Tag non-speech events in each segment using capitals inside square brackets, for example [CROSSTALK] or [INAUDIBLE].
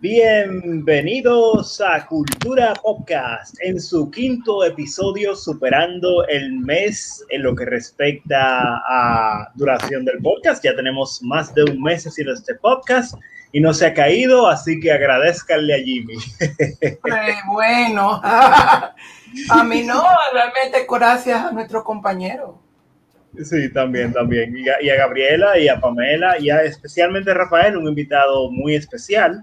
Bienvenidos a Cultura Podcast en su quinto episodio superando el mes en lo que respecta a duración del podcast. Ya tenemos más de un mes haciendo este podcast y no se ha caído, así que agradezcanle a Jimmy. bueno, [LAUGHS] a mí no, realmente gracias a nuestro compañero. Sí, también, también. Y a, y a, Gabriela y a Pamela y a especialmente a Rafael, un invitado muy especial,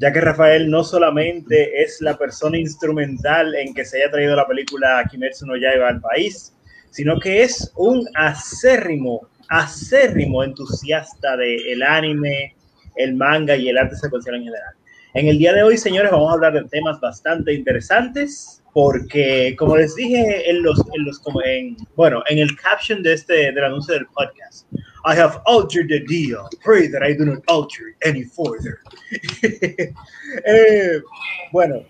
ya que Rafael no solamente es la persona instrumental en que se haya traído la película Kimetsu no Yaiba al país, sino que es un acérrimo, acérrimo entusiasta del anime, el manga y el arte secuencial en general. En el día de hoy, señores, vamos a hablar de temas bastante interesantes porque como les dije en los, en los en, bueno, en el caption de este del anuncio del podcast, I have altered the deal. Pray that I do not alter it any further. [LAUGHS] eh, bueno,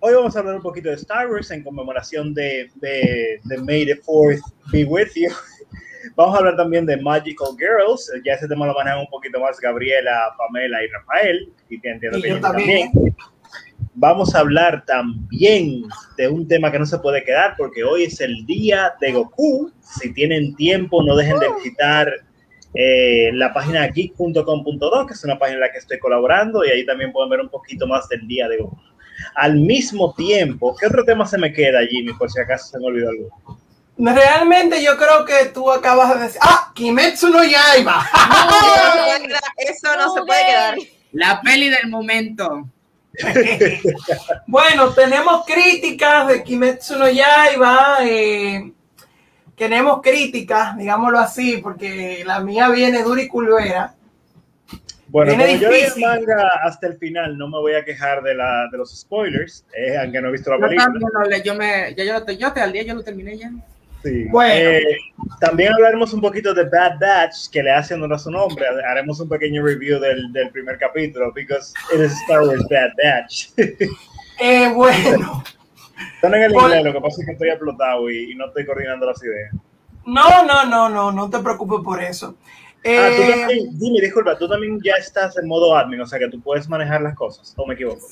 hoy vamos a hablar un poquito de Star Wars en conmemoración de, de, de May the 4th be with you. [LAUGHS] Vamos a hablar también de Magical Girls. Ya ese tema lo manejan un poquito más Gabriela, Pamela y Rafael. Y entiendo que también. también vamos a hablar también de un tema que no se puede quedar porque hoy es el día de Goku. Si tienen tiempo, no dejen de visitar eh, la página geek.com.do, que es una página en la que estoy colaborando y ahí también pueden ver un poquito más del día de Goku. Al mismo tiempo, ¿qué otro tema se me queda, Jimmy, por si acaso se me olvidó algo? Realmente yo creo que tú acabas de decir, ¡ah! Kimetsu no Yaiba. No, [LAUGHS] eso no se puede quedar. La peli del momento. [LAUGHS] bueno, tenemos críticas de Kimetsu no Yaiba. Eh, tenemos críticas, digámoslo así, porque la mía viene dura y culvera. Bueno, como yo vi el manga hasta el final, no me voy a quejar de, la, de los spoilers, eh, aunque no he visto la película. Yo, yo, me, yo, yo, yo, al día yo lo terminé ya. Sí. Bueno. Eh, también hablaremos un poquito de Bad Batch, que le hace honor a su nombre. Haremos un pequeño review del, del primer capítulo, because it is Star Wars Bad Batch. [LAUGHS] eh, bueno. Están en el inglés, lo que pasa es que estoy explotado y, y, no estoy coordinando las ideas. No, no, no, no, no te preocupes por eso. Eh, ah, tú también, dime, disculpa, tú también ya estás en modo admin, o sea que tú puedes manejar las cosas, ¿o me equivoco?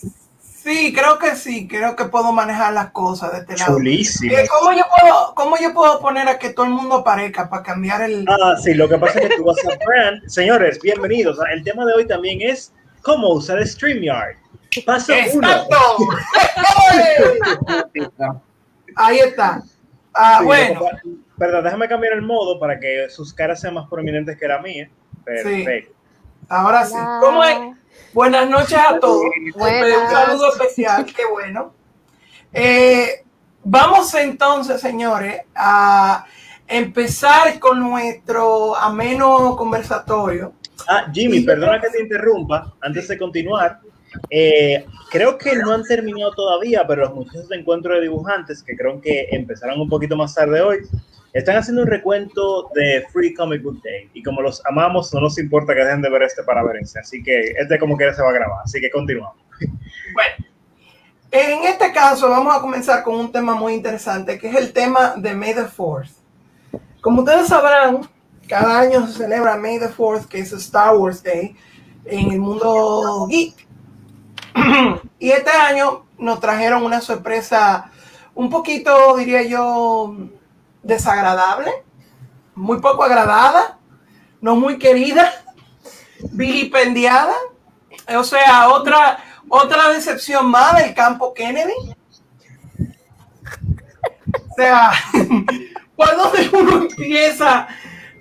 Sí, creo que sí, creo que puedo manejar las cosas de este lado. Chulísimo. Eh, ¿cómo, yo puedo, ¿Cómo yo puedo poner a que todo el mundo aparezca para cambiar el... Ah, sí, lo que pasa es que tú vas a [LAUGHS] brand. Señores, bienvenidos. El tema de hoy también es cómo usar StreamYard. Paso ¡Exacto! uno. [LAUGHS] Ahí está. Ah, sí, bueno. Perdón, déjame cambiar el modo para que sus caras sean más prominentes que la mía. Perfecto. Sí. Ahora sí. ¿Cómo es? Buenas noches a todos. Buenas. Un saludo especial, qué bueno. Eh, vamos entonces, señores, a empezar con nuestro ameno conversatorio. Ah, Jimmy, perdona que te interrumpa, antes de continuar. Eh, creo que no han terminado todavía, pero los muchachos de encuentro de dibujantes, que creo que empezarán un poquito más tarde hoy, están haciendo un recuento de Free Comic Book Day. Y como los amamos, no nos importa que dejen de ver este para verse. Así que este como quiera se va a grabar. Así que continuamos. Bueno, en este caso vamos a comenzar con un tema muy interesante, que es el tema de May the Fourth. Como ustedes sabrán, cada año se celebra May the Fourth, que es Star Wars Day, en el mundo geek. [CLEARS THROAT] y este año nos trajeron una sorpresa un poquito, diría yo, desagradable, muy poco agradada, no muy querida, vilipendiada. O sea, otra, otra decepción más del campo Kennedy. O sea, [LAUGHS] ¿por dónde uno empieza?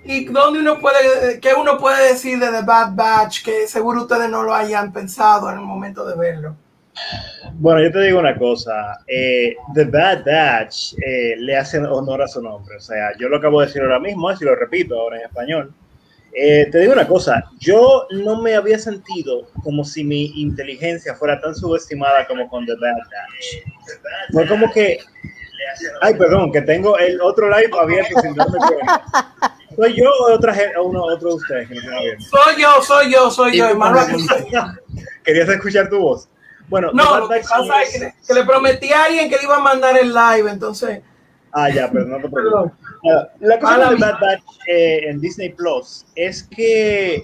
¿Y dónde uno puede, qué uno puede decir de The Bad Batch que seguro ustedes no lo hayan pensado en el momento de verlo? Bueno, yo te digo una cosa, eh, The Bad Batch eh, le hace honor a su nombre, o sea, yo lo acabo de decir ahora mismo, y lo repito ahora en español. Eh, te digo una cosa, yo no me había sentido como si mi inteligencia fuera tan subestimada como con The Bad Batch. Fue como que, ay, perdón, que tengo el otro live abierto sin darme cuenta. [LAUGHS] ¿Soy yo o otra, uno, otro de ustedes que no Soy yo, soy yo, soy yo, hermano. [LAUGHS] Querías escuchar tu voz. Bueno, no, lo que pasa es que, que, le prometí a alguien que le iba a mandar el live, entonces. Ah, ya, pero no te preocupes. La cosa de Bad Batch eh, en Disney Plus es que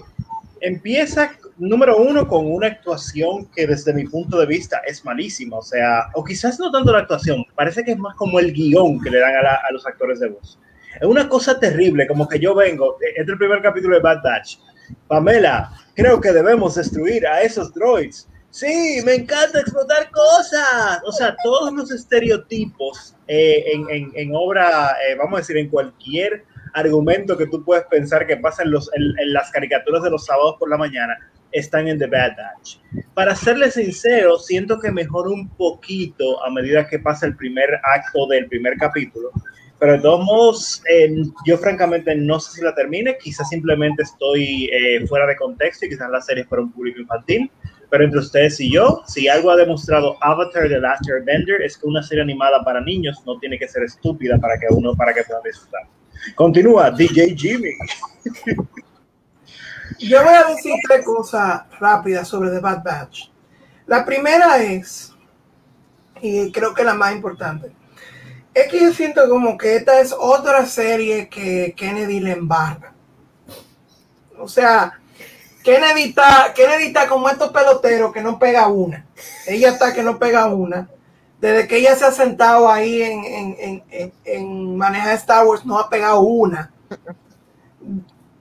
empieza, número uno, con una actuación que desde mi punto de vista es malísima. O sea, o quizás no tanto la actuación, parece que es más como el guion que le dan a, la, a los actores de voz. Es una cosa terrible, como que yo vengo, este es el primer capítulo de Bad Batch. Pamela, creo que debemos destruir a esos droids. Sí, me encanta explotar cosas. O sea, todos los estereotipos eh, en, en, obra, eh, vamos a decir, en cualquier argumento que tú puedes pensar que pasa en, los, en, en, las caricaturas de los sábados por la mañana, están en The Bad Batch. Para serle sincero, siento que mejora un poquito a medida que pasa el primer acto del primer capítulo. Pero de todos eh, yo francamente no sé si la termine, quizás simplemente estoy eh, fuera de contexto y quizás la serie es para un público infantil, pero entre ustedes y yo, si algo ha demostrado Avatar The Last Airbender es que una serie animada para niños no tiene que ser estúpida para que uno para que pueda disfrutar. Continúa, DJ Jimmy. Yo voy a decir tres cosas rápidas sobre The Bad Batch. La primera es, y creo que la más importante, es que yo siento como que esta es otra serie que Kennedy le embarga. O sea, Kennedy está, Kennedy está como estos peloteros que no pega una. Ella está que no pega una. Desde que ella se ha sentado ahí en, en, manejar Star Wars, no ha pegado una.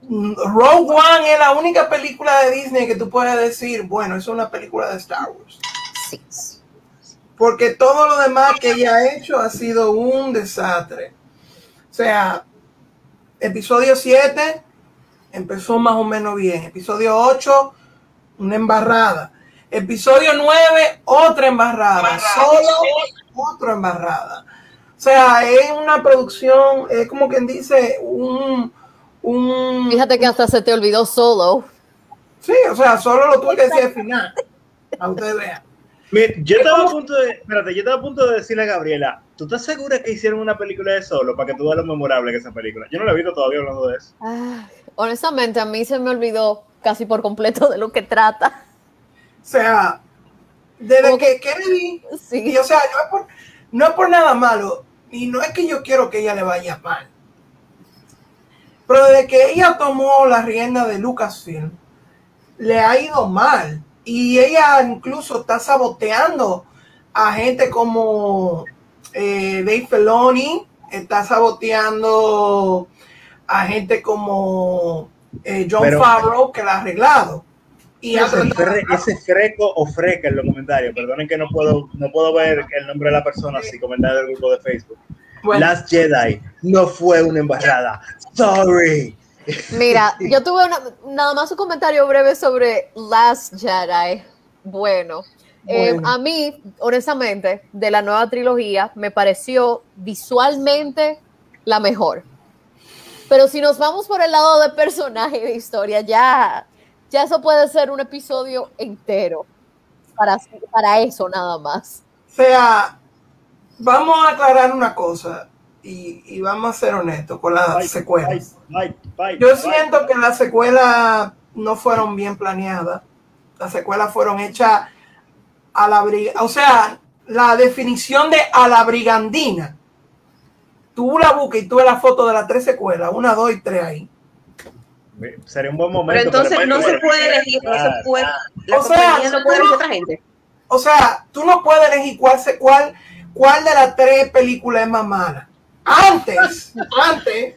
Rogue One es la única película de Disney que tú puedes decir, bueno, es una película de Star Wars. Sí. Porque todo lo demás que ella ha hecho ha sido un desastre. O sea, episodio 7 empezó más o menos bien. Episodio 8, una embarrada. Episodio 9, otra embarrada. embarrada. Solo otra embarrada. O sea, es una producción, es como quien dice, un, un... Fíjate que hasta se te olvidó solo. Sí, o sea, solo lo tuve que decir al final. A ustedes vean. Yo estaba a punto de, espérate, yo estaba a punto de decirle a Gabriela, ¿tú estás segura que hicieron una película de solo para que tú veas lo memorable que es esa película? Yo no la he visto todavía hablando de eso. Ah, honestamente, a mí se me olvidó casi por completo de lo que trata. O sea, desde que, que Kennedy, sí. y, o sea, no es, por, no es por nada malo, y no es que yo quiero que ella le vaya mal, pero desde que ella tomó la rienda de Lucasfilm, le ha ido mal y ella incluso está saboteando a gente como eh, Dave está saboteando a gente como eh, John Pero, Favreau, que la ha arreglado. Y ese, fre ese, freco o freca en los comentarios, perdonen que no puedo, no puedo ver el nombre de la persona si comentar del grupo de Facebook. Bueno. Last Jedi no fue una embarrada. Sorry. Mira, [LAUGHS] yo tuve una, nada más un comentario breve sobre Last Jedi. Bueno, bueno. Eh, a mí, honestamente, de la nueva trilogía, me pareció visualmente la mejor. Pero si nos vamos por el lado de personaje de historia, ya, ya eso puede ser un episodio entero para, para eso nada más. O sea, vamos a aclarar una cosa y, y vamos a ser honestos con las bye, secuelas. Bye, bye, Yo siento que las secuelas no fueron bien planeadas. Las secuelas fueron hechas a la brigandina. O sea, la definición de a la brigandina. Tú la buscas y tú ves la foto de las tres secuelas, una, dos y tres ahí. Sería un buen momento. Pero entonces no se puede elegir, no se puede. O sea, no puede elegir otra gente. O sea, tú no puedes elegir cuál, cuál, cuál de las tres películas es más mala. Antes, antes,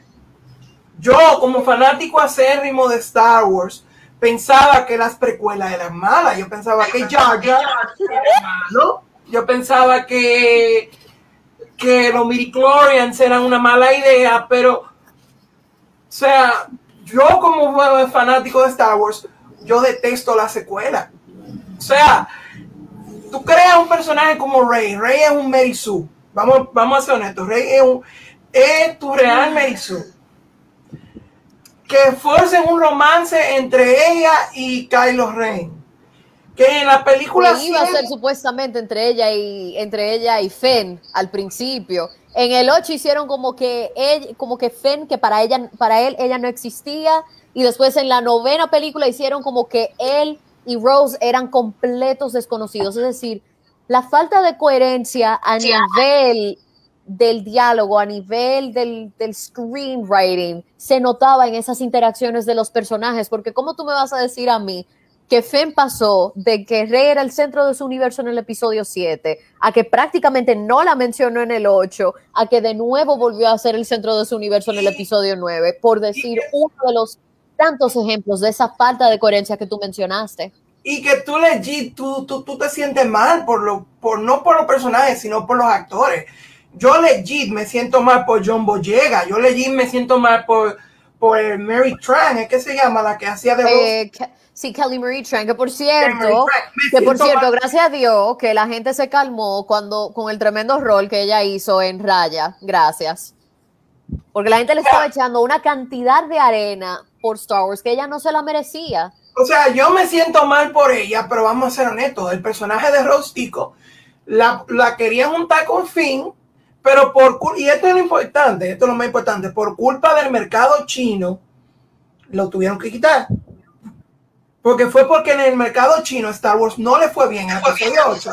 yo como fanático acérrimo de Star Wars, pensaba que las precuelas eran malas. Yo pensaba que Jar Jar malo. Yo pensaba que, que los midichlorians eran una mala idea, pero, o sea, yo como fanático de Star Wars, yo detesto la secuela. O sea, tú creas un personaje como Rey. Rey es un Mary Sue. Vamos, vamos a ser honestos. Rey es, un, es tu real Mary Sue. Que forcen un romance entre ella y Kylo Ren. Que en la película iba a ser supuestamente entre ella y entre ella y Fenn al principio. En el 8 hicieron como que él, como que Fenn, que para ella, para él ella no existía, y después en la novena película hicieron como que él y Rose eran completos desconocidos. Es decir, la falta de coherencia a nivel del diálogo, a nivel del, del, screenwriting, se notaba en esas interacciones de los personajes, porque ¿cómo tú me vas a decir a mí que Finn pasó de que Rey era el centro de su universo en el episodio 7, a que prácticamente no la mencionó en el 8, a que de nuevo volvió a ser el centro de su universo en el episodio 9, por decir uno de los tantos ejemplos de esa falta de coherencia que tú mencionaste. Y que tú legit, tú, tú, tú te sientes mal por lo, por, no por los personajes, sino por los actores. Yo legit me siento mal por John Boyega, yo legit me siento mal por, por Mary Tran, ¿es que se llama? La que hacía de... Eh, Sí, Kelly Marie Tran, que por cierto, que por cierto, gracias a Dios que la gente se calmó cuando con el tremendo rol que ella hizo en Raya. Gracias. Porque la gente le estaba echando una cantidad de arena por Star Wars que ella no se la merecía. O sea, yo me siento mal por ella, pero vamos a ser honestos. El personaje de Rostico la, la querían juntar con Finn, pero por y esto es lo importante, esto es lo más importante, por culpa del mercado chino, lo tuvieron que quitar. Porque fue porque en el mercado chino Star Wars no le fue bien en el episodio 8.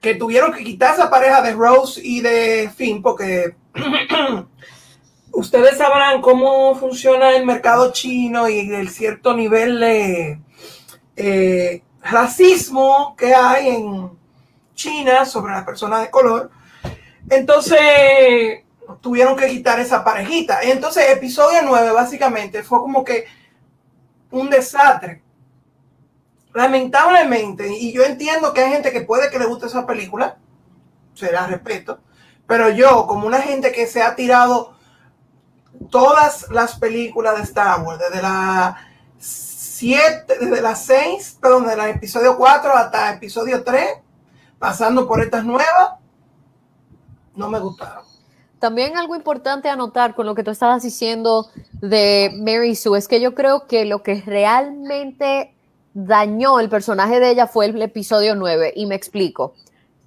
Que tuvieron que quitar esa pareja de Rose y de Finn porque [CLEARS THROAT] ustedes sabrán cómo funciona el mercado chino y el cierto nivel de eh, racismo que hay en China sobre las personas de color. Entonces tuvieron que quitar esa parejita. Entonces episodio 9 básicamente fue como que un desastre lamentablemente, y yo entiendo que hay gente que puede que le guste esa película, se la respeto, pero yo, como una gente que se ha tirado todas las películas de Star Wars, desde la 7, desde las 6, perdón, desde el episodio 4 hasta el episodio 3, pasando por estas nuevas, no me gustaron. También algo importante a notar con lo que tú estabas diciendo de Mary Sue es que yo creo que lo que realmente dañó el personaje de ella fue el episodio 9 y me explico.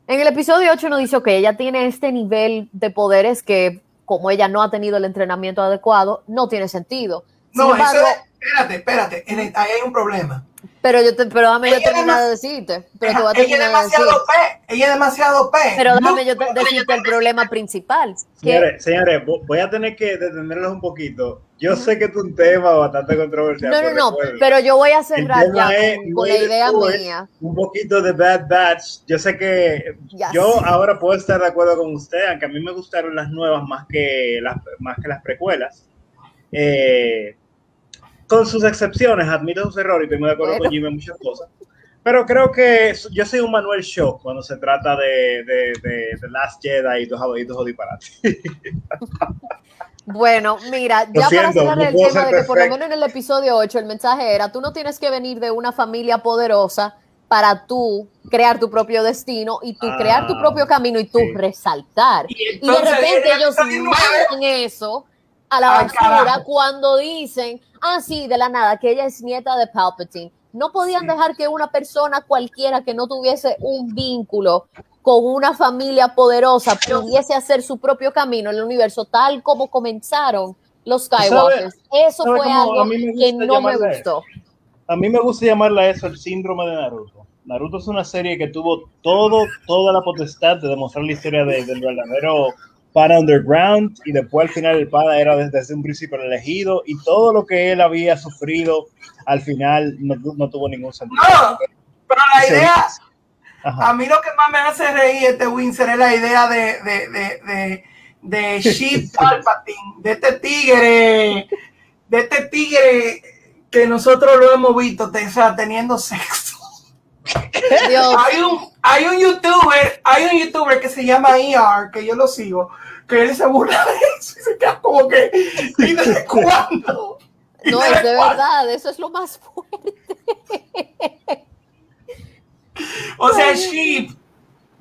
En el episodio 8 nos dice, que ella tiene este nivel de poderes que como ella no ha tenido el entrenamiento adecuado, no tiene sentido. no, espérate, espérate, ahí hay un problema. Pero yo te, pero déjame yo terminar de decirte. Pero te voy a ella es demasiado P, ella es demasiado P. Pero déjame yo decirte el problema principal. Señores, señores, voy a tener que detenerlos un poquito. Yo sé que es un tema bastante controversial. No, no, no, pero yo voy a cerrar ya con, la idea mía. Un poquito de Bad Batch. Yo sé que yo ahora puedo estar de acuerdo con usted, aunque a mí me gustaron las nuevas más que las, más que las precuelas. Eh, con sus excepciones, admito sus errores y estoy muy de acuerdo con Jimmy en muchas cosas. Pero creo que yo soy un Manuel Show cuando se trata de, de, de, Last Jedi y tus abuelitos disparates. [LAUGHS] Bueno, mira, ya para cerrar el tema de que por lo menos en el episodio 8 el mensaje era, tú no tienes que venir de una familia poderosa para tú crear tu propio destino y tú crear tu propio ah, camino y tú resaltar. Y, de repente ellos mandan eso a la basura cuando dicen, ah, sí, de la nada, que ella es nieta de Palpatine. No podían dejar que una persona cualquiera que no tuviese un vínculo con una familia poderosa pudiese hacer su propio camino en el universo, tal como comenzaron los Skywalkers. Eso fue algo que no me gustó. A mí me gusta llamarla eso el síndrome de Naruto. Naruto es una serie que tuvo todo, toda la potestad de demostrar la historia del verdadero para Underground y después al final el Pada era desde, un principio el elegido y todo lo que él había sufrido al final no, no tuvo ningún sentido. No, pero la idea, a mí lo que más me hace reír este Windsor es la idea de, de, de, de, de [LAUGHS] Sheep Palpatine, de este tigre, de este tigre que nosotros lo hemos visto o sea, teniendo sexo. Hay un, hay un youtuber, hay un youtuber que se llama ER, que yo lo sigo, que él se burla de eso y se queda como que, ¿y desde [LAUGHS] cuándo? no, es de verdad, eso es lo más fuerte. o sea, Sheep.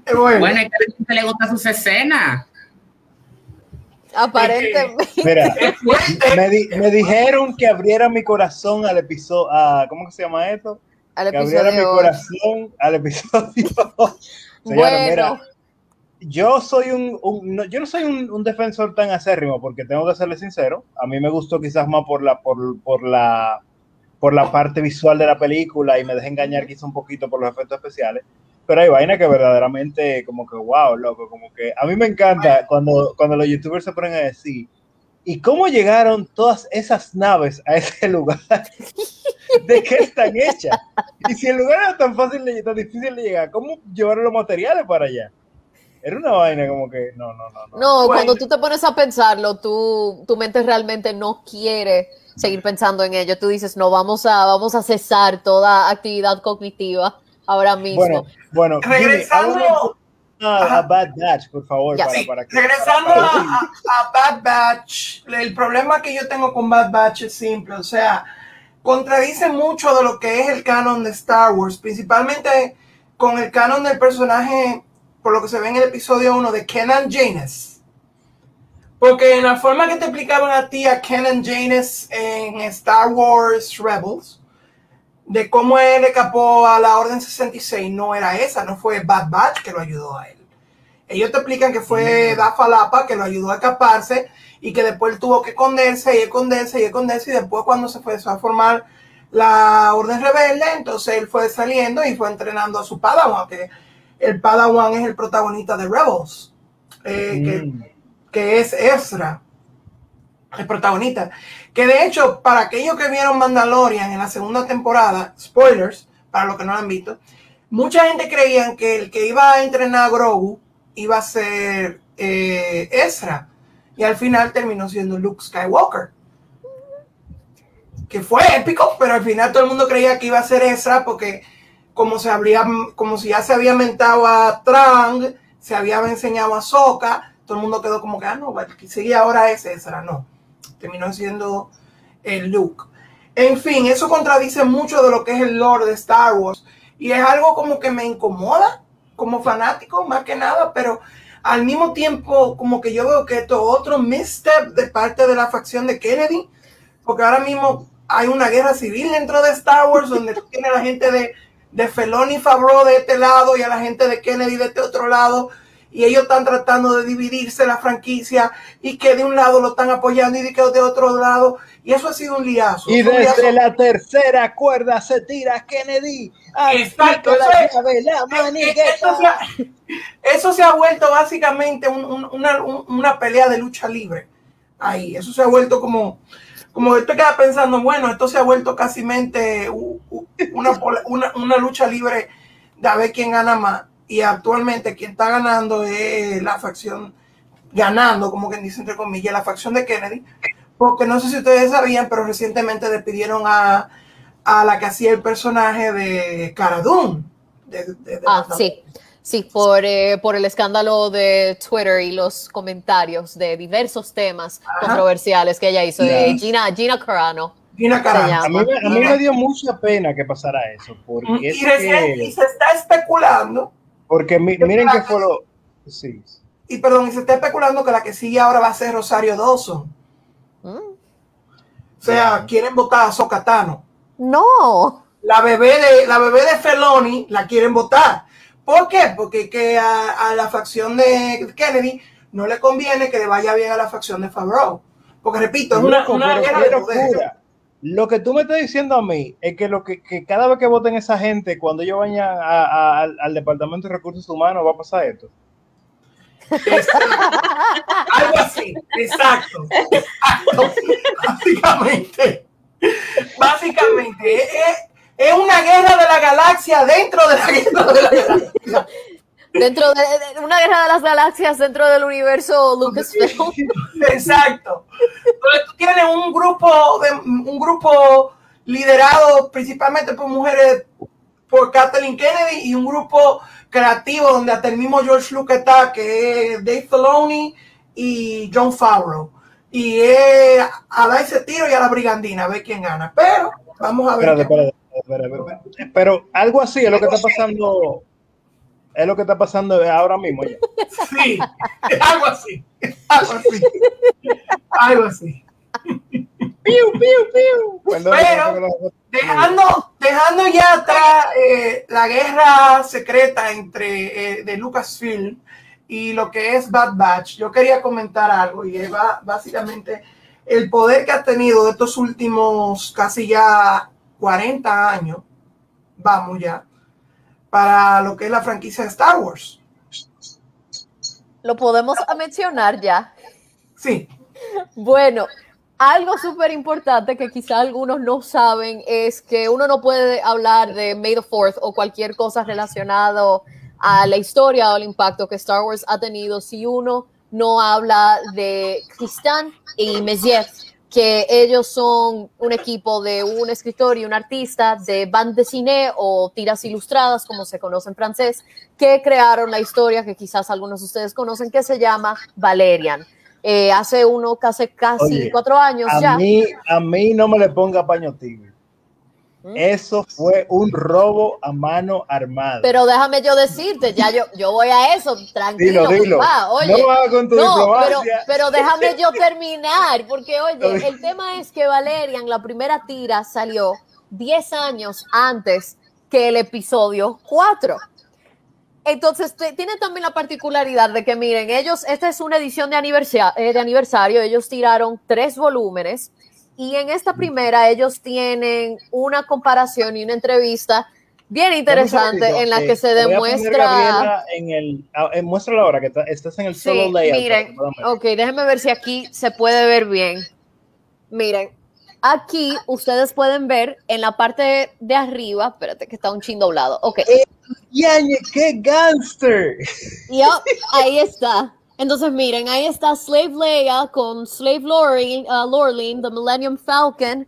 Eh, bueno, bueno que le gusta sus escenas. Aparentemente. Mira, me, me, dijeron que abriera mi corazón al episodio, ¿cómo se llama esto? Al que abriera mi corazón al episodio. [LAUGHS] bueno. yo soy un, no, yo no soy un, defensor tan acérrimo porque tengo que serle sincero. A mí me gustó quizás más por la, por, por la, por la parte visual de la película y me dejé engañar quizás un poquito por los efectos especiales. Pero hay vaina que verdaderamente como que wow, loco, como que a mí me encanta cuando, cuando los youtubers se ponen a decir, ¿y cómo llegaron todas esas naves a ese lugar? [LAUGHS] ¿De qué están hechas? Y si el lugar era tan fácil, tan difícil de llegar, ¿cómo llevar los materiales para allá? Era una vaina como que, no, no, no. No, no cuando tú te pones a pensarlo, tú, tu mente realmente no quiere seguir pensando en ello. Tú dices, no, vamos a, vamos a cesar toda actividad cognitiva ahora mismo. Bueno, bueno regresando a, Bad Batch, por favor. Para, regresando a, a Bad Batch, el problema que yo tengo con Bad Batch es simple, o sea, contradice mucho de lo que es el canon de Star Wars, principalmente con el canon del personaje por lo que se ve en el episodio 1 de Kenan Janus. Porque en la forma que te explicaban a ti a Kenan Janus en Star Wars Rebels, de cómo él escapó a la Orden 66, no era esa, no fue Bad Batch que lo ayudó a él. Ellos te explican que fue mm. Dafa Lapa que lo ayudó a escaparse y que después él tuvo que esconderse y esconderse y esconderse y después cuando se fue a formar la Orden Rebelde, entonces él fue saliendo y fue entrenando a su Padawan, que el Padawan es el protagonista de Rebels, eh, mm. que, es Ezra, el protagonista. Que de hecho, para aquellos que vieron Mandalorian en la segunda temporada, spoilers, para los que no lo han visto, mucha gente creía que el que iba a entrenar a Grogu iba a ser eh, Ezra. Y al final terminó siendo Luke Skywalker. Que fue épico, pero al final todo el mundo creía que iba a ser Ezra porque como se habría, como si ya se había mentado a Trang, se había enseñado a Soka, todo el mundo quedó como que, ah, no, bueno, sigue ahora ese, esa, no. Terminó siendo el Luke. En fin, eso contradice mucho de lo que es el lore de Star Wars. Y es algo como que me incomoda como fanático, más que nada, pero al mismo tiempo como que yo veo que esto es otro misstep de parte de la facción de Kennedy, porque ahora mismo hay una guerra civil dentro de Star Wars donde tiene la gente de de Feloni Favreau de este lado y a la gente de Kennedy de este otro lado. Y ellos están tratando de dividirse la franquicia y que de un lado lo están apoyando y de que de otro lado. Y eso ha sido un liazo. Y desde la tercera cuerda se tira Kennedy. Exacto. Eso, se ha, vuelto básicamente una, una pelea de lucha libre. Ahí, eso se ha vuelto como, como esto queda pensando, bueno, esto se ha vuelto casi una, una, lucha libre de a ver quién gana más. Y actualmente quien está ganando es la facción, ganando, como quien dice entre comillas, la facción de Kennedy. Porque no sé si ustedes sabían, pero recientemente despidieron a, la que hacía el personaje de Cara Dune. ah, sí. Sí, por, eh, por el escándalo de Twitter y los comentarios de diversos temas controversiales que ella hizo, de Gina, Gina Carano. Gina Carano. A mí, me dio mucha pena que pasara eso. Porque y, se está especulando. Porque miren que fue lo. Sí. Y perdón, y se está especulando que la que sigue ahora va a ser Rosario Dawson. Mm. O sea, quieren votar a Socatano. No. La bebé de la bebé de Feloni la quieren votar. ¿Por qué? Porque que a, la facción de Kennedy no le conviene que le vaya bien a la facción de Favreau. Porque repito, es una, guerra Lo que tú me estás diciendo a mí es que, lo que, cada vez que voten esa gente, cuando ellos vayan al, Departamento de Recursos Humanos, va a pasar esto. Algo así, exacto. Básicamente, básicamente, es, es una guerra de la galaxia dentro de la guerra de la galaxia. Dentro de, una guerra de las galaxias dentro del universo Lucasfilm. [LAUGHS] Exacto. Entonces tú tienes un grupo de un grupo liderado principalmente por mujeres por Kathleen Kennedy y un grupo creativo donde hasta el mismo George Lucas está, que es Dave Filoni y John Favreau. Y es a dar ese tiro y a la brigandina, a ver quién gana. Pero vamos a ver. Pero algo así es lo que está pasando. Es lo que está pasando ahora mismo. Sí, algo así. Algo así. Algo así. Piu, piu, piu. Pero dejando, dejando ya atrás eh, la guerra secreta entre eh, de Lucasfilm y lo que es Bad Batch, yo quería comentar algo y es básicamente el poder que ha tenido de estos últimos casi ya 40 años, vamos ya, para lo que es la franquicia de Star Wars. Lo podemos mencionar ya. Sí. Bueno, algo súper importante que quizá algunos no saben es que uno no puede hablar de May the Fourth o cualquier cosa relacionado a la historia o el impacto que Star Wars ha tenido si uno no habla de Tristan y Mézières, que ellos son un equipo de un escritor y un artista de bande dessinée o tiras ilustradas, como se conoce en francés, que crearon la historia que quizás algunos de ustedes conocen, que se llama Valerian. Eh, hace uno, casi, casi cuatro años a ya. Mí, a mí no me le ponga paño tibio. ¿Mm? Eso fue un robo a mano armada. Pero déjame yo decirte, ya yo, yo voy a eso, tranquilo. Dilo, dilo. papá, oye, no vas con tu No, pero, déjame yo terminar, porque oye, el tema es que Valerian, la primera tira salió 10 años antes que el episodio 4. Entonces, tiene también la particularidad de que, miren, ellos, esta es una edición de aniversario, de aniversario, ellos tiraron tres volúmenes y en esta primera ellos tienen una comparación y una entrevista bien interesante en la segundito, que se eh, demuestra... En el, ah, eh, muéstralo ahora, que está- estás en el solo Sí, layout. miren, ok, déjenme ver si aquí se puede ver bien. Miren, aquí ustedes pueden ver en la parte de arriba, espérate que está un chin doblado, ok, ¡Yañe, qué gangster! y ya, ahí está. Entonces miren, ahí está Slave Leia con Slave Lorelin, uh, the Millennium Falcon.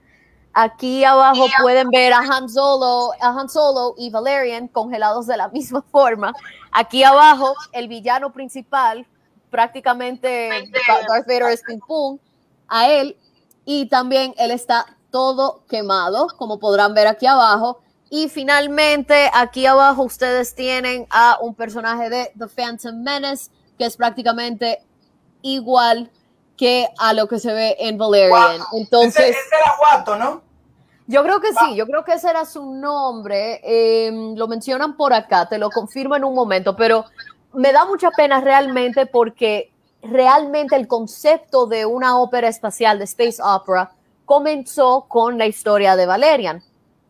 Aquí abajo pueden ver a Han Solo, a Han Solo y Valerian congelados de la [LAUGHS] misma forma. Aquí abajo el villano principal, prácticamente Darth Vader es ping pong, a él y también él está todo quemado, como podrán ver aquí abajo. Y finalmente aquí abajo ustedes tienen a un personaje de The Phantom Menace que es prácticamente igual que a lo que se ve en Valerian. Entonces, ese, ese era Guato, ¿no? yo creo que sí, yo creo que ese era su nombre. eh, lo mencionan por acá, te lo confirmo en un momento, pero me da mucha pena realmente porque realmente el concepto de una ópera espacial, de space opera, comenzó con la historia de Valerian.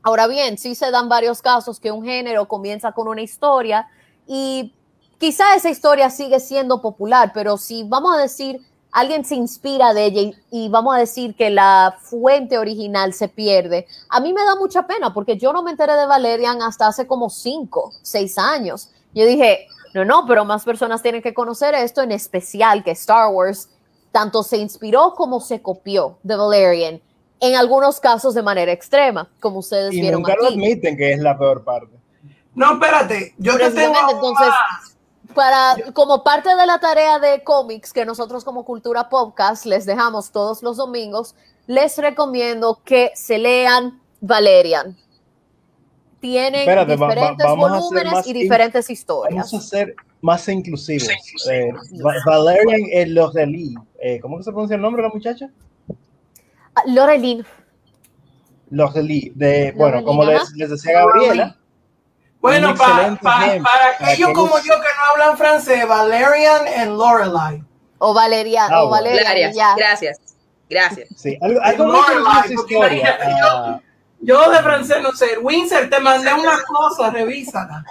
Ahora bien, sí se dan varios casos que un género comienza con una historia y quizá esa historia sigue siendo popular, pero si vamos a decir alguien se inspira de ella y, y vamos a decir que la fuente original se pierde, a mí me da mucha pena porque yo no me enteré de Valerian hasta hace como cinco, seis años. Yo dije, no, no, pero más personas tienen que conocer esto, en especial que Star Wars tanto se inspiró como se copió de Valerian, en algunos casos de manera extrema, como ustedes Y vieron nunca lo aquí. admiten que es la peor parte. No, espérate, yo te tengo entonces, para, como parte de la tarea de cómics que nosotros como Cultura Podcast les dejamos todos los domingos, les recomiendo que se lean Valerian. Tienen Espérate, va- va- diferentes hacer volúmenes y in- diferentes historias. Vamos a ser más inclusivos. Eh, Va- Valerian eh, los de Lee. Eh, ¿Cómo que se pronuncia el nombre de la muchacha? Ah, Lorelin, Los de bueno, Lorelin, como les, les decía Gabriela. Bueno, para, excelente para, para aquellos que como yo que no hablan francés, Valerian and Lorelai. o Valeria, Ah, o bueno. Valerian, Gracias, ya. gracias, gracias. Sí, algo, algo muy Lorelai, historia. ah, Yo de francés no sé. Windsor, te mandé una cosa, revísala.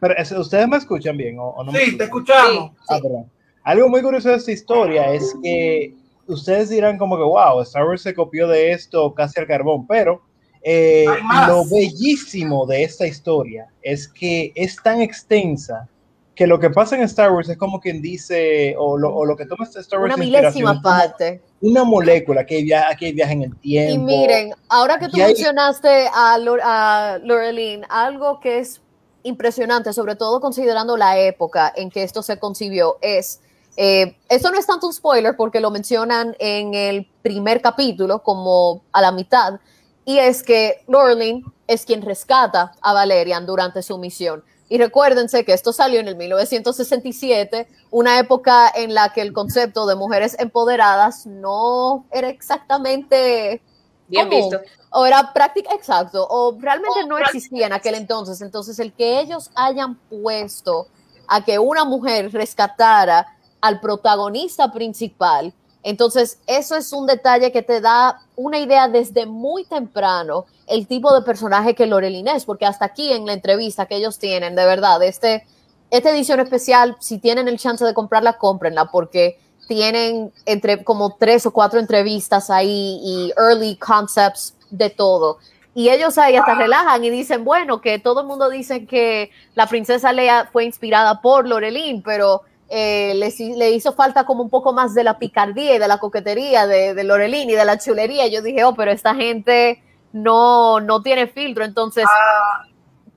pero es- ustedes me escuchan bien o, o no me Sí, te escuchan? escuchamos. Ah, perdón. Algo muy curioso de esta historia es que ustedes dirán como que, wow, Star Wars se copió de esto casi al carbón, pero eh, lo bellísimo de esta historia es que es tan extensa que lo que pasa en Star Wars es como quien dice, o lo, o lo que toma Star Wars Una milésima parte. Una molécula que viaja, que viaja en el tiempo. Y miren, ahora que tú Aquí hay- mencionaste a, a Lorelin, algo que es impresionante, sobre todo considerando la época en que esto se concibió, es, eh, esto no es tanto un spoiler porque lo mencionan en el primer capítulo, como a la mitad, y es que Lorelin es quien rescata a Valerian durante su misión. Y recuérdense que esto salió en el 1967, una época en la que el concepto de mujeres empoderadas no era exactamente Bien común, visto. O era práctica, exacto, o realmente no existía en aquel entonces. Entonces, el que ellos hayan puesto a que una mujer rescatara al protagonista principal, entonces eso es un detalle que te da una idea desde muy temprano el tipo de personaje que Lorelin es, porque hasta aquí en la entrevista que ellos tienen, de verdad, este, esta edición especial, si tienen el chance de comprarla, cómprenla, porque tienen entre como tres o cuatro entrevistas ahí y early concepts de todo. Y ellos ahí hasta relajan y dicen, bueno, que todo el mundo dice que la princesa Lea fue inspirada por Lorelín, pero eh, le, hizo falta como un poco más de la picardía y de la coquetería de, de Lorelín y de la chulería. Yo dije, oh, pero esta gente no, no tiene filtro, entonces... Ah.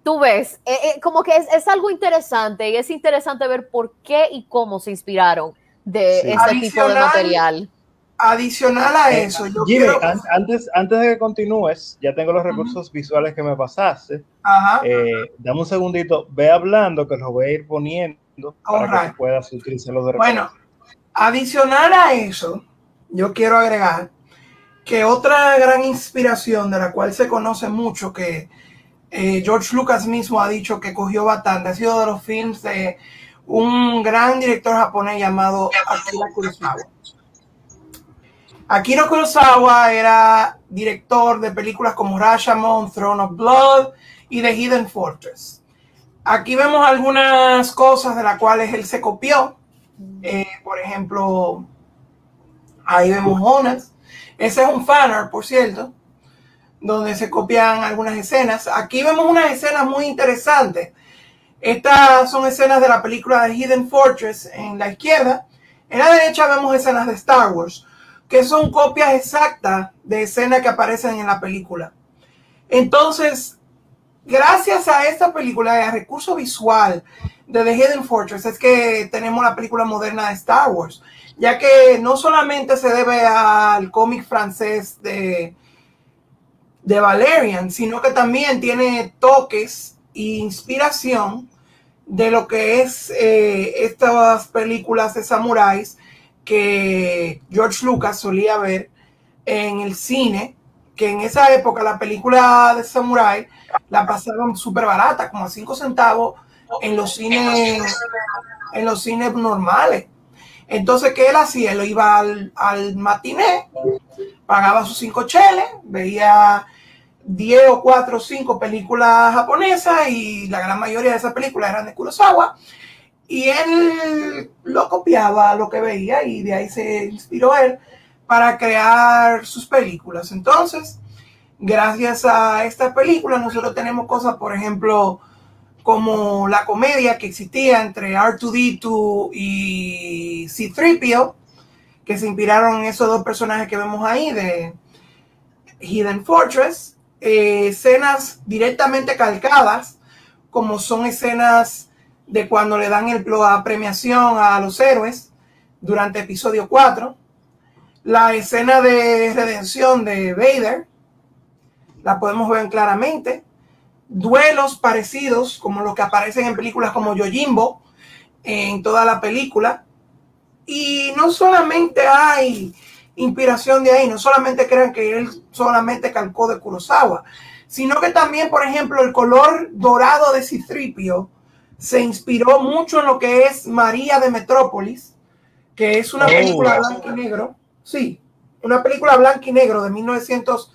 Tú ves, eh, eh, como que es, es, algo interesante y es interesante ver por qué y cómo se inspiraron de ese tipo de material. Adicional a eh, eso, yo Jimmy, antes, antes de que continúes, ya tengo los recursos visuales que me pasaste. Ajá. Eh, dame un segundito, ve hablando que los voy a ir poniendo para que puedas utilizarlos de Bueno, adicional a eso, yo quiero agregar que otra gran inspiración de la cual se conoce mucho, que eh, George Lucas mismo ha dicho que cogió bastante, ha sido de los films de un gran director japonés llamado Akira Kurosawa. Akira Kurosawa era director de películas como Rashomon, Throne of Blood y The Hidden Fortress. Aquí vemos algunas cosas de las cuales él se copió. Eh, por ejemplo, ahí vemos Jonas. Ese es un fanart, por cierto, donde se copian algunas escenas. Aquí vemos unas escenas muy interesantes. Estas son escenas de la película The Hidden Fortress en la izquierda. En la derecha vemos escenas de Star Wars que son copias exactas de escenas que aparecen en la película. Entonces, gracias a esta película y recurso visual de The Hidden Fortress es que tenemos la película moderna de Star Wars, ya que no solamente se debe al cómic francés de, de Valerian, sino que también tiene toques e inspiración de lo que es eh, estas películas de samuráis que George Lucas solía ver en el cine, que en esa época la película de Samurai la pasaban súper barata, como a 5 centavos en los cines, en los cines normales. Entonces, ¿qué él hacía? Él iba al, al matiné, pagaba sus cinco cheles, veía 10 o 4 o 5 películas japonesas y la gran mayoría de esas películas eran de Kurosawa y él lo copiaba lo que veía y de ahí se inspiró él para crear sus películas. Entonces, gracias a esta película, nosotros tenemos cosas, por ejemplo, como la comedia que existía entre R2D2 y C3PO, que se inspiraron en esos dos personajes que vemos ahí de Hidden Fortress, eh, escenas directamente calcadas, como son escenas de cuando le dan el, la premiación a los héroes durante episodio 4. La escena de redención de Vader la podemos ver claramente. Duelos parecidos como los que aparecen en películas como Yojimbo en toda la película. Y no solamente hay inspiración de ahí, no solamente crean que él solamente calcó de Kurosawa, sino que también, por ejemplo, el color dorado de Citripio se inspiró mucho en lo que es María de Metrópolis, que es una oh. película blanco y negro. Sí, una película blanco y negro de 1900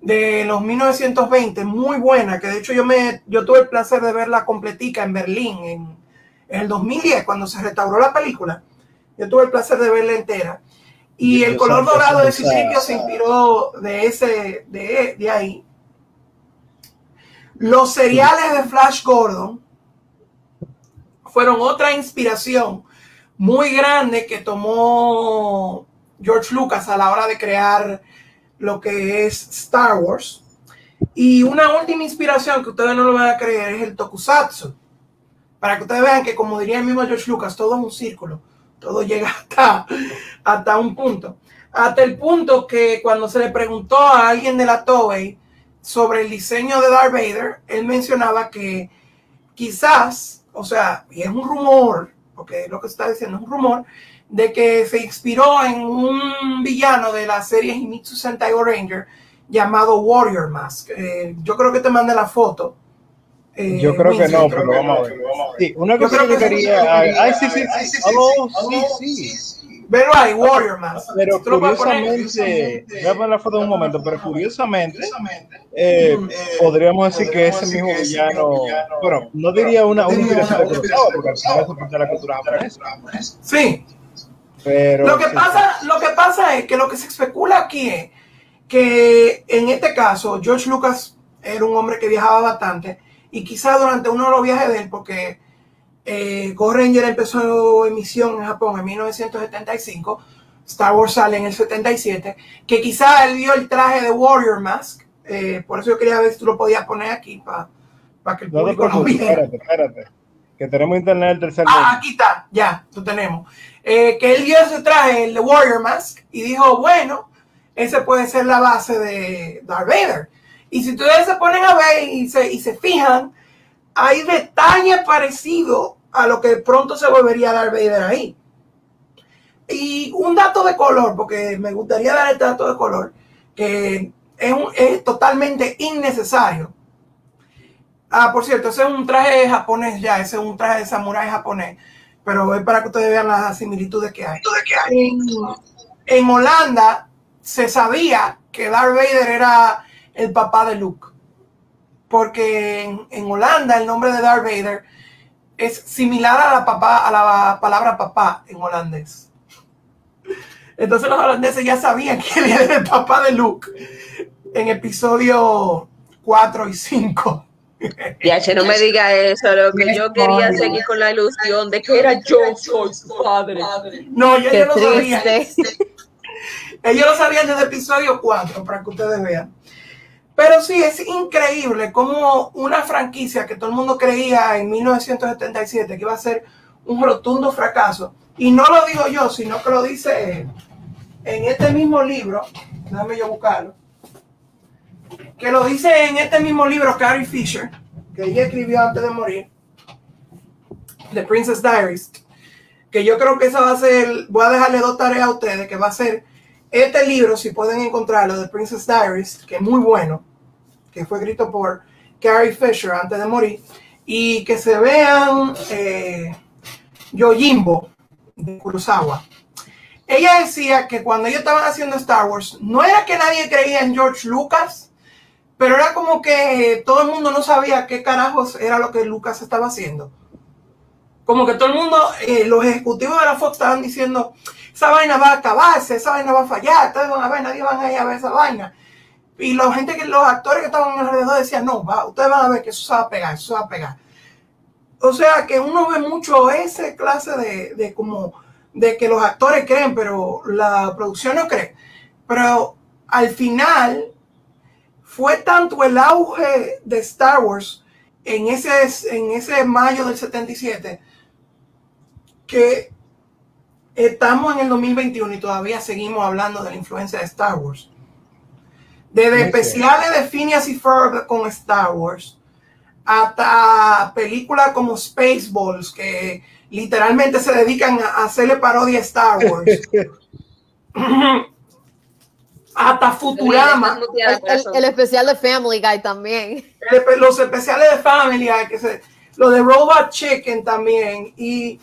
de los 1920, muy buena, que de hecho yo me yo tuve el placer de verla completica en Berlín en, el 2010 cuando se restauró la película. Yo tuve el placer de verla entera. Y el color dorado de Citripio se inspiró de ese de, de ahí. Los seriales de Flash Gordon fueron otra inspiración muy grande que tomó George Lucas a la hora de crear lo que es Star Wars. Y una última inspiración que ustedes no lo van a creer es el tokusatsu. Para que ustedes vean que, como diría el mismo George Lucas, todo es un círculo, todo llega hasta, hasta un punto. Hasta el punto que cuando se le preguntó a alguien de la Toei sobre el diseño de Darth Vader, él mencionaba que quizás o sea, y es un rumor, porque lo que está diciendo es un rumor, de que se inspiró en un villano de la serie Himitsu Sentai Ranger llamado Warrior Mask. Eh, yo creo que te mandé la foto. Eh, yo creo que no, pero vamos a ver. Sí, una cosa que, quería. Ay, sí, sí, sí. sí, sí. Pero hay Warrior Mask. Pero curiosamente, voy a poner la foto un momento, pero curiosamente, eh, podríamos decir que ese mismo villano, bueno, no diría una, una inspiración de porque al final es la cultura japonesa. Sí, Pero, lo, que pasa, lo que pasa es que lo que se especula aquí es que en este caso George Lucas era un hombre que viajaba bastante y quizás durante uno de los viajes de él, porque eh, Ghost Ranger empezó emisión en Japón en 1975, Star Wars sale en el 77, que quizás él vio el traje de Warrior Mask, eh, por eso yo quería ver si tú lo podías poner aquí para que el público no, lo viera. Espérate, espérate, que tenemos internet del tercer Ah, aquí está, ya, lo tenemos. Eh, que él vio ese traje, el de Warrior Mask, y dijo, bueno, ese puede ser la base de Darth Vader. Y si ustedes se ponen a ver y se, y se fijan, hay detalles parecidos a lo que pronto se volvería Darth Vader ahí. Y un dato de color, porque me gustaría dar el dato de color, que es, un- es totalmente innecesario. Ah, por cierto, ese es un traje japonés ya, ese es un traje de samurái japonés, pero es para que ustedes vean las similitudes que hay. En, en Holanda se sabía que Darth Vader era el papá de Luke, porque en, en Holanda el nombre de Darth Vader es similar a la, papá, a la palabra papá en holandés. Entonces los holandeses ya sabían que él era el papá de Luke en episodio 4 y 5. Yache, no me diga eso, lo que yo quería seguir con la ilusión de que era yo soy su padre. No, yo Qué ya lo sabía. [LAUGHS] Ellos lo sabían desde el episodio 4, para que ustedes vean. Pero sí, es increíble cómo una franquicia que todo el mundo creía en 1977 que iba a ser un rotundo fracaso, y no lo digo yo, sino que lo dice en este mismo libro, déjame yo buscarlo, que lo dice en este mismo libro Carrie Fisher, que ella escribió antes de morir, The Princess Diaries, que yo creo que esa va a ser, voy a dejarle dos tareas a ustedes, que va a ser este libro, si pueden encontrarlo, The Princess Diaries, que es muy bueno, que fue escrito por Carrie Fisher antes de morir, y que se vean eh, Yojimbo de Kurosawa. Ella decía que cuando ellos estaban haciendo Star Wars, no era que nadie creía en George Lucas, pero era como que todo el mundo no sabía qué carajos era lo que Lucas estaba haciendo. Como que todo el mundo, eh, los ejecutivos de la Fox estaban diciendo, esa vaina va a acabarse, esa vaina va a fallar, ustedes van a ver, nadie van a ir a ver esa vaina. Y la gente que, los actores que estaban alrededor decían, no, va, ustedes van a ver que eso se va a pegar, eso se va a pegar. O sea que uno ve mucho ese clase de, de como de que los actores creen, pero la producción no cree. Pero al final fue tanto el auge de Star Wars en ese, en ese mayo del 77 que estamos en el 2021 y todavía seguimos hablando de la influencia de Star Wars. Desde especiales de Phineas y Ferb con Star Wars hasta películas como Spaceballs que literalmente se dedican a hacerle parodia a Star Wars. [LAUGHS] hasta Futurama. El, el- el especial de Family Guy también. El- los especiales de Family Guy, que se, lo de Robot Chicken también, y,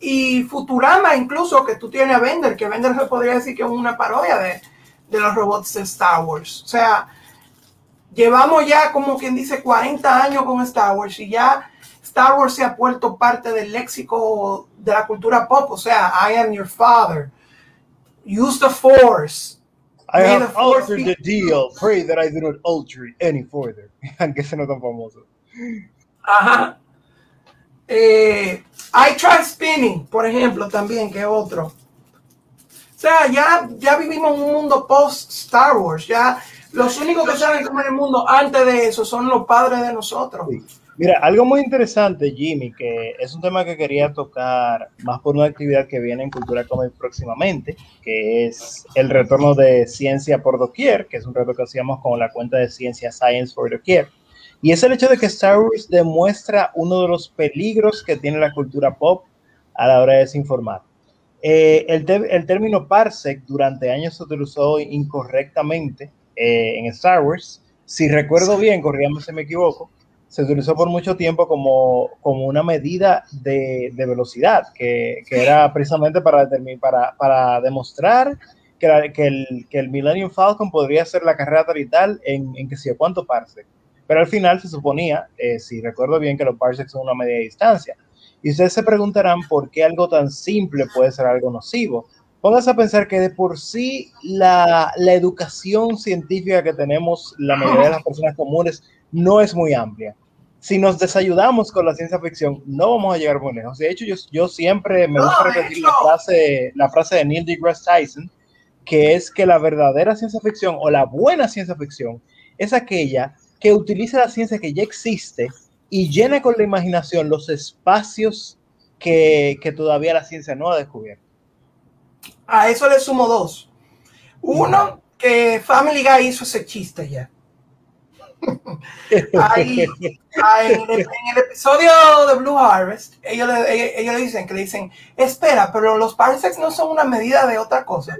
y Futurama incluso, que tú tienes a Bender, que Bender se podría decir que es una parodia de, de los robots de Star Wars. O sea, llevamos ya como quien dice 40 años con Star Wars y ya Star Wars se ha vuelto parte del léxico de la cultura pop, o sea, I am your father, use the force. I May have altered the deal. Pray that I do not alter it any further. [LAUGHS] Aunque ese no es tan famoso. Ajá. Eh, I Try Spinning, por ejemplo, también, que es otro. O sea, ya, ya vivimos en un mundo post Star Wars. Ya los únicos que saben cómo era el mundo antes de eso son los padres de nosotros. Sí. Mira, algo muy interesante, Jimmy, que es un tema que quería tocar más por una actividad que viene en Cultura Comic próximamente, que es el retorno de Ciencia por Doquier, que es un reto que hacíamos con la cuenta de Ciencia Science for Doquier. Y es el hecho de que Star Wars demuestra uno de los peligros que tiene la cultura pop a la hora de desinformar. Eh, el, término parsec durante años se utilizó incorrectamente eh, en Star Wars. Si recuerdo bien, corríamos si me equivoco, se utilizó por mucho tiempo como, como una medida de, de velocidad, que, que era precisamente para, para, para demostrar que, la- que el, que el Millennium Falcon podría hacer la carrera tal en, en que sé cuánto parsec. Pero al final se suponía, eh, si recuerdo bien, que los parsecs son una media distancia. Y ustedes se preguntarán por qué algo tan simple puede ser algo nocivo. Póngase a pensar que de por sí la, la educación científica que tenemos la mayoría de las [LAUGHS] personas comunes no es muy amplia. Si nos desayudamos con la ciencia ficción, no vamos a llegar muy lejos. De hecho, yo, yo siempre me gusta repetir la frase, la frase de Neil deGrasse Tyson, que es que la verdadera ciencia ficción o la buena ciencia ficción es aquella que utiliza la ciencia que ya existe y llena con la imaginación los espacios que, que todavía la ciencia no ha descubierto. A eso le sumo dos. Uno, que Family Guy hizo ese chiste ya. Ahí, [LAUGHS] ahí, en, el, en, el, episodio de Blue Harvest, ellos le, ellos le dicen que le dicen, espera, pero los parsecs no son una medida de otra cosa.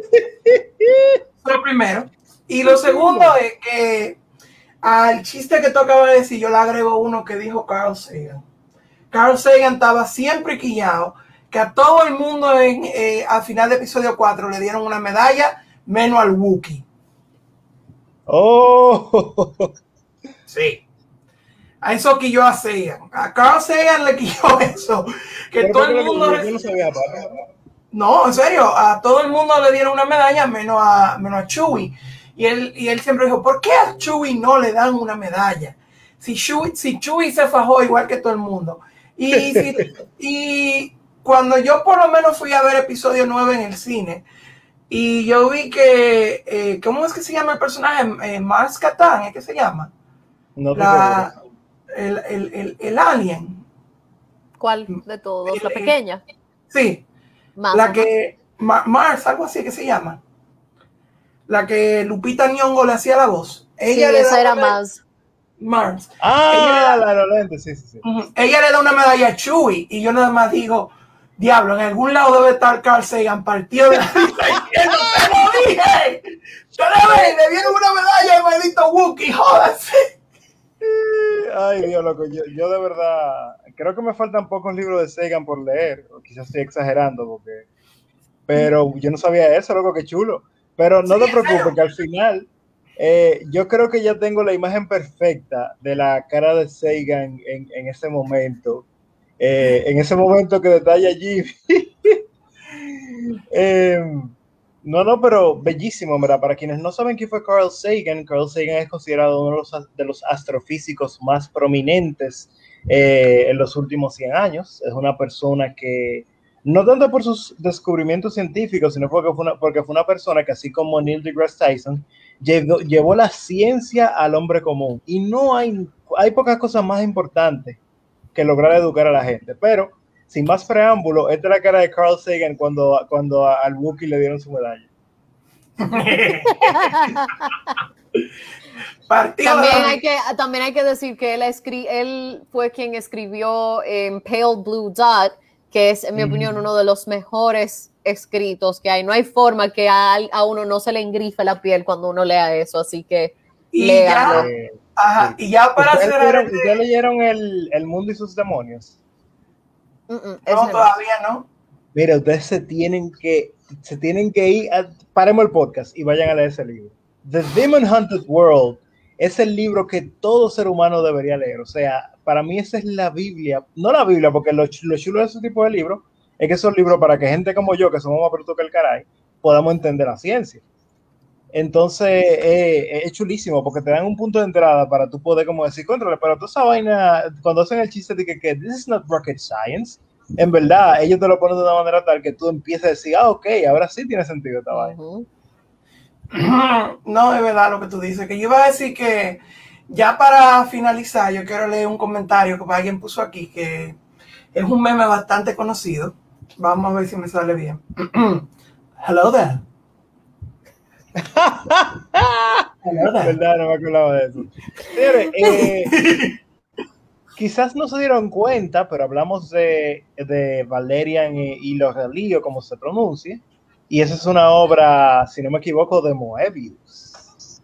Lo primero. Y lo segundo es que al chiste que tú acabas de decir, yo le agrego uno que dijo Carl Sagan. Carl Sagan estaba siempre quillado que a todo el mundo en, eh, al final de episodio 4 le dieron una medalla, menos al Wookiee. Oh. Sí. A eso que yo hacía. A Carl Sagan le quilló [LAUGHS] eso. Que todo el mundo. Yo no, sabía, no, en serio, a todo el mundo le dieron una medalla, menos a, menos a Chewie. Y él, y él siempre dijo, ¿por qué a Chewie no le dan una medalla? Si Chewie, si Chewie se fajó igual que todo el mundo. Y, [LAUGHS] si, y cuando yo por lo menos fui a ver episodio 9 en el cine, y yo vi que, eh, ¿cómo es que se llama el personaje? Eh, Mars Katan, ¿es que se llama? No la, el, el, el, el, alien. ¿Cuál de todos? ¿La pequeña? Sí. Más, la que, Ma, Mars, algo así que se llama. La que Lupita Nyong'o le hacía la voz. Ella sí, le esa era más. Mars. Ah, la Lolente, sí, sí, sí. Uh -huh. Ella le da una medalla a Chewie y yo nada más digo, diablo, en algún lado debe estar Carl Sagan partido de la [LAUGHS] ¡Te lo dije! ¡Te lo dije! Le dieron una medalla al maldito Wookiee, jódase. Ay, Dios, loco, yo, yo, de verdad creo que me faltan pocos libros de Sagan por leer, o quizás estoy exagerando, porque, pero yo no sabía eso, loco, qué chulo. Pero no sí, te preocupes, que al final eh, yo creo que ya tengo la imagen perfecta de la cara de Sagan en, en ese momento, eh, en ese momento que detalla Jimmy. [LAUGHS] eh, no, no, pero bellísimo, ¿verdad? Para quienes no saben quién fue Carl Sagan, Carl Sagan es considerado uno de los, astrofísicos más prominentes eh, en los últimos 100 años. Es una persona que, no tanto por sus descubrimientos científicos, sino porque fue una, porque fue una persona que, así como Neil deGrasse Tyson, llevó, llevó la ciencia al hombre común. Y no hay, hay pocas cosas más importantes que lograr educar a la gente. Pero sin más preámbulo, esta es la cara de Carl Sagan cuando, cuando al Wookiee le dieron su medalla. [LAUGHS] también, hay que, también hay que decir que él, escri él fue quien escribió en Pale Blue Dot, que es, en mi mm. opinión, uno de los mejores escritos que hay. No hay forma que a, a uno no se le engrife la piel cuando uno lea eso, así que y ya, ajá, y ya para ¿Ustedes, cerrar, leyeron, ¿ustedes leyeron el, el Mundo y sus demonios? Mm, mm, no, todavía no. Mira, ustedes se tienen que, se tienen que ir, a, paremos el podcast y vayan a leer ese libro. The Demon Hunted World es el libro que todo ser humano debería leer. O sea, para mí esa es la Biblia, no la Biblia, porque lo, lo chulo de ese tipo de libros es que son libros para que gente como yo, que somos más brutos que el caray, podamos entender la ciencia. Entonces, eh, es chulísimo porque te dan un punto de entrada para tú poder como decir, contra, pero toda esa vaina, cuando hacen el chiste de que, que this is not rocket science, en verdad, ellos te lo ponen de una manera tal que tú empiezas a decir, ah, ok, ahora sí tiene sentido esta vaina. Uh [CLEARS THROAT] -huh. No, es verdad lo que tú dices, que yo iba a decir que ya para finalizar, yo quiero leer un comentario que alguien puso aquí, que es un meme bastante conocido. Vamos a ver si me sale bien. [CLEARS THROAT] Hello there. ¿Verdad? No me acordaba de eso. Señores, eh, quizás no se dieron cuenta, pero hablamos de, de Valerian y, y los Relíos, como se pronuncia, y esa es una obra, si no me equivoco, de Moebius.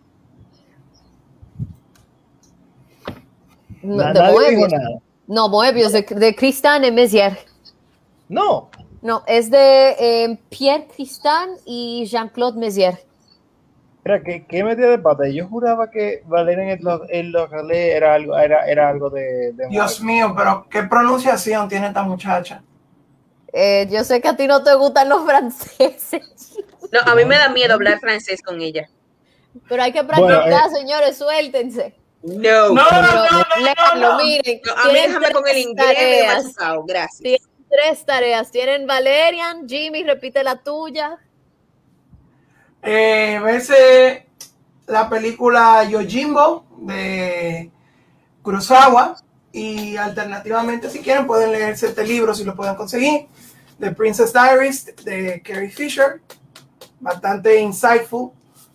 No, de Moebius. No, Moebius, de, de Christian Messier. No. No, es de eh, Pierre Christian y Jean-Claude Messier. Que, ¿qué metía de pata? Yo juraba que Valerian en los, en los era algo, era, era algo de, de Dios mío, pero ¿qué pronunciación tiene esta muchacha? Eh, yo sé que a ti no te gustan los franceses. No, a mí me da miedo hablar francés con ella. Pero hay que practicar, bueno, eh, señores, suéltense. No, no, no, no, no, miren. a mí déjame con el inglés, tareas, gracias. Tienen tres tareas. Tienen Valerian, Jimmy, repite la tuya. Eh, verse la película Yojimbo de Kurosawa. Y alternativamente si quieren pueden leerse este libro si lo pueden conseguir. The Princess Diaries de Carrie Fisher. Bastante insightful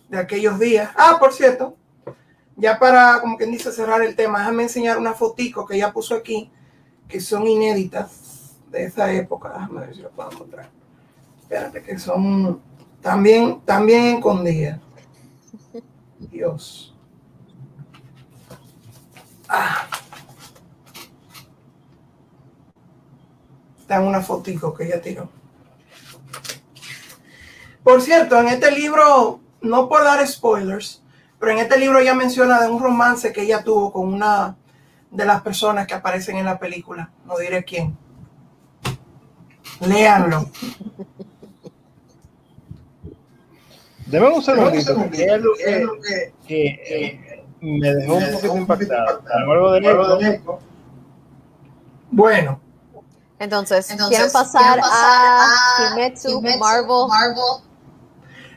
de aquellos días. Ah por cierto ya para como quien dice cerrar el tema déjame enseñar una fotico que ella puso aquí que son inéditas de esa época. Déjame ver si lo puedo encontrar. Espérate que son también, también escondida. Dios. Ah. Está una fotico que ella tiró. Por cierto, en este libro, no por dar spoilers, pero en este libro ella menciona de un romance que ella tuvo con una de las personas que aparecen en la película. No diré quién. Léanlo. Deme un segundito, que es algo que, que eh, me dejó un poquito impactado. Algo de eco. Bueno. Entonces, Entonces ¿quieren pasar, a, Kimetsu, Marvel?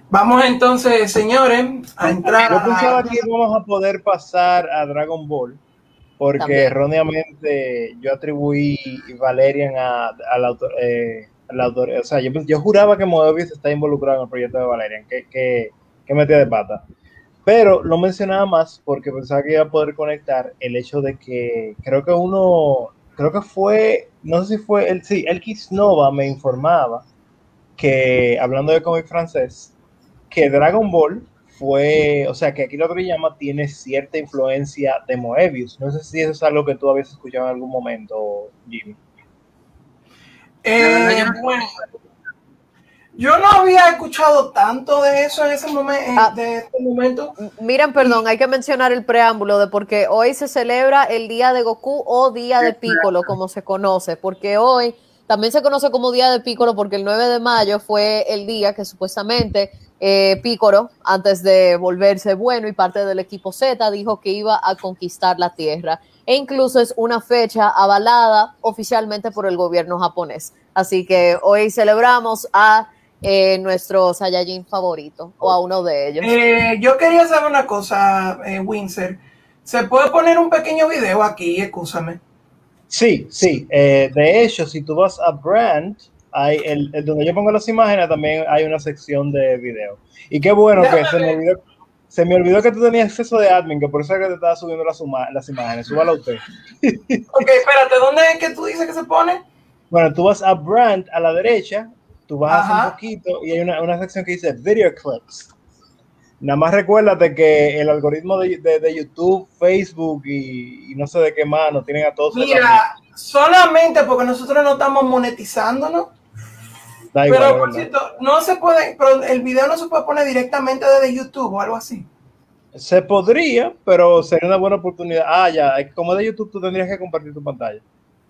Vamos entonces, señores, a entrar. Yo pensaba que íbamos a poder pasar a Dragon Ball, porque erróneamente yo atribuí Valerian al autor. Eh, o sea, yo, juraba que Moebius está involucrado en el proyecto de Valerian, que, que, metía de pata. Pero lo mencionaba más porque pensaba que iba a poder conectar el hecho de que creo que uno, creo que fue, no sé si fue, el, sí, el Nova me informaba que, hablando de cómic francés, que Dragon Ball fue, o sea, que aquí lo llama tiene cierta influencia de Moebius. No sé si eso es algo que tú habías escuchado en algún momento, Jimmy. Eh, yo no había escuchado tanto de eso en ese momento, ah. de este momento. Miren, perdón, hay que mencionar el preámbulo de porque hoy se celebra el día de Goku o día de Piccolo, como se conoce, porque hoy también se conoce como día de Piccolo porque el 9 de mayo fue el día que supuestamente eh, Piccolo, antes de volverse bueno y parte del equipo Z, dijo que iba a conquistar la Tierra e incluso es una fecha avalada oficialmente por el gobierno japonés. Así que hoy celebramos a eh, nuestro Saiyajin favorito o a uno de ellos. Eh, yo quería saber una cosa, eh, Windsor. ¿Se puede poner un pequeño video aquí? Escúchame. Sí, sí. Eh, de hecho, si tú vas a Brand, hay el, donde yo pongo las imágenes, también hay una sección de video. Y qué bueno que se me olvidó se me olvidó que tú tenías acceso de admin, que por eso es que te estaba subiendo las, las imágenes. Súbala usted. [LAUGHS] ok, espérate, ¿dónde es que tú dices que se pone? Bueno, tú vas a Brand a la derecha, tú vas a un poquito y hay una, una, sección que dice Video Clips. Nada más recuérdate que el algoritmo de, de, YouTube, Facebook y, no sé de qué más nos tienen a todos. Mira, solamente porque nosotros no estamos monetizándonos. Pero por cierto, no se puede, pero el video no se puede poner directamente desde YouTube o algo así. Se podría, pero sería una buena oportunidad. Ah, ya, como de YouTube tú tendrías que compartir tu pantalla.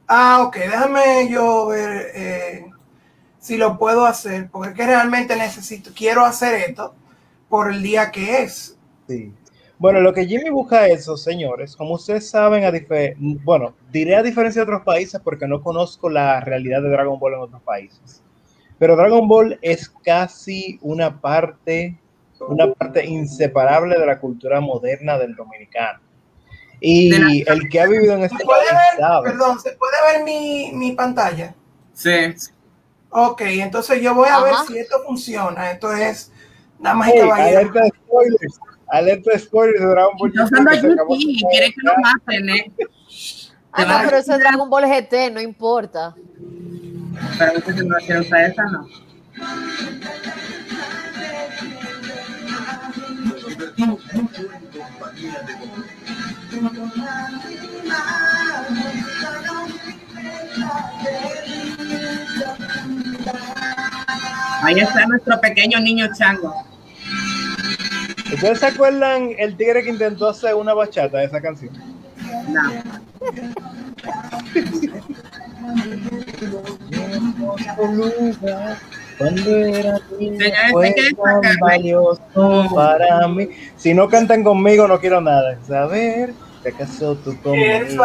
Ah, ok, déjame yo ver eh, si lo puedo hacer, porque es que realmente necesito, quiero hacer esto por el día que es. Sí. Bueno, lo que Jimmy busca eso, señores, como ustedes saben, a bueno, diré a diferencia de otros países porque no conozco la realidad de Dragon Ball en otros países. Pero Dragon Ball es casi una parte, una parte inseparable de la cultura moderna del dominicano. Y el que ha vivido en este ¿Se puede ver, Perdón, ¿se puede ver mi, mi, pantalla? Sí. Ok, entonces yo voy a ver si esto funciona. Esto es nada más hey, Alerta de spoilers. Alerta de spoilers de Dragon Ball. Yo GT, quiere que lo maten, ¿eh? Ah, no, pero eso es Dragon Ball GT, no importa. Pero usted no quiere usar esa, no. Ahí está nuestro pequeño niño chango. ¿Ustedes se acuerdan el tigre que intentó hacer una bachata de esa canción? No. [LAUGHS] Cuando era Señores, fue tan valioso para mí. Si no cantan conmigo, no quiero nada. Saber que acaso tú conmigo.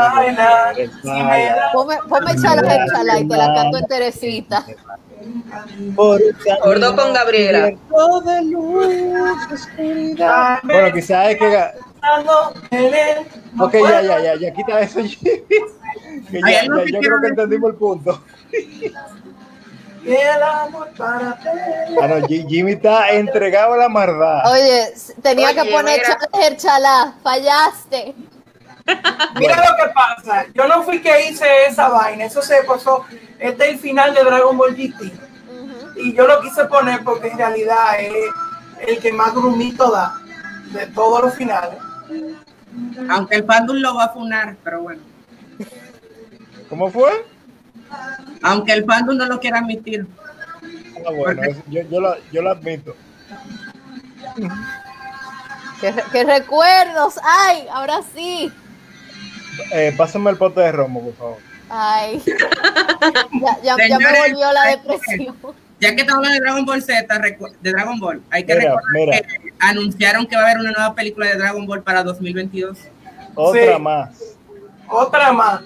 Ponme, chala, chala y te la canto enterecita. Gordo con Gabriela. de luz, oscuridad. Bueno, quizás es que. Pensando en él, no Ok, ya, ya, ya, ya, quita eso. [LAUGHS] que ya, ya, yo creo que entendimos el punto. El amor para ti. Ah, no, Ji- Jimmy está entregado a la maldad. Oye, tenía Oye, que poner mira. chala, chala, fallaste. Mira lo que pasa. Yo no fui que hice esa vaina. Eso se pasó. Este es el final de Dragon Ball GT. Y yo lo quise poner porque en realidad es el que más grumito da de todos los finales. Aunque el fandom lo va a funar, pero bueno. ¿Cómo fue? Aunque el fandom no lo quiera admitir. Ah, bueno, yo, yo, lo, yo lo admito. ¿Qué, qué recuerdos! ¡Ay! Ahora sí. Eh, pásame el pote de romo, por favor. Ay. [LAUGHS] Ya, ya, ya me volvió la depresión. Ya que estamos hablando de Dragon Ball Z, de Dragon Ball, hay que Mira, recordar mira. que anunciaron que va a haber una nueva película de Dragon Ball para 2022. Otra Sí. más. Otra más.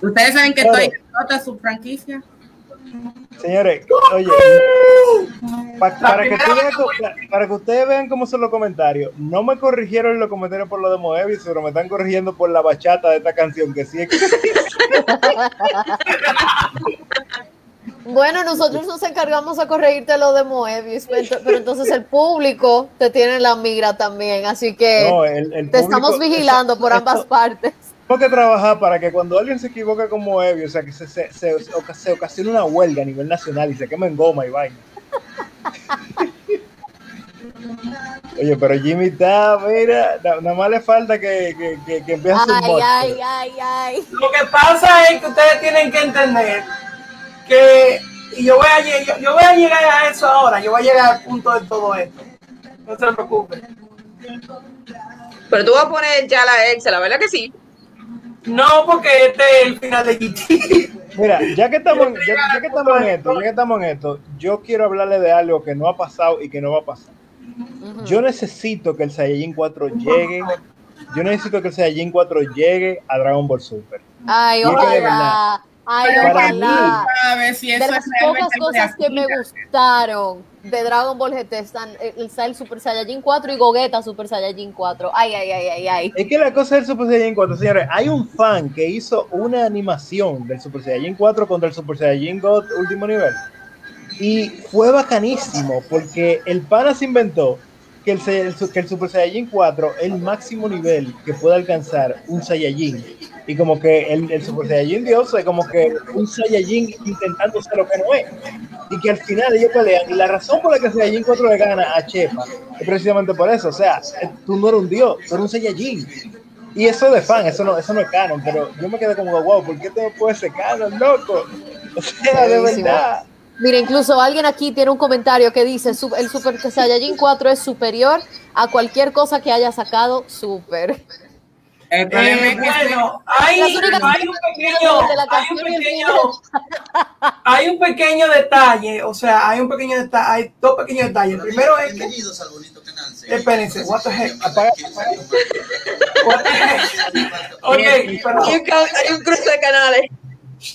Ustedes saben que Claro. estoy en otra su franquicia. Señores, oye, pa- para, que para ustedes vean cómo son los comentarios, no me corrigieron los comentarios por lo de Moebius, pero me están corrigiendo por la bachata de esta canción, que sí existe. [LAUGHS] Bueno, nosotros nos encargamos a corregirte lo de Moebius, pero pero entonces el público te tiene en la migra también, así que No, el, el te público- estamos vigilando por ambas esto- partes. Tenemos que trabajar para que cuando alguien se equivoque con Moebius, o sea, que se, se, se, oca- se ocasione una huelga a nivel nacional y se queme en goma y vaina. [LAUGHS] Oye, pero Jimmy está, mira, na- nada más le falta que, que, que, que empiece su Ay, ay, ay, ay. Lo que pasa es que ustedes tienen que entender que, y yo voy a, lle- yo, yo voy a llegar a eso ahora, yo voy a llegar al punto de todo esto. No se preocupen. Pero tú vas a poner ya la Excel, la verdad que sí. No, porque este es el final de GT. Mira, ya que estamos, en- ya, ya que estamos en esto, ya que estamos en esto, yo quiero hablarle de algo que no ha pasado y que no va a pasar. Yo necesito que el Saiyajin 4 llegue. Yo necesito que el Saiyajin 4 llegue a Dragon Ball Super. Ay, Y es que de verdad, ojalá. Ay, ojalá. Si De eso las pocas cosas que me gustaron de Dragon Ball GT están eh, está el Super Saiyajin 4 y Gogeta Super Saiyajin 4. Ay, ay, ay, ay, ay. Es que la cosa del Super Saiyajin 4, señores, hay un fan que hizo una animación del Super Saiyajin 4 contra el Super Saiyajin God último nivel. Y fue bacanísimo porque el pana se inventó que el, que el Super Saiyajin 4 es el máximo nivel que puede alcanzar un Saiyajin. Y como que el, el Super Saiyajin Dios es como que un Saiyajin intentando ser lo que no es. Y que al final ellos pelean. Y la razón por la que el Saiyajin 4 le gana a Chepa es precisamente por eso. O sea, tú no eres un dios, tú eres un Saiyajin. Y eso de fan, eso no, eso no es canon, pero yo me quedé como, wow, ¿por qué no puede ser canon, loco? [LAUGHS] O sea, de verdad. Mira, incluso alguien aquí tiene un comentario que dice, "Su- el Super Saiyajin 4 es superior a cualquier cosa que haya sacado Super. El problema Eh, es que bueno, hay, únicas hay un pequeño, hay un pequeño, hay un pequeño detalle, o sea, hay un pequeño detalle, hay dos pequeños detalles. El primero es que, Bienvenidos al bonito canal. espérense, what the heck, Apaga, [LAUGHS] what the heck. Ok, pero- Hay un, hay un cruce de canales.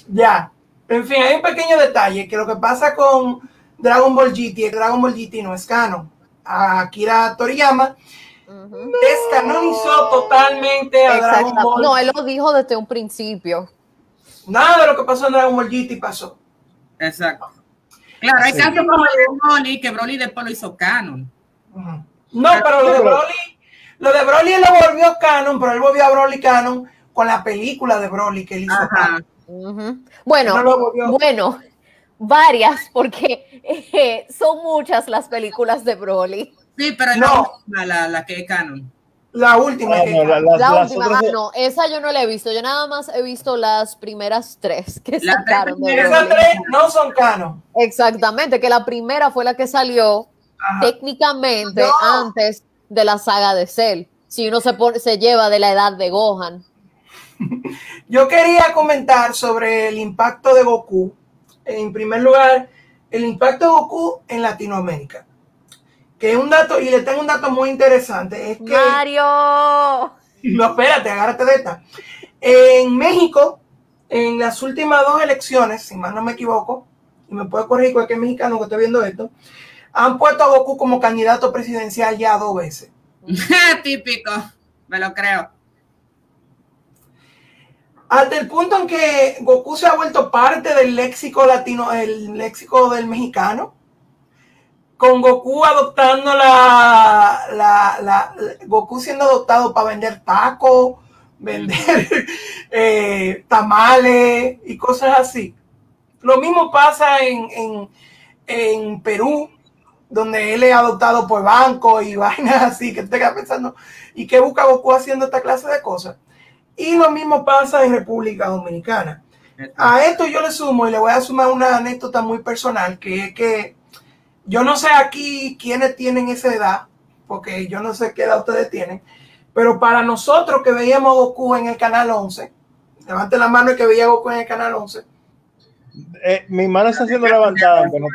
Ya. En fin, hay un pequeño detalle que lo que pasa con Dragon Ball GT, el Dragon Ball GT no es canon. Akira Toriyama Ujú. descanonizó totalmente a Dragon. Ball. No, él lo dijo desde un principio. Nada de lo que pasó en Dragon Ball GT pasó. Exacto. Claro, hay Sí. casos como el de Broly, que Broly después lo hizo canon. No, pero lo de Broly, lo de Broly él lo volvió canon, pero él volvió a Broly canon con la película de Broly que él hizo. Ajá. Bueno, No bueno, varias, porque eh, son muchas las películas de Broly. Sí, pero No. la, la, la que es canon. La última. No, la- La las última, otras- ah, no, esa yo no la he visto. Yo nada más he visto las primeras tres que Las sacaron de tres Esas Broly. tres no son canon. Exactamente, que la primera fue la que salió Ajá. técnicamente No. antes de la saga de Cell. Si uno se, pone, se lleva de la edad de Gohan. Yo quería comentar sobre el impacto de Goku. En primer lugar, el impacto de Goku en Latinoamérica. Que es un dato, y le tengo un dato muy interesante, es que... Mario. No, espérate, agárrate de esta. En México, en las últimas dos elecciones, si mal no me equivoco, y me puede corregir cualquier mexicano que esté viendo esto, han puesto a Goku como candidato presidencial ya dos veces. [LAUGHS] Típico, me lo creo. Hasta el punto en que Goku se ha vuelto parte del léxico latino, el léxico del mexicano, con Goku adoptando la, la, la Goku siendo adoptado para vender tacos, vender [LAUGHS] eh, tamales y cosas así. Lo mismo pasa en, en, en, Perú, donde él es adoptado por banco y [LAUGHS] vainas así, que te quedas pensando, ¿y qué busca Goku haciendo esta clase de cosas? Y lo mismo pasa en República Dominicana. A esto yo le sumo y le voy a sumar una anécdota muy personal, que es que yo no sé aquí quiénes tienen esa edad, porque yo no sé qué edad ustedes tienen, pero para nosotros que veíamos Goku en el canal 11, levante la mano y que veía Goku en el canal 11. Eh, mi mano está siendo levantada, no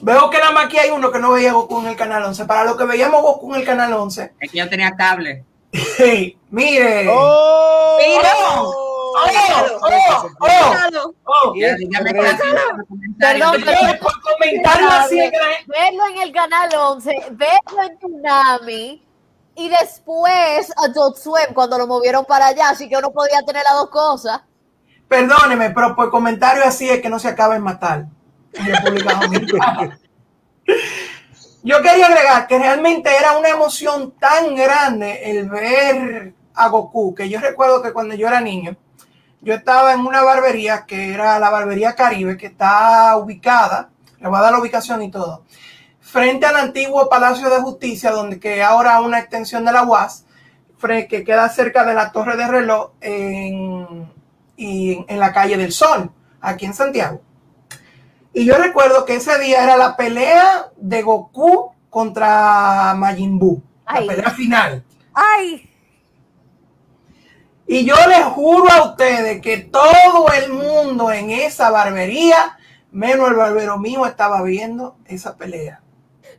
Veo que nada más aquí hay uno que no veía Goku en el canal 11. Para los que veíamos Goku en el canal 11. Es que yo tenía cable. Hey, [LAUGHS] mire. ¡Oh! ¡Mire! ¡Oh! ¡Oh! ¡Oh! ¡Oh! Perdón, por comentarlo así. Verlo en el canal 11, verlo en Tsunami y después Adult Swim cuando lo movieron para allá, así que uno podía tener las dos cosas. Perdóneme, pero por comentario así es que no se acaba en matar. República [LAUGHS] Dominicana. Yo quería agregar que realmente era una emoción tan grande el ver a Goku, que yo recuerdo que cuando yo era niño, yo estaba en una barbería que era la barbería Caribe, que está ubicada, le voy a dar la ubicación y todo, frente al antiguo Palacio de Justicia, donde que ahora una extensión de la UAS, que queda cerca de la Torre de Reloj en, y en la calle del Sol, aquí en Santiago. Y yo recuerdo que ese día era la pelea de Goku contra Majin Buu, la pelea final. ¡Ay! Y yo les juro a ustedes que todo el mundo en esa barbería, menos el barbero mío, estaba viendo esa pelea.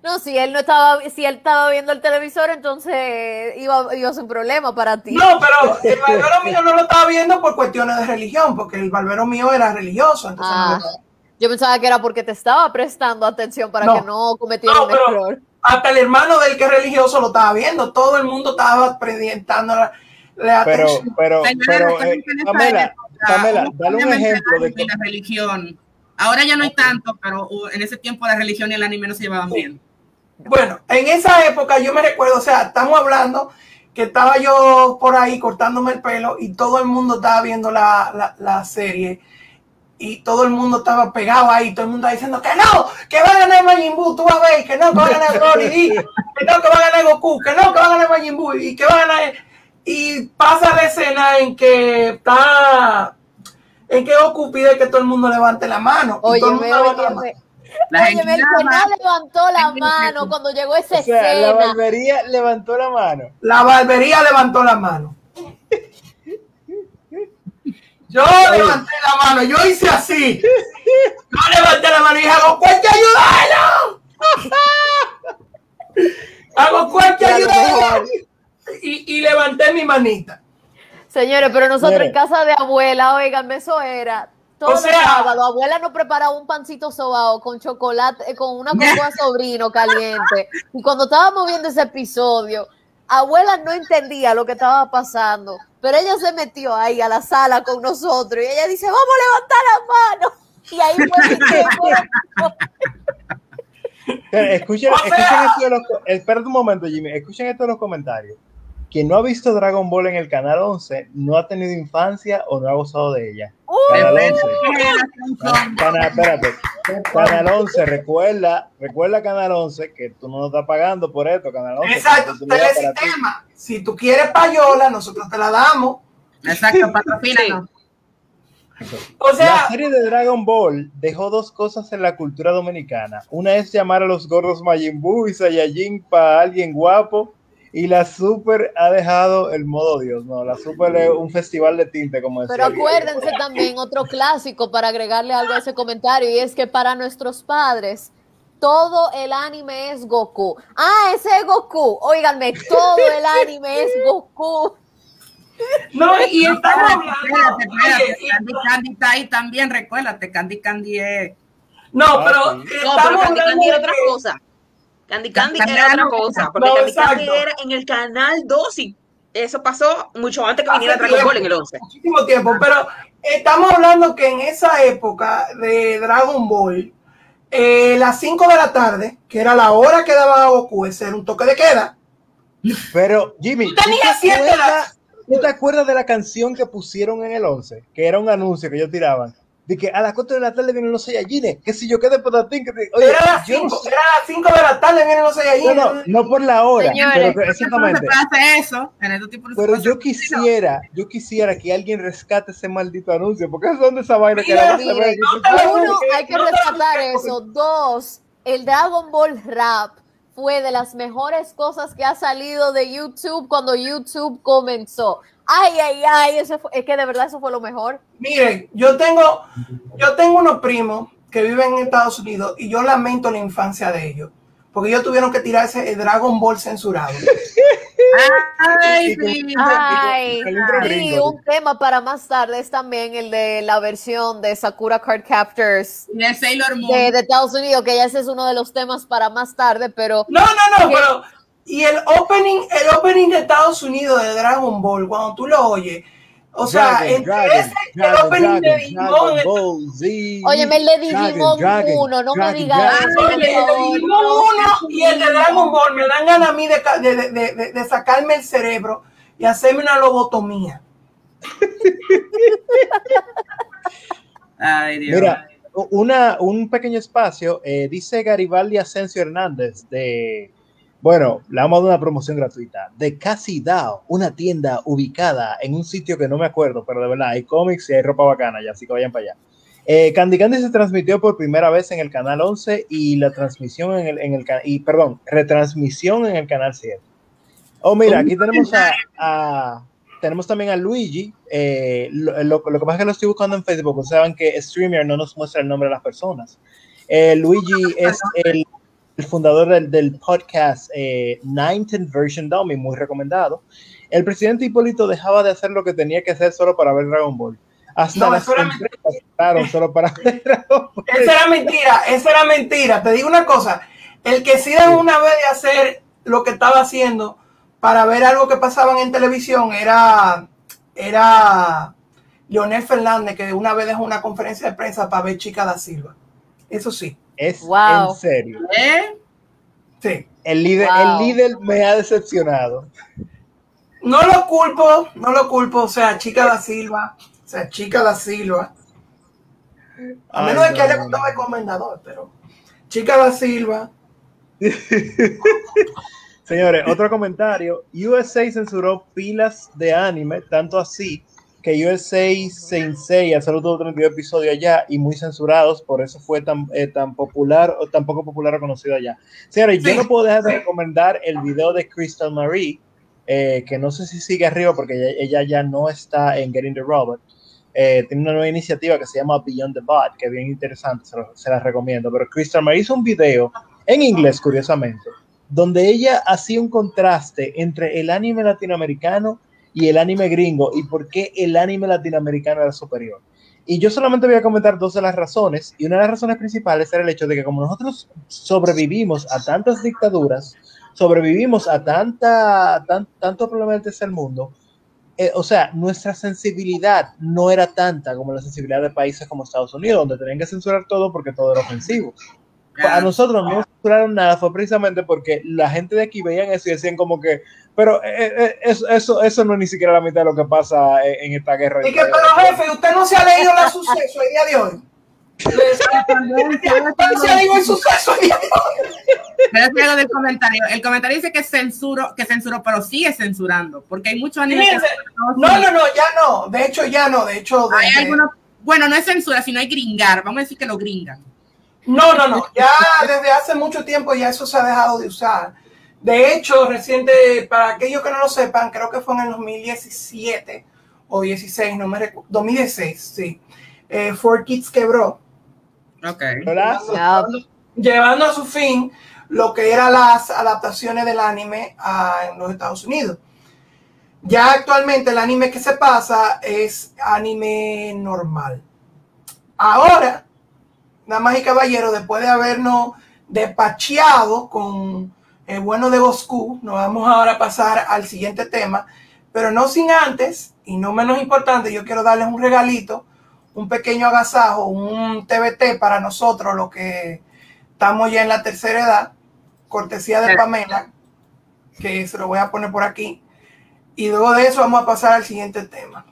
No, si él no estaba, si él estaba viendo el televisor, entonces iba, iba a ser un problema para ti. No, pero el barbero mío no lo estaba viendo por cuestiones de religión, porque el barbero mío era religioso, entonces ah. Yo pensaba que era porque te estaba prestando atención para que no cometiera un error. Hasta el hermano del que es religioso lo estaba viendo. Todo el mundo estaba presentando la, la atención. Pero, pero, pero, eh, Pamela, Pamela, dale un ejemplo de la religión. Ahora ya no hay tanto, pero en ese tiempo la religión y el anime no se llevaban bien. Bueno, en esa época yo me recuerdo, o sea, estamos hablando que estaba yo por ahí cortándome el pelo y todo el mundo estaba viendo la, la, la serie y todo el mundo estaba pegado ahí, todo el mundo diciendo que no, que va a ganar Majin Buu, tú vas a ver, que no, que va a ganar Broly, que no, que va a ganar Goku, que no, que va a ganar Majin Buu, y que va a ganar... Y pasa la escena en que está, en que Goku pide que todo el mundo levante la mano. Oye, todo el mundo levanta la mano. Oye, el canal levantó la mano cuando llegó esa o sea, escena. La barbería levantó la mano. La barbería levantó la mano. Yo levanté la mano, yo hice así. Yo levanté la mano y dije, hago cuenta ayudarlo. [LAUGHS] hago cuenta ayudarlo. Y, y levanté mi manita. Señores, pero nosotros en casa de abuela, oigan, eso era todo O sea- el sábado. Abuela nos preparaba un pancito sobao con chocolate, eh, con una [LAUGHS] cocoa sobrino caliente. Y cuando estábamos viendo ese episodio, abuela no entendía lo que estaba pasando, pero ella se metió ahí a la sala con nosotros y ella dice, vamos a levantar la mano. Y ahí fue Escuchen, escuchen esto de los, espérate un momento, Jimmy. Escuchen esto de los comentarios. Quien no ha visto Dragon Ball en el canal 11 no ha tenido infancia o no ha gozado de ella. Uh, Canal Depende 11. de qué generación son. Canal, espérate. Canal 11, recuerda, recuerda Canal 11 que tú no nos estás pagando por esto, Canal 11. Exacto, para ti. telesistema. Si tú quieres payola, nosotros te la damos. Exacto, patrocínanos. O sea, la serie de Dragon Ball dejó dos cosas en la cultura dominicana. Una es llamar a los gordos Majin Buu y Saiyajin para alguien guapo. Y la Super ha dejado el modo Dios, ¿no? La Super es un festival de tinte, como decía. Pero acuérdense también otro clásico para agregarle algo a ese comentario, y es que para nuestros padres, todo el anime es Goku. Ah, ese es Goku. Óiganme, todo el anime es Goku. no, y hablando. Espérate, Candy Candy está ahí también, recuérdate, Candy Candy es... No, Ah, pero sí. No, pero estamos Candy hablando Candy era de otra cosa. Candy Candy era otra cosa. Porque No, Candy era en el canal 2 y eso pasó mucho antes que Hace viniera Dragon. Ball en el 11. muchísimo tiempo, pero estamos hablando que en esa época de Dragon Ball, eh, las 5 de la tarde, que era la hora que daba Goku, ese era un toque de queda. Pero, Jimmy, Tú tenías ¿tú, te acuerdas, tú te acuerdas de la canción que pusieron en el 11? Que era un anuncio que ellos tiraban. De que a las 4 de la tarde vienen los Saiyajines. Que si yo quedé patatín. Que te- Oye, era las yo no 5, sé- era las 5 de la tarde, vienen los No, Saiyajines. no, no por la hora, Señores, pero No exactamente. eso, en de Pero yo quisiera, yo quisiera que alguien rescate ese maldito anuncio, porque es donde esa vaina que la mire, Uno, hay que no rescatar eso. Dos, el Dragon Ball Rap fue de las mejores cosas que ha salido de YouTube cuando YouTube comenzó. Ay, ay, ay, ese fue- es que de verdad eso fue lo mejor. Miren, yo tengo, yo tengo unos primos que viven en Estados Unidos y yo lamento la infancia de ellos. Porque ellos tuvieron que tirarse el Dragon Ball censurado. Ay, sí. Ay, gringo. un tema para más tarde es también el de la versión de Sakura Card Captors de Sailor Moon. de, de Estados Unidos, que ya ese es uno de los temas para más tarde, pero No, no, no, ¿Qué? pero. Y el opening, el opening de Estados Unidos de Dragon Ball, cuando tú lo oyes, o sea, Dragon, entre Dragon, ese, el Dragon, opening de Dragon, Digimon, el-. Óyeme, el de Digimon Dragon, 1, no me digas eso. Oye, el de Digimon 1 y el de Dragon Ball me dan ganas a mí de, ca- de, de- de- de- de sacarme el cerebro y hacerme una lobotomía. [LAUGHS] Ay, Dios. Mira, una, un pequeño espacio, eh, dice Garibaldi Asensio Hernández de, bueno, le vamos a dar una promoción gratuita, de Casi Dao, una tienda ubicada en un sitio que no me acuerdo, pero de verdad hay cómics y hay ropa bacana ya, así que vayan para allá. Eh, Candy Candy se transmitió por primera vez en el canal 11 y la transmisión en el, en el y perdón, retransmisión en el canal 7. Oh, mira, aquí tenemos a, tenemos también a Luigi. eh, lo, lo- lo que pasa es que lo estoy buscando en Facebook. Ustedes saben que Streamer no nos muestra el nombre de las personas. Eh, Luigi es el, el fundador del, del podcast eh, Version Dummy, muy recomendado. El presidente Hipólito dejaba de hacer lo que tenía que hacer solo para ver Dragon Ball. Hasta No, las empresas solo para [LAUGHS] ver Dragon Ball. Esa era mentira, esa era mentira. Te digo una cosa, el que sí de una vez de hacer lo que estaba haciendo para ver algo que pasaban en televisión era, era Leonel Fernández, que una vez dejó una conferencia de prensa para ver Chica da Silva. Eso sí, Es Wow. en serio. ¿Eh? sí. El líder, Wow. el líder me ha decepcionado. No lo culpo, no lo culpo, o sea, Chica da Silva, o sea, Chica da Silva. A Ay, menos de que haya no. el comendador, pero Chica da Silva. [LAUGHS] Señores, otro comentario. USA censuró pilas de anime, tanto así que USA Sensei solo tuvo 32 episodios allá y muy censurados, por eso fue tan, eh, tan popular o tan poco popular o conocido allá. Señores, yo Sí. no puedo dejar de recomendar el video de Crystal Marie, eh, que no sé si sigue arriba porque ella, ella ya no está en Getting the Robot. Eh, tiene una nueva iniciativa que se llama Beyond the Bot, que es bien interesante, se, se la recomiendo. Pero Crystal Marie hizo un video en inglés, curiosamente, donde ella hacía un contraste entre el anime latinoamericano y el anime gringo y por qué el anime latinoamericano era superior. Y yo solamente voy a comentar dos de las razones, y una de las razones principales era el hecho de que como nosotros sobrevivimos a tantas dictaduras, sobrevivimos a tanta, tan, tanto problema del tercer mundo, eh, o sea, nuestra sensibilidad no era tanta como la sensibilidad de países como Estados Unidos, donde tenían que censurar todo porque todo era ofensivo. A nosotros no nos censuraron nada, fue precisamente porque la gente de aquí veían eso y decían como que, pero eh, eh, eso, eso, eso no es ni siquiera la mitad de lo que pasa en, en esta guerra. Y que, pero jefe, usted no se ha leído la suceso el día de hoy. [LAUGHS] Usted no se ha leído el suceso el día de hoy. Pero es algo del comentario. El comentario dice que censuro, que censuró, pero sigue censurando, porque hay muchos animes. no, no, no, ya no. De hecho, ya no. De hecho, de- hay de- algunos, Bueno, no es censura, sino hay gringar. Vamos a decir que lo gringan. No, no, no. Ya desde hace mucho tiempo ya eso se ha dejado de usar. De hecho, reciente, para aquellos que no lo sepan, creo que fue en el 2017 o 16, no me recuerdo, 2016, sí. Eh, Four Kids quebró. Ok. Llevando a su fin lo que eran las adaptaciones del anime a, en los Estados Unidos. Ya actualmente el anime que se pasa es anime normal. Ahora, damas y caballeros, después de habernos despacheado con el bueno de Boscu, nos vamos ahora a pasar al siguiente tema, pero no sin antes, y no menos importante, yo quiero darles un regalito, un pequeño agasajo, un TBT para nosotros, los que estamos ya en la tercera edad, cortesía de Pamela, que se lo voy a poner por aquí. Y luego de eso vamos a pasar al siguiente tema.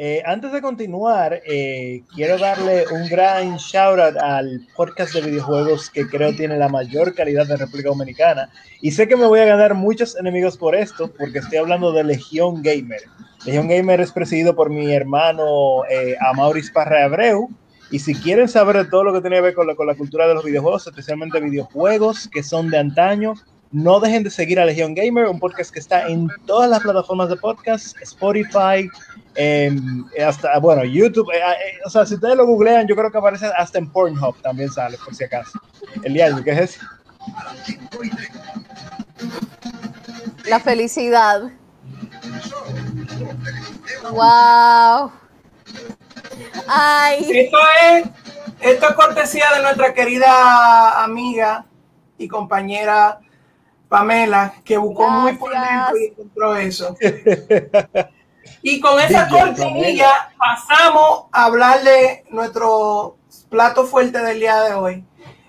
Eh, antes de continuar, eh, quiero darle un gran shout out al podcast de videojuegos que creo tiene la mayor calidad de República Dominicana. Y sé que me voy a ganar muchos enemigos por esto, porque estoy hablando de Legión Gamer. Legión Gamer es presidido por mi hermano eh, Amauris Parra Abreu. Y si quieren saber todo lo que tiene que ver con la, con la cultura de los videojuegos, especialmente videojuegos que son de antaño, no dejen de seguir a Legión Gamer, un podcast que está en todas las plataformas de podcast, Spotify, hasta, bueno, YouTube. Eh, eh, o sea, si ustedes lo googlean, yo creo que aparece hasta en Pornhub también sale, por si acaso. Eliani, ¿qué es eso? La felicidad. Wow. Ay. Esto es, esto es cortesía de nuestra querida amiga y compañera Pamela, que buscó muy por dentro y encontró eso. [LAUGHS] y con esa cortinilla pasamos a hablar de nuestro plato fuerte del día de hoy,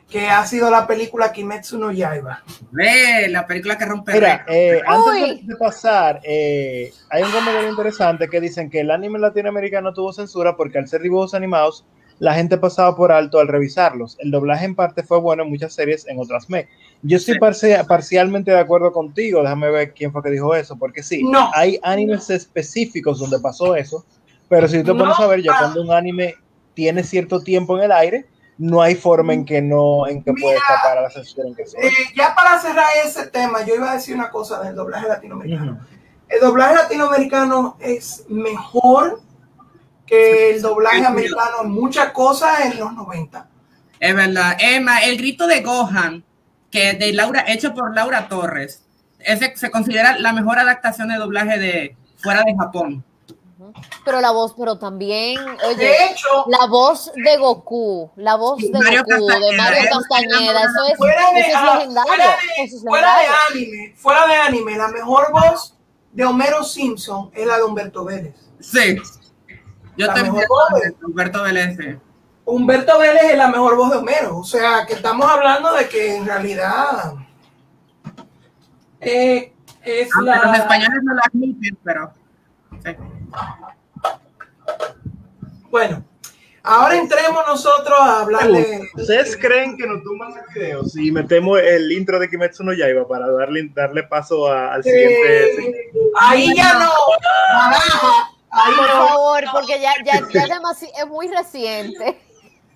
que ha sido la película Kimetsu no Yaiba. Ve, la película que rompe. Mira, eh, antes de pasar, eh, hay un comentario interesante que dicen que el anime latinoamericano tuvo censura porque al ser dibujos animados, la gente pasaba por alto al revisarlos. El doblaje en parte fue bueno en muchas series, en otras me. Yo estoy parcialmente de acuerdo contigo, déjame ver quién fue que dijo eso, porque sí, no. hay animes específicos donde pasó eso, pero si tú pones a ver, ya cuando un anime tiene cierto tiempo en el aire, no hay forma en que no en que pueda escapar a la censura en que sea. Eh, ya para cerrar ese tema, yo iba a decir una cosa del doblaje latinoamericano. El doblaje latinoamericano es mejor que el doblaje americano en muchas cosas en los 90. Es verdad. Emma, el grito de Gohan, que de Laura, hecho por Laura Torres, ese se considera la mejor adaptación de doblaje de fuera de Japón. Pero la voz, pero también, oye, de hecho, la voz de Goku, la voz de Mario Goku, de Mario Castañeda, eso es, fuera de, eso es legendario. fuera de- eso es fuera de legendario. anime, fuera de anime, la mejor voz de Homero Simpson es la de Humberto Vélez. Sí. Yo La también, mejor voz de- Humberto Vélez. sí. Humberto Vélez es la mejor voz de Homero. O sea, que estamos hablando de que en realidad eh, es Aunque los la... españoles no lo admiten, pero. sí. Bueno, ahora entremos nosotros a hablar de... ¿Ustedes creen que nos tumban el video si metemos el intro de Kimetsu no Yaiba para darle, darle paso a- al siguiente? Eh, ahí ya no. Ahí Por no. favor, porque ya, ya, ya es, demasi- es muy reciente.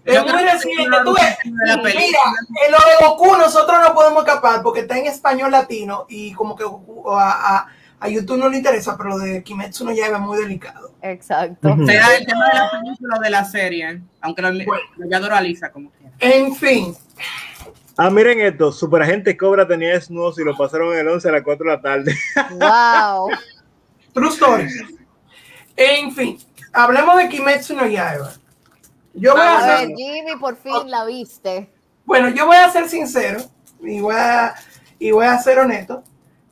Es Yo muy creo que Tú ves, mira, en lo de Goku nosotros no podemos escapar porque está en español latino y como que Goku- a, a- a YouTube no le interesa, pero lo de Kimetsu no es muy delicado. Exacto. Ujú. Sea el tema de la película de la serie, aunque lo, lo yo adoro a Lisa como quiera. En fin, Ah, miren esto, Superagente Cobra tenía desnudos y lo pasaron en el 11 a las 4 de la tarde. [LAUGHS] Wow. true story. En fin, hablemos de Kimetsu no Yaiba. Yo voy a Jimmy, por fin la viste. bueno, yo voy a ser sincero y voy a, y voy a ser honesto.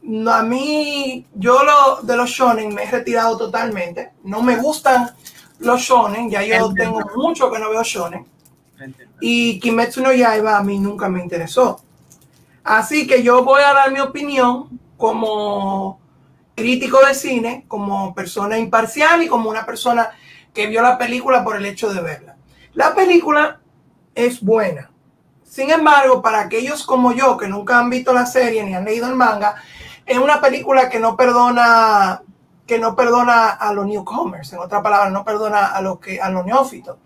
No, a mí, yo lo, de los shonen me he retirado totalmente. No me gustan los shonen, ya yo Entiendo. tengo mucho que no veo shonen. Y Kimetsu no Yaiba a mí nunca me interesó. Así que yo voy a dar mi opinión como crítico de cine, como persona imparcial y como una persona que vio la película por el hecho de verla. La película es buena. Sin embargo, para aquellos como yo que nunca han visto la serie ni han leído el manga, es una película que no perdona que no perdona a los newcomers, en otras palabras, no perdona a los que a los neófitos,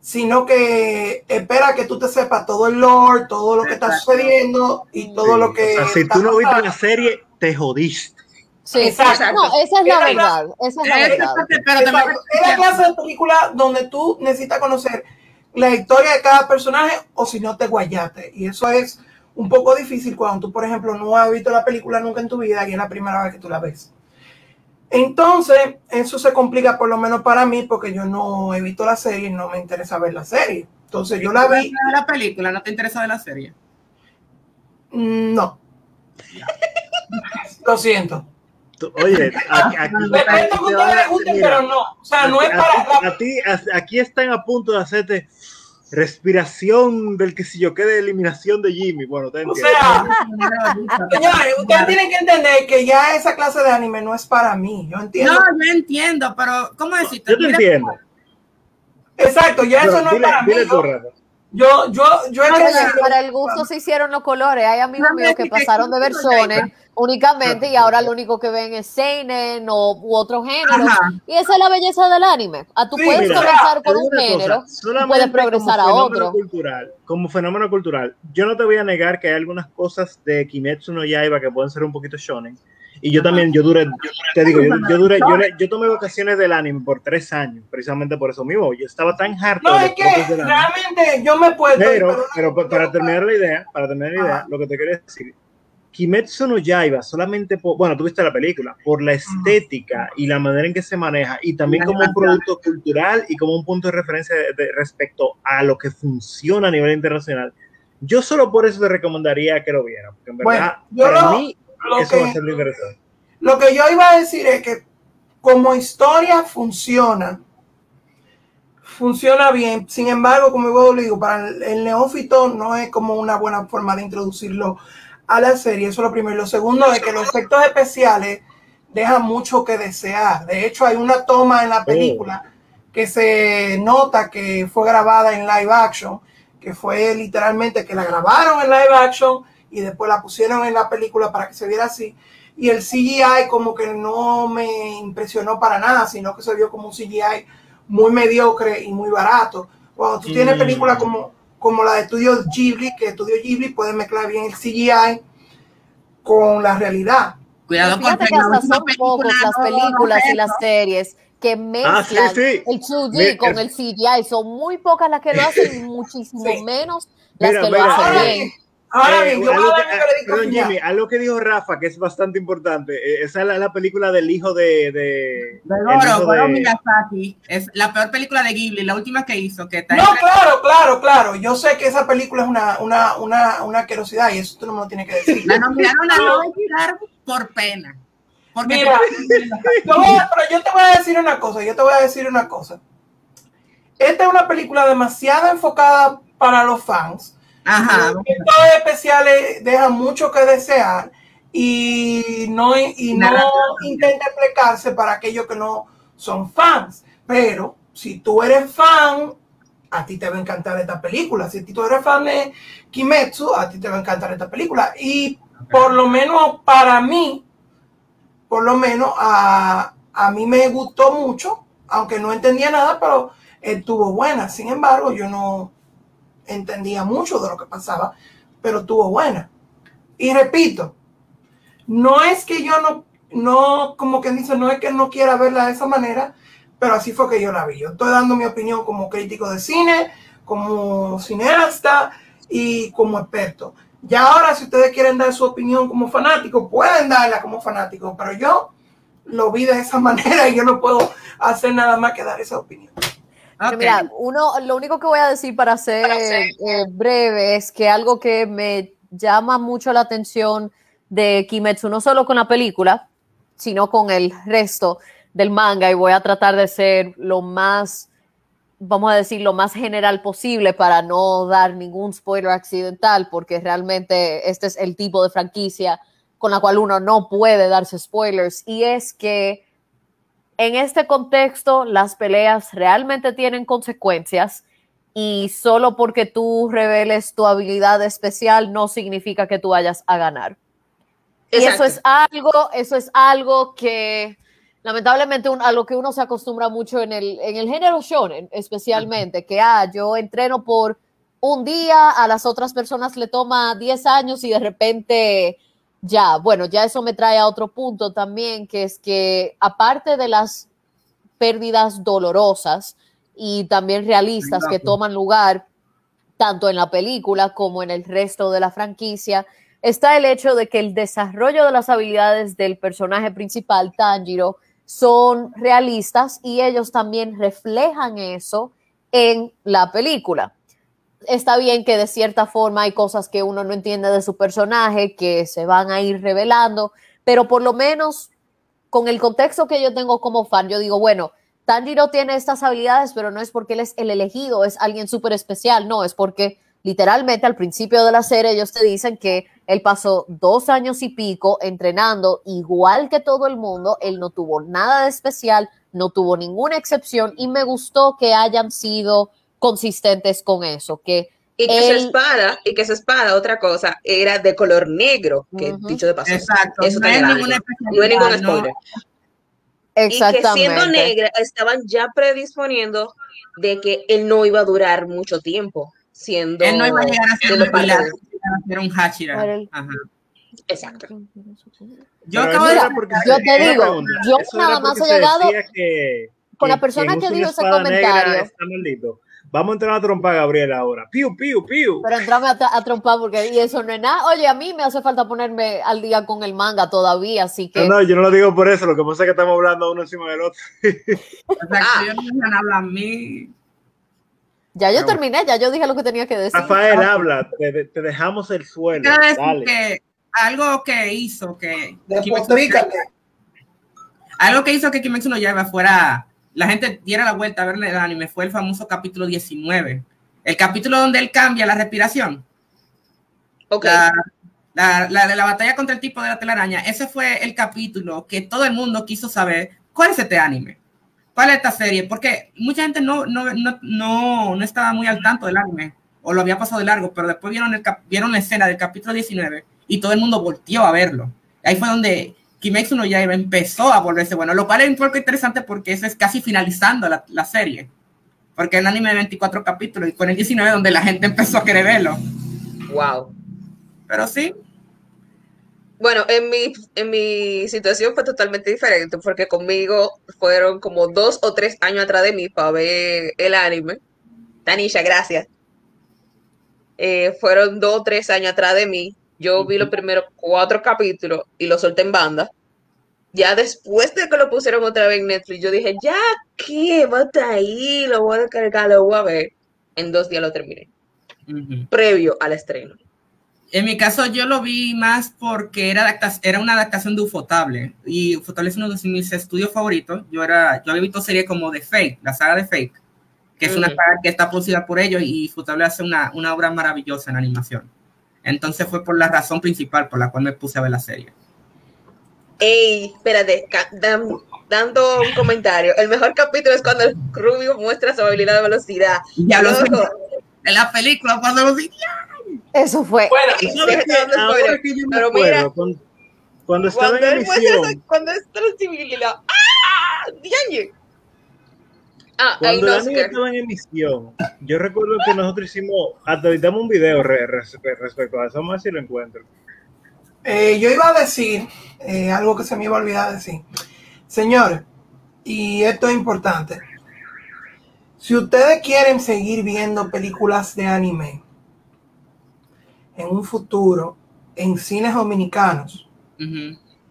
sino que espera que tú te sepas todo el lore, todo lo que está sucediendo y todo lo que. O sea, si tú no viste la serie, te jodiste. Sí, Exacto. no, esa es la verdad. Esa es la verdad. Es la clase de película donde tú necesitas conocer la historia de cada personaje o si no te guayate. Y eso es un poco difícil cuando tú, por ejemplo, no has visto la película nunca en tu vida y es la primera vez que tú la ves. Entonces, eso se complica por lo menos para mí porque yo no he visto la serie y no me interesa ver la serie. Entonces, yo la vi. la película, ¿no te interesa de la serie? mm, No. Lo siento. Oye, [LAUGHS] aquí, aquí- Respeto que a ustedes les guste, mira, pero no. O sea, no es a- para. a ti, aquí están a punto de hacerte respiración del que si yo quede eliminación de Jimmy. Bueno, te O sea, [LAUGHS] Señores, ustedes tienen que entender que ya esa clase de anime no es para mí. Yo entiendo. No, yo entiendo, pero ¿cómo decirte? yo te Mira, entiendo. Exacto, ya eso no es dile, para mí. dile tú, Yo. Yo, yo, yo pero para el gusto se hicieron los colores. Hay amigos No míos que pasaron de ver gusto no hay. Shonen únicamente y ahora lo único que ven es Seinen o u otro género. Ajá. Y esa es la belleza del anime. A tú Sí, puedes mira, comenzar digo un cosa, género solamente puedes progresar a otro. Cultural, como fenómeno cultural, yo no te voy a negar que hay algunas cosas de Kimetsu no Yaiba que pueden ser un poquito shonen. Y yo también, yo duré, te digo, yo, yo duré, yo, yo tomé vacaciones del anime por tres años, precisamente por eso mismo. Yo estaba tan harto No, de es que del realmente yo me puedo. Pero, pero pa- para terminar la idea, para terminar la idea, Ajá. lo que te quiero decir, Kimetsu no Yaiba solamente por, bueno, tú viste la película, por la estética y la manera en que se maneja y también como un producto cultural y como un punto de referencia de- de- respecto a lo que funciona a nivel internacional. Yo solo por eso te recomendaría que lo vieran, porque en Bueno, verdad, yo para lo- mí, lo eso va a que, ser lo que yo iba a decir es que como historia funciona, funciona bien. Sin embargo, como yo digo, para el, el neófito no es como una buena forma de introducirlo a la serie. Eso es lo primero. Lo segundo es que los efectos especiales dejan mucho que desear. De hecho, hay una toma en la película que se nota que fue grabada en live action, que fue literalmente que la grabaron en live action y después la pusieron en la película para que se viera así. Y el CGI como que no me impresionó para nada, sino que se vio como un CGI muy mediocre y muy barato. Cuando tú tienes Mm. películas como, como la de Estudio Ghibli, que Estudio Ghibli puede mezclar bien el CGI con la realidad. Cuidado con Fíjate que la hasta son pocos las películas y las series que mezclan sí, sí. el 2D Mira, con el CGI. Son muy pocas las que lo hacen [LAUGHS] muchísimo Sí. menos las Mira, que lo mira, hacen Ahora bien. bien, ahora Eh, bien, yo algo a que- mi ah. Jimmy, algo que dijo Rafa, que es bastante importante, eh, esa es la, la película del hijo de... de De el Goro, hijo Goro de- Miyazaki. Es la peor película de Ghibli, la última que hizo, que está No, entre- claro, claro, claro. Yo sé que esa película es una, una, una, una asquerosidad y eso tú no me lo tienes que decir. [LAUGHS] La nominaron a no por pena. Porque Mira, [LAUGHS] a- pero yo te voy a decir una cosa, yo te voy a decir una cosa. Esta es una película demasiado enfocada para los fans. Ajá. Los efectos especiales dejan mucho que desear y no, y no intenta explicarse para aquellos que no son fans. Pero si tú eres fan, a ti te va a encantar esta película. Si tú eres fan de Kimetsu, a ti te va a encantar esta película. Y por lo menos para mí, por lo menos a, a mí me gustó mucho, aunque no entendía nada, pero estuvo buena. Sin embargo, yo no entendía mucho de lo que pasaba, pero estuvo buena. Y repito, no es que yo no, no, como que dice, no es que no quiera verla de esa manera, pero así fue que yo la vi. Yo estoy dando mi opinión como crítico de cine, como cineasta y como experto. Ya ahora, si ustedes quieren dar su opinión como fanático, pueden darla como fanático, pero yo lo vi de esa [LAUGHS] manera y yo no puedo hacer nada más que dar esa opinión. Pero. Mira, uno, lo único que voy a decir para ser eh, breve es que algo que me llama mucho la atención de Kimetsu, no solo con la película, sino con el resto del manga, y voy a tratar de ser lo más, vamos a decir, lo más general posible para no dar ningún spoiler accidental, porque realmente este es el tipo de franquicia con la cual uno no puede darse spoilers, y es que en este contexto las peleas realmente tienen consecuencias y solo porque tú reveles tu habilidad especial no significa que tú vayas a ganar. Y eso es algo, eso es algo que lamentablemente a lo que uno se acostumbra mucho en el, en el género shonen, especialmente, que ah, yo entreno por un día, a las otras personas le toma 10 años y de repente ya, bueno, ya eso me trae a otro punto también, que es que aparte de las pérdidas dolorosas y también realistas que toman lugar tanto en la película como en el resto de la franquicia, está el hecho de que el desarrollo de las habilidades del personaje principal, Tanjiro, son realistas y ellos también reflejan eso en la película. Está bien que de cierta forma hay cosas que uno no entiende de su personaje que se van a ir revelando, pero por lo menos con el contexto que yo tengo como fan, yo digo, bueno, Tanjiro tiene estas habilidades, pero no es porque él es el elegido, es alguien súper especial, no, es porque literalmente al principio de la serie ellos te dicen que él pasó dos años y pico entrenando igual que todo el mundo, él no tuvo nada de especial, no tuvo ninguna excepción y me gustó que hayan sido consistentes con eso, que y que su espada, y que su espada, otra cosa, era de color negro, que dicho de paso. Exacto. Eso no, es ninguna no hay ningún spoiler. Exactamente. Y que siendo negra, estaban ya predisponiendo de que él no iba a durar mucho tiempo siendo. Él no iba a llegar a ser un pilar, a ser un Hachira. Ajá. Exacto. Yo, acabo de, yo te digo, yo nada más he llegado que, con la persona que, que dijo ese comentario. Está Vamos a entrar a trompar a Gabriel ahora. Piu, piu, piu. Pero entrame a, a, trompar porque y eso no es nada. Oye, a mí me hace falta ponerme al día con el manga todavía, así que. No, no yo no lo digo por eso. Lo que pasa es que estamos hablando uno encima del otro. [LAUGHS] ah. me a mí. Ya yo terminé, ya yo dije lo que tenía que decir. Rafael, habla, te, te dejamos el suelo. Dale. Que algo que hizo que. Algo que hizo que Kimetsu no Yaiba fuera la gente diera la vuelta a verle el anime fue el famoso capítulo 19. El capítulo donde él cambia la respiración. Okay. La, la, de la batalla contra el tipo de la telaraña. Ese fue el capítulo que todo el mundo quiso saber. ¿Cuál es este anime? ¿Cuál es esta serie? Porque mucha gente no, no, no, no, no estaba muy al tanto del anime o lo había pasado de largo, pero después vieron, el, vieron la escena del capítulo 19 y todo el mundo volteó a verlo. Ahí fue donde Kimetsu no Yaiba empezó a volverse bueno, lo cual es un poco interesante porque eso es casi finalizando la, la serie. Porque el anime de 24 capítulos y con el 19 donde la gente empezó a querer verlo. Wow. Pero sí. Bueno, en mi, en mi situación fue totalmente diferente porque conmigo fueron como dos o tres años atrás de mí para ver el anime. Tanisha, gracias. Eh, fueron dos o tres años atrás de mí yo vi los primeros cuatro capítulos y lo solté en banda. Ya después de que lo pusieron otra vez en Netflix, yo dije, ya qué, va ahí, lo voy a descargar, lo voy a ver. En dos días lo terminé. Previo al estreno. En mi caso, yo lo vi más porque era, era una adaptación de Ufotable. Y Ufotable es uno de mis estudios favoritos. Yo, era, yo había visto series como de Fake, la saga de Fake, que es una saga que está producida por ellos y Ufotable hace una, una obra maravillosa en animación. Entonces fue por la razón principal por la cual me puse a ver la serie. Ey, espérate, dando un comentario. El mejor capítulo es cuando el Rubio muestra su habilidad de velocidad. Ya lo sé. En la película, cuando lo Eso fue. Bueno, pero mira, cuando, cuando estaba en emisión. Cuando es. ¡Ah! ¡Diañe! Ah, Cuando anime estaba en emisión, yo recuerdo que nosotros hicimos, hasta editamos un video respecto a eso, vamos a ver si lo encuentro. Eh, yo iba a decir eh, algo que se me iba a olvidar decir. Señores, y esto es importante. Si ustedes quieren seguir viendo películas de anime en un futuro en cines dominicanos,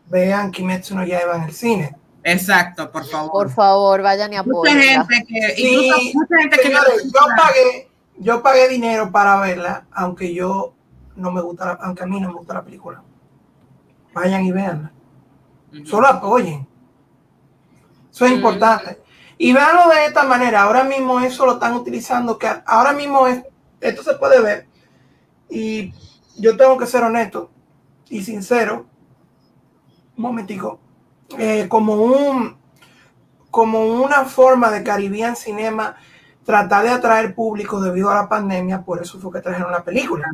vean Kimetsu no Yaiba en el cine. Exacto, por favor. Por favor, vayan y apoyen. Mucha gente que, mucha gente que yo pagué, yo pagué dinero para verla, aunque yo no me gusta, aunque a mí no me gusta la película. Vayan y veanla. Solo apoyen. Eso es importante. Y véanlo de esta manera. Ahora mismo eso lo están utilizando, que ahora mismo es, esto se puede ver. Y yo tengo que ser honesto y sincero. Un momentico eh, como un como una forma de Caribbean Cinema tratar de atraer público debido a la pandemia, por eso fue que trajeron la película.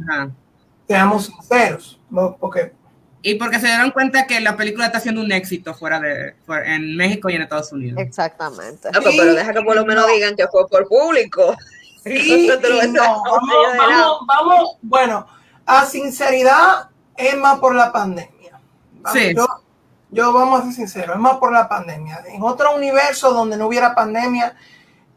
Seamos sinceros, porque Y porque se dieron cuenta que la película está siendo un éxito fuera de en México y en Estados Unidos. Exactamente. pero deja que por lo menos digan que fue por público. [LAUGHS] [LAUGHS] vamos, vamos, bueno, a sinceridad es más por la pandemia. sí. Yo, vamos a ser sinceros, es más por la pandemia. En otro universo donde no hubiera pandemia,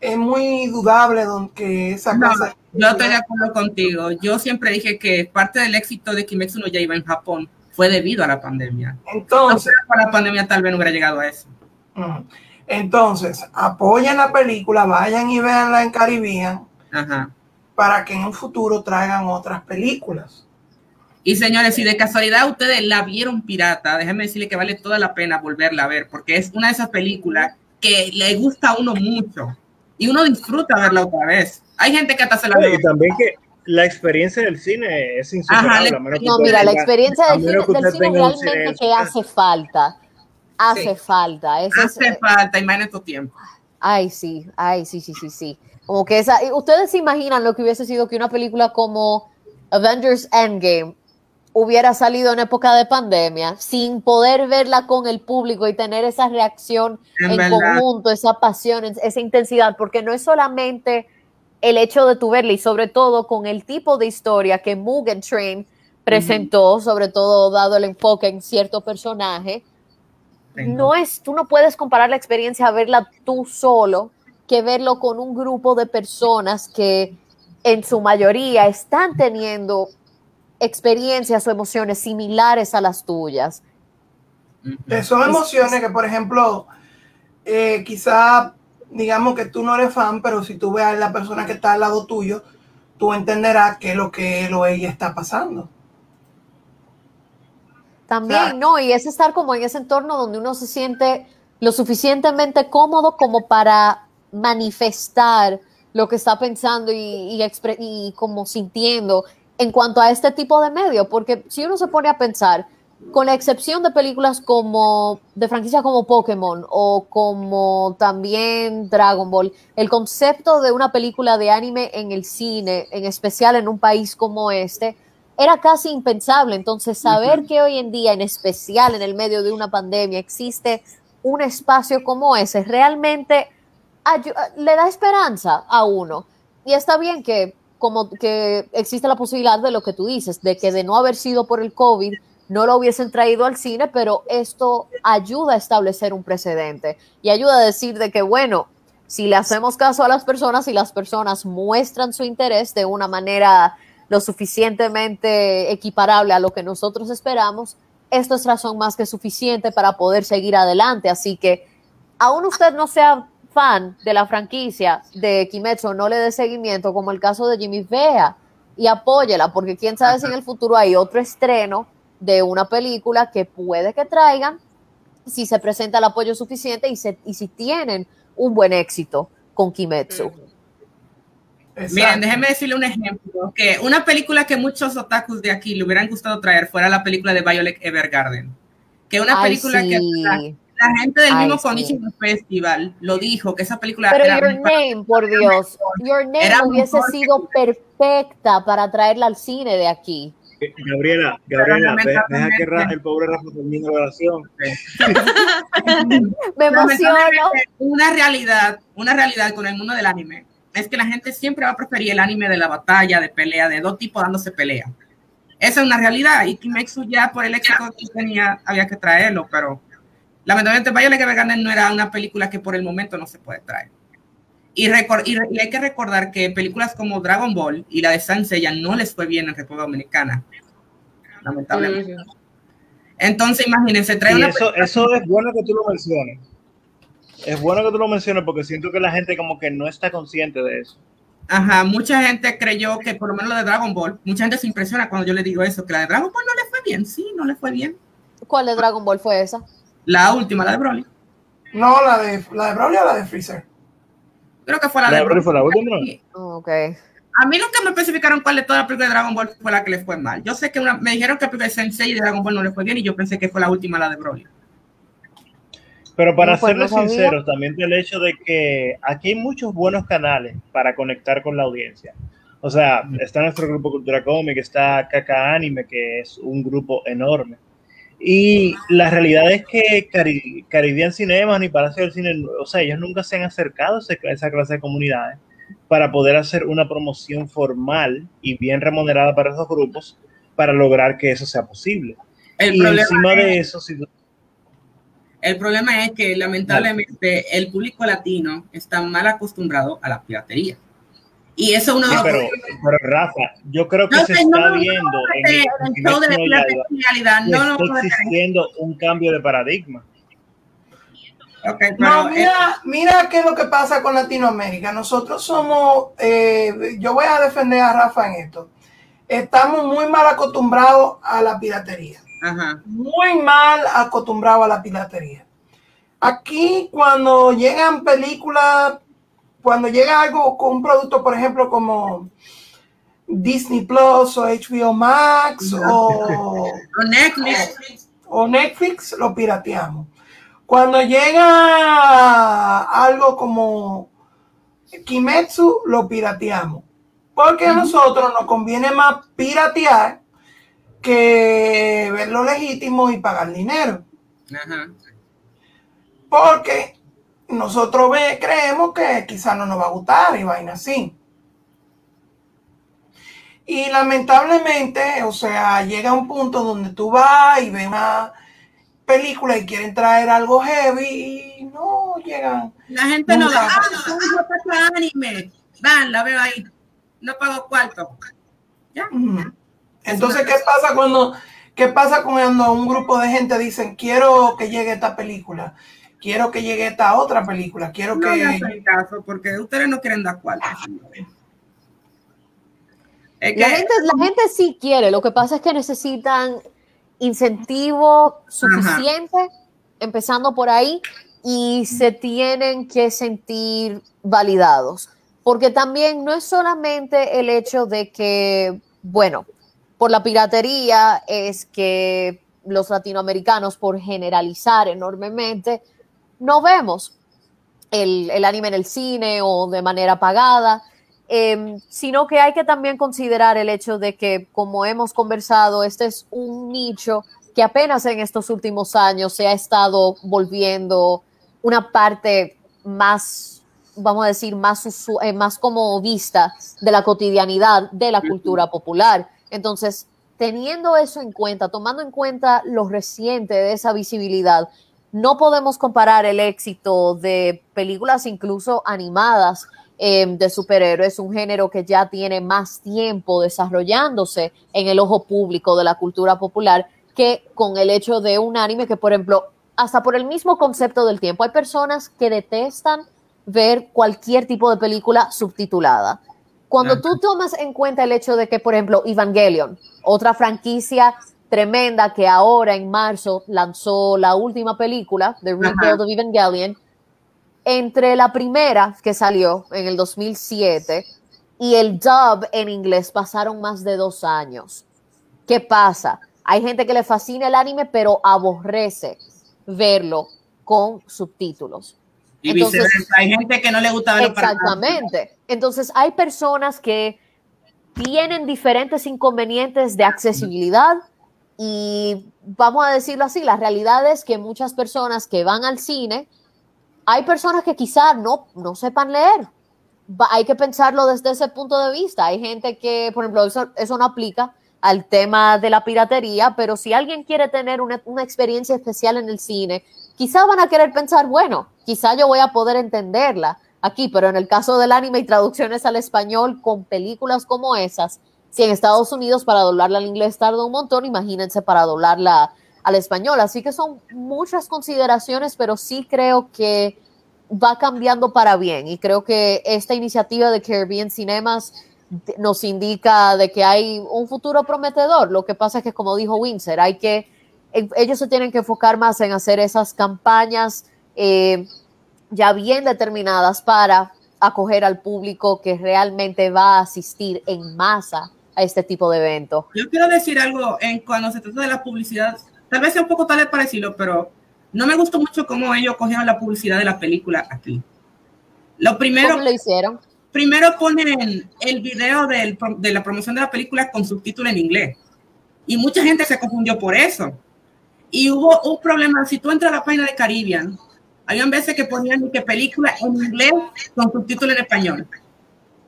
es muy dudable que esa cosa. Yo estoy de acuerdo contigo. Yo siempre dije que parte del éxito de Kimetsu no iba en Japón fue debido a la pandemia. Entonces, no la pandemia tal vez no hubiera llegado a eso. Entonces, apoyen la película, vayan y véanla en Caribbean para que en un futuro traigan otras películas. Y señores, si de casualidad ustedes la vieron pirata, déjenme decirle que vale toda la pena volverla a ver, porque es una de esas películas que le gusta a uno mucho y uno disfruta verla otra vez. Hay gente que hasta se la ve. Y también que la experiencia del cine es insuperable. no, mira, la experiencia del cine, del cine realmente que hace falta. Hace falta. hace falta, imagínate tu tiempo. Ay, sí, ay, sí, sí, sí, sí. Como que esa, ustedes se imaginan lo que hubiese sido que una película como Avengers Endgame hubiera salido en época de pandemia, sin poder verla con el público y tener esa reacción en, conjunto, esa pasión, esa intensidad, porque no es solamente el hecho de tu verla y sobre todo con el tipo de historia que Mugen Train presentó, sobre todo dado el enfoque en cierto personaje, no es, tú no puedes comparar la experiencia a verla tú solo que verlo con un grupo de personas que en su mayoría están teniendo experiencias o emociones similares a las tuyas. Son emociones que, por ejemplo, eh, quizá digamos que tú no eres fan, pero si tú ves a la persona que está al lado tuyo, tú entenderás qué es lo que él o ella está pasando. También, ¿no? Y es estar como en ese entorno donde uno se siente lo suficientemente cómodo como para manifestar lo que está pensando y, y como sintiendo en cuanto a este tipo de medio, porque si uno se pone a pensar, con la excepción de películas como de franquicias como Pokémon o como también Dragon Ball, el concepto de una película de anime en el cine, en especial en un país como este, era casi impensable. Entonces, saber que hoy en día, en especial en el medio de una pandemia, existe un espacio como ese, realmente le da esperanza a uno. Y está bien que como que existe la posibilidad de lo que tú dices, de que de no haber sido por el COVID, no lo hubiesen traído al cine, pero esto ayuda a establecer un precedente y ayuda a decir de que, bueno, si le hacemos caso a las personas y las personas muestran su interés de una manera lo suficientemente equiparable a lo que nosotros esperamos, esto es razón más que suficiente para poder seguir adelante. Así que, aún usted no sea fan de la franquicia de Kimetsu, no le dé seguimiento, como el caso de Jimmy Vea, y apóyela, porque quién sabe si en el futuro hay otro estreno de una película que puede que traigan si se presenta el apoyo suficiente y, y si tienen un buen éxito con Kimetsu. Miren, déjenme decirle un ejemplo, que una película que muchos otakus de aquí le hubieran gustado traer fuera la película de Violet Evergarden, que una película que la, gente del mismo sí. Festival lo dijo, que esa película Pero Your Name, por Dios, Your Name hubiese sido perfecta para traerla al cine de aquí. Gabriela, Gabriela, deja que el pobre Rafa termine la oración. [LAUGHS] Me emociono. Una realidad, una realidad con el mundo del anime es que la gente siempre va a preferir el anime de la batalla, de pelea, de dos tipos dándose pelea. Esa es una realidad y Kimetsu ya por el éxito que tenía había que traerlo, pero lamentablemente Violet Evergarden no era una película que por el momento no se puede traer. Y, y, hay que recordar que películas como Dragon Ball y la de ya no les fue bien en República Dominicana, lamentablemente. Entonces, imagínense, trae una eso, eso es bueno que tú lo menciones. Es bueno que tú lo menciones porque siento que la gente como que no está consciente de eso. Ajá, mucha gente creyó que por lo menos la de Dragon Ball, mucha gente se impresiona cuando yo le digo eso, que la de Dragon Ball no le fue bien, sí, no le fue bien. ¿Cuál de Dragon Ball fue esa? La última, la de Broly. No, la de, la de Broly o la de Freezer. Creo que fue la, de Broly. Fue la última. Ok. A mí nunca me especificaron cuál de todas las películas de Dragon Ball fue la que le fue mal. Yo sé que una, me dijeron que la película de Sensei de Dragon Ball no le fue bien y yo pensé que fue la última, la de Broly. Pero para pues, serles sinceros, también el hecho de que aquí hay muchos buenos canales para conectar con la audiencia. O sea, está nuestro grupo Cultura Cómic, está Kaka Anime, que es un grupo enorme. Y la realidad es que Caribbean Cinema ni Palacio del Cine, o sea, ellos nunca se han acercado a esa clase de comunidades para poder hacer una promoción formal y bien remunerada para esos grupos para lograr que eso sea posible. El y encima de eso, el problema es que lamentablemente el público latino está mal acostumbrado a la piratería. Y eso uno pero, pero, Rafa, yo creo que se está viendo en el, show de la realidad, no, está existiendo un cambio de paradigma. no, mira, mira qué es lo que pasa con Latinoamérica. Nosotros somos, eh, yo voy a defender a Rafa en esto. Estamos muy mal acostumbrados a la piratería. Muy mal acostumbrado a la piratería. Aquí cuando llegan películas, cuando llega algo con un producto, por ejemplo, como Disney Plus o HBO Max o, Netflix. O, Netflix, lo pirateamos. Cuando llega algo como Kimetsu, lo pirateamos. Porque a nosotros nos conviene más piratear que ver lo legítimo y pagar dinero. Porque nosotros ve, creemos que quizás no nos va a gustar y vaina así. Y lamentablemente, o sea, llega un punto donde tú vas y ves una película y quieren traer algo heavy y no llegan. La gente no da. Ah, no, anime. Van, la veo ahí. No pago cuarto. ¿Ya? Entonces, ¿qué pasa cuando, qué pasa cuando un grupo de gente dicen, quiero que llegue esta película? Quiero que llegue esta otra película, quiero que... No caso, porque ustedes no quieren dar cuarto. la, gente, la gente sí quiere, lo que pasa es que necesitan incentivo suficiente, empezando por ahí, y se tienen que sentir validados. Porque también no es solamente el hecho de que, bueno, por la piratería es que los latinoamericanos, por generalizar enormemente, no vemos el, anime en el cine o de manera pagada, em, sino que hay que también considerar el hecho de que, como hemos conversado, este es un nicho que apenas en estos últimos años se ha estado volviendo una parte más, vamos a decir, más, eh, más como vista de la cotidianidad de la cultura popular. Entonces, teniendo eso en cuenta, tomando en cuenta lo reciente de esa visibilidad, no podemos comparar el éxito de películas incluso animadas em, de superhéroes, un género que ya tiene más tiempo desarrollándose en el ojo público de la cultura popular, que con el hecho de un anime que, por ejemplo, hasta por el mismo concepto del tiempo, hay personas que detestan ver cualquier tipo de película subtitulada. Cuando tú tomas en cuenta el hecho de que, por ejemplo, Evangelion, otra franquicia tremenda que ahora en marzo lanzó la última película, The Rebuild of Evangelion, entre la primera que salió en el 2007 y el dub en inglés pasaron más de dos años. ¿Qué pasa? Hay gente que le fascina el anime, pero aborrece verlo con subtítulos. Y viceversa, hay gente que no le gusta verlo Exactamente. Entonces, hay personas que tienen diferentes inconvenientes de accesibilidad y vamos a decirlo así, la realidad es que muchas personas que van al cine, hay personas que quizás no, no sepan leer. hay que pensarlo desde ese punto de vista. Hay gente que, por ejemplo, eso, eso no aplica al tema de la piratería, pero si alguien quiere tener una, una experiencia especial en el cine, quizás van a querer pensar, bueno, quizá yo voy a poder entenderla aquí, pero en el caso del anime y traducciones al español con películas como esas, si en Estados Unidos para doblarla al inglés tarda un montón, imagínense para doblarla al español. Así que son muchas consideraciones, pero sí creo que va cambiando para bien y creo que esta iniciativa de Caribbean Cinemas nos indica de que hay un futuro prometedor. Lo que pasa es que, como dijo Windsor, hay que, ellos se tienen que enfocar más en hacer esas campañas eh, ya bien determinadas para acoger al público que realmente va a asistir en masa a este tipo de eventos. Yo quiero decir algo en cuando se trata de la publicidad, tal vez sea un poco tal vez parecido, pero no me gustó mucho cómo ellos cogieron la publicidad de la película aquí. Lo primero, ¿Cómo lo hicieron? Primero ponen el video de la promoción de la película con subtítulo en inglés. Y mucha gente se confundió por eso. Y hubo un problema, si tú entras a la página de Caribbean, habían veces que ponían que película en inglés con subtítulos en español.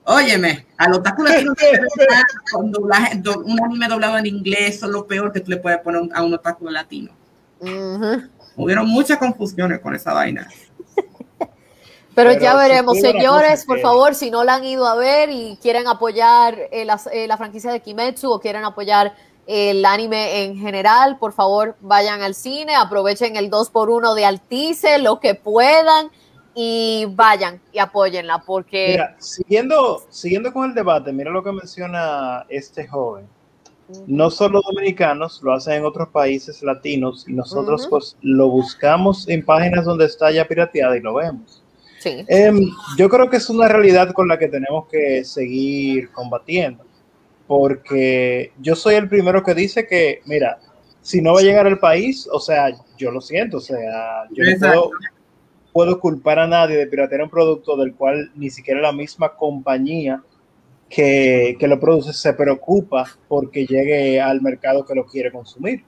Óyeme, a los tacos latinos [LAUGHS] con doblaje, do, un anime doblado en inglés son lo peor que tú le puedes poner a un otaku latino. Uh -huh. Hubieron muchas confusiones con esa vaina. Pero, [LAUGHS] Pero ya veremos, señores, por que... favor, si no la han ido a ver y quieren apoyar eh, la, eh, la, franquicia de Kimetsu o quieren apoyar el anime en general, por favor, vayan al cine, aprovechen el 2x1 de Altice, lo que puedan y vayan y apóyenla porque... Mira, siguiendo, siguiendo con el debate, mira lo que menciona este joven. No solo dominicanos, lo hacen en otros países latinos y nosotros uh -huh. pues lo buscamos en páginas donde está ya pirateada y lo vemos. Sí. Eh, yo creo que es una realidad con la que tenemos que seguir combatiendo, porque yo soy el primero que dice que, mira, si no va a llegar al país, o sea, yo lo siento, o sea, yo no puedo, puedo, culpar a nadie de piratear un producto del cual ni siquiera la misma compañía que, que lo produce se preocupa porque llegue al mercado que lo quiere consumir.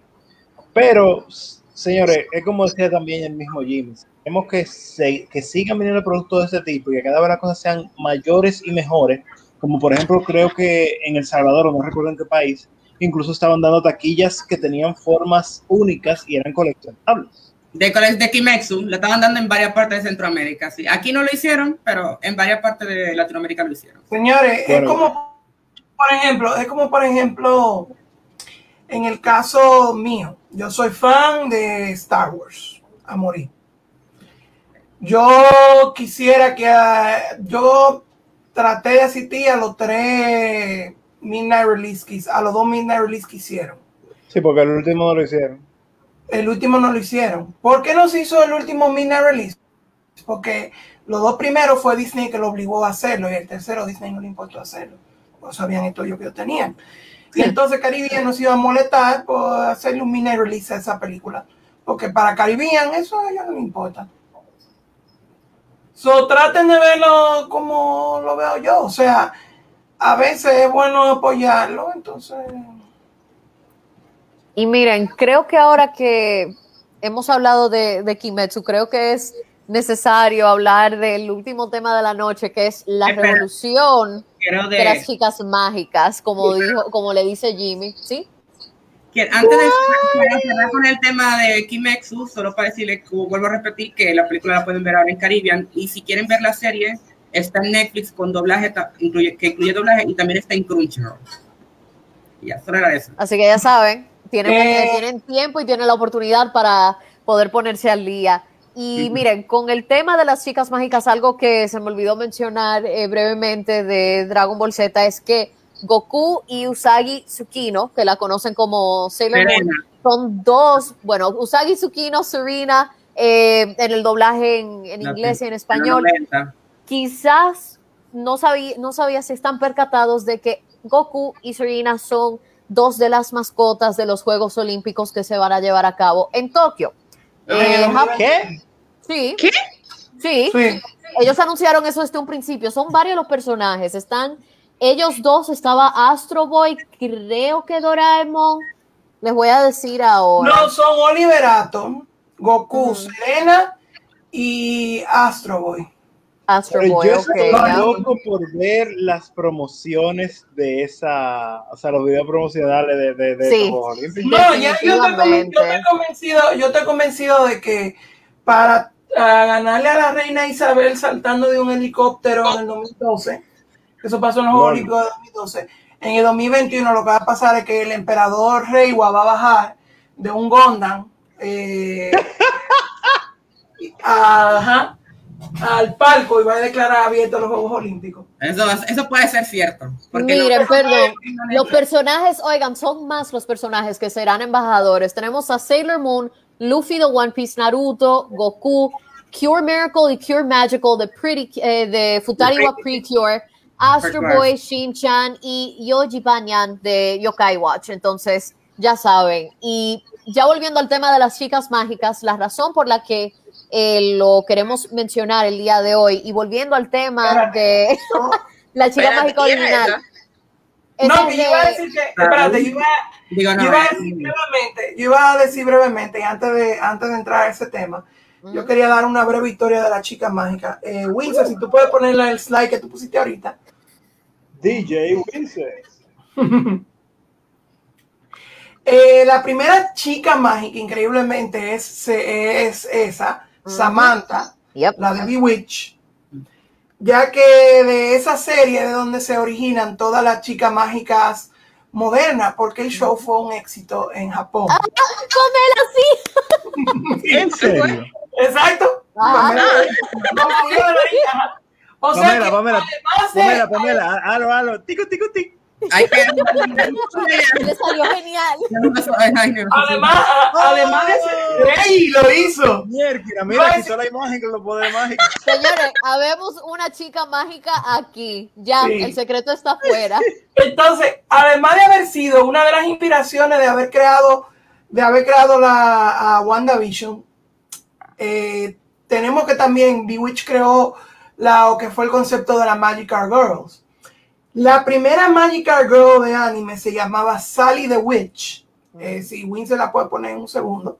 Pero, señores, es como decía también el mismo Jimmy, tenemos que, se, que sigan viniendo productos de este tipo y que cada vez las cosas sean mayores y mejores, como por ejemplo creo que en El Salvador, no recuerdo en qué país, incluso estaban dando taquillas que tenían formas únicas y eran coleccionables. De, de Kimetsu, lo estaban dando en varias partes de Centroamérica, sí. Aquí no lo hicieron, pero en varias partes de Latinoamérica lo hicieron. Señores, bueno, es como, por ejemplo, es como por ejemplo, en el caso mío, yo soy fan de Star Wars, a morir yo quisiera que uh, yo traté de asistir a los tres Midnight Release a los dos Midnight Release que hicieron. Sí, porque el último no lo hicieron. El último no lo hicieron. ¿Por qué no se hizo el último Midnight Release? Porque los dos primeros fue Disney que lo obligó a hacerlo y el tercero Disney no le importó hacerlo. No sabían esto yo que yo tenían. Sí. Y entonces Caribbean nos iba a molestar por hacerle un Midnight Release a esa película. Porque para Caribbean eso a ellos no le importa. So, traten de verlo como lo veo yo. O sea, a veces es bueno apoyarlo, entonces. Y miren, creo que ahora que hemos hablado de, de Kimetsu, creo que es necesario hablar del último tema de la noche, que es la Espera. revolución de... de... las chicas mágicas, como dijo, como le dice Jimmy, ¿sí? antes de cerrar con el tema de Kimetsu, solo para decirles, vuelvo a repetir, que la película la pueden ver ahora en Caribbean y si quieren ver la serie, está en Netflix con doblaje, que incluye doblaje y también está en Crunchyroll. Y ya, solo era eso. Así que ya saben, tienen, eh. tienen tiempo y tienen la oportunidad para poder ponerse al día. Y miren, con el tema de las chicas mágicas, algo que se me olvidó mencionar eh, brevemente de Dragon Ball Z es que Goku y Usagi Tsukino, que la conocen como Sailor Moon, son dos, bueno, Usagi Tsukino, Serena, eh, en el doblaje en, en inglés y en español. Quizás no sabía, no sabía si están percatados de que Goku y Serena son dos de las mascotas de los Juegos Olímpicos que se van a llevar a cabo en Tokio. Eh, ¿Qué? Sí. ¿Qué? Sí. sí. Ellos anunciaron eso desde un principio. Son varios los personajes. Están ellos dos estaba Astro Boy, creo que Doraemon. Les voy a decir ahora. No, son Oliver Atom, Goku, mm. Selena y Astro Boy. Astro Pero Boy, yo okay, estoy loco por ver las promociones de esa, o sea, los videos promocionales de, de, de sí. No, ya, yo, te, yo, te he convencido, yo te he convencido de que para uh, ganarle a la reina Isabel saltando de un helicóptero en el 2012 eso pasó en los Juegos Olímpicos de 2012. En el 2021 lo que va a pasar es que el emperador Reiwa va a bajar de un Gondam eh, [LAUGHS] ajá, al palco y va a declarar abiertos los Juegos Olímpicos. Eso, eso puede ser cierto. Miren, perdón, los personajes, oigan, son más los personajes que serán embajadores. Tenemos a Sailor Moon, Luffy de One Piece, Naruto, Goku, Cure Miracle y Cure Magical de, Pretty, eh, de Futariwa Precure. Astro Boy, Shin-Chan y Yoji Banyan de Yokai Watch. Entonces, ya saben. Y ya volviendo al tema de las chicas mágicas, la razón por la que eh, lo queremos mencionar el día de hoy y volviendo al tema de [LAUGHS] la chica mágica original. No, que yo iba a decir que, espérate, yo iba, Digo, no, yo iba a decir brevemente, yo iba a decir brevemente, antes de, antes de entrar a ese tema, yo quería dar una breve historia de la chica mágica. Eh, Winsor, si tú puedes ponerle el slide que tú pusiste ahorita. DJ Winsor. eh, la primera chica mágica, increíblemente, es, es esa, Samantha, la de Bewitch ya que de esa serie de donde se originan todas las chicas mágicas modernas, porque el show fue un éxito en Japón. ¡Ah, así! [LAUGHS] ¿En serio? Exacto. O sea, Pamela, Pamela, Pamela, Pamela, halo, halo, tico, tico, tico. Ay, [LAUGHS] Le salió genial. Además, además de ¡Ey! Lo hizo. Mierda, mira, quitó la imagen con los poderes mágicos. Señores, habemos una chica mágica aquí. Ya, el secreto está afuera. Entonces, además de haber sido una de las inspiraciones de haber creado, de haber creado la a WandaVision, eh, tenemos que también Bewitch creó la, o que fue el concepto de la Magical Girls. La primera Magical Girl de anime se llamaba Sally the Witch. Eh, si Win se la puede poner en un segundo,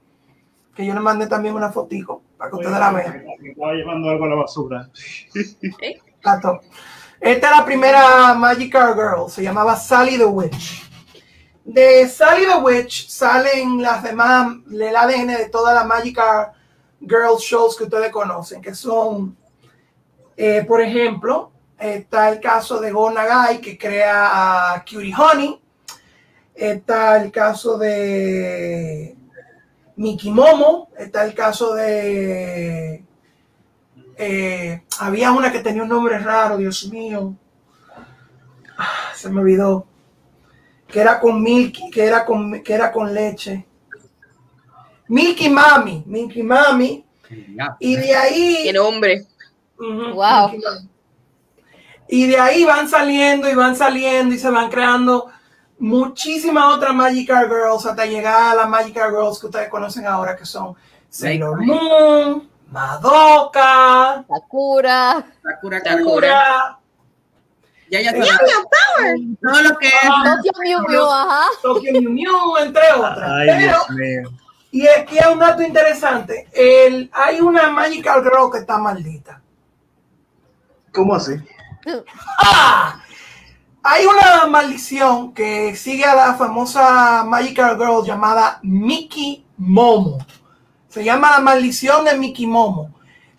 que yo le mandé también una fotico para que ustedes la vean. Estaba llevando algo a la basura. Esta es la primera Magical Girl, se llamaba Sally the Witch. De Sally the Witch salen las demás, el ADN de todas las Magical Girl shows que ustedes conocen, que son, eh, por ejemplo, Está el caso de Go Nagai, que crea a Cutie Honey. Está el caso de Miki Momo. Está el caso de. Eh, había una que tenía un nombre raro, Dios mío. Ah, se me olvidó. Que era con Milky, que era con, que era con leche. Milky Mami, Milky Mami. Y de ahí. Qué nombre. wow. Y de ahí van saliendo y van saliendo y se van creando muchísimas otras Magical Girls hasta llegar a las Magical Girls que ustedes conocen ahora, que son Sailor Moon, Madoka, Sakura, Sakura, Sakura. Ya, ya, Power. Todo lo que es Tokyo Mew Mew, ajá. Tokyo Mew Mew, entre otras. Ay, Dios mío. Y aquí hay un dato interesante. El, hay una Magical Girl que está maldita. ¿Cómo así? ¡Ah! [LAUGHS] Hay una maldición que sigue a la famosa Magical Girl llamada Mickey Momo. Se llama la maldición de Mickey Momo.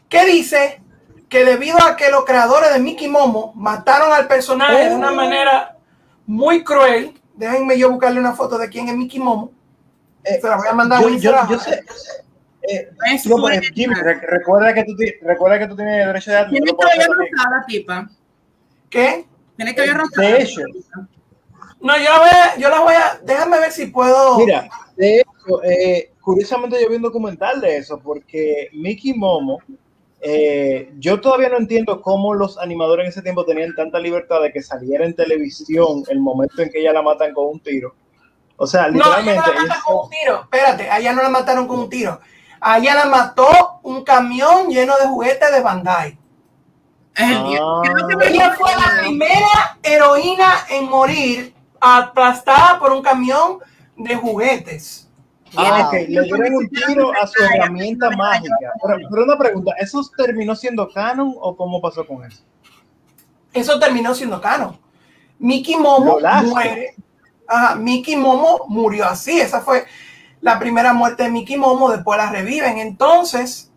Que dice que debido a que los creadores de Mickey Momo mataron al personaje de una oh. manera muy cruel. Déjenme yo buscarle una foto de quién es Mickey Momo. Eh, Se la voy a mandar yo, a yo, sé, eh, Jimmy, recuerda que tú, recuerda que tú tienes derecho de Tiene que la tipa. ¿Qué? Tiene que haber De hecho. No, yo la voy a, yo la voy a, déjame ver si puedo. Mira, de hecho, eh, curiosamente yo vi un documental de eso, porque Mickey Momo, eh, yo todavía no entiendo cómo los animadores en ese tiempo tenían tanta libertad de que saliera en televisión el momento en que ella la matan con un tiro. O sea, literalmente. No, ella la con un tiro. Espérate, a ella no la mataron con un tiro. A ella la mató un camión lleno de juguetes de Bandai. Ah. Ella fue la primera heroína en morir aplastada por un camión de juguetes. Ah, le dieron un tiro a su herramienta mágica. Pero, una pregunta, ¿eso terminó siendo canon o cómo pasó con eso? Eso terminó siendo canon. Mickey Momo muere. Ajá, Mickey Momo murió así. Esa fue la primera muerte de Mickey Momo. Después la reviven. Entonces,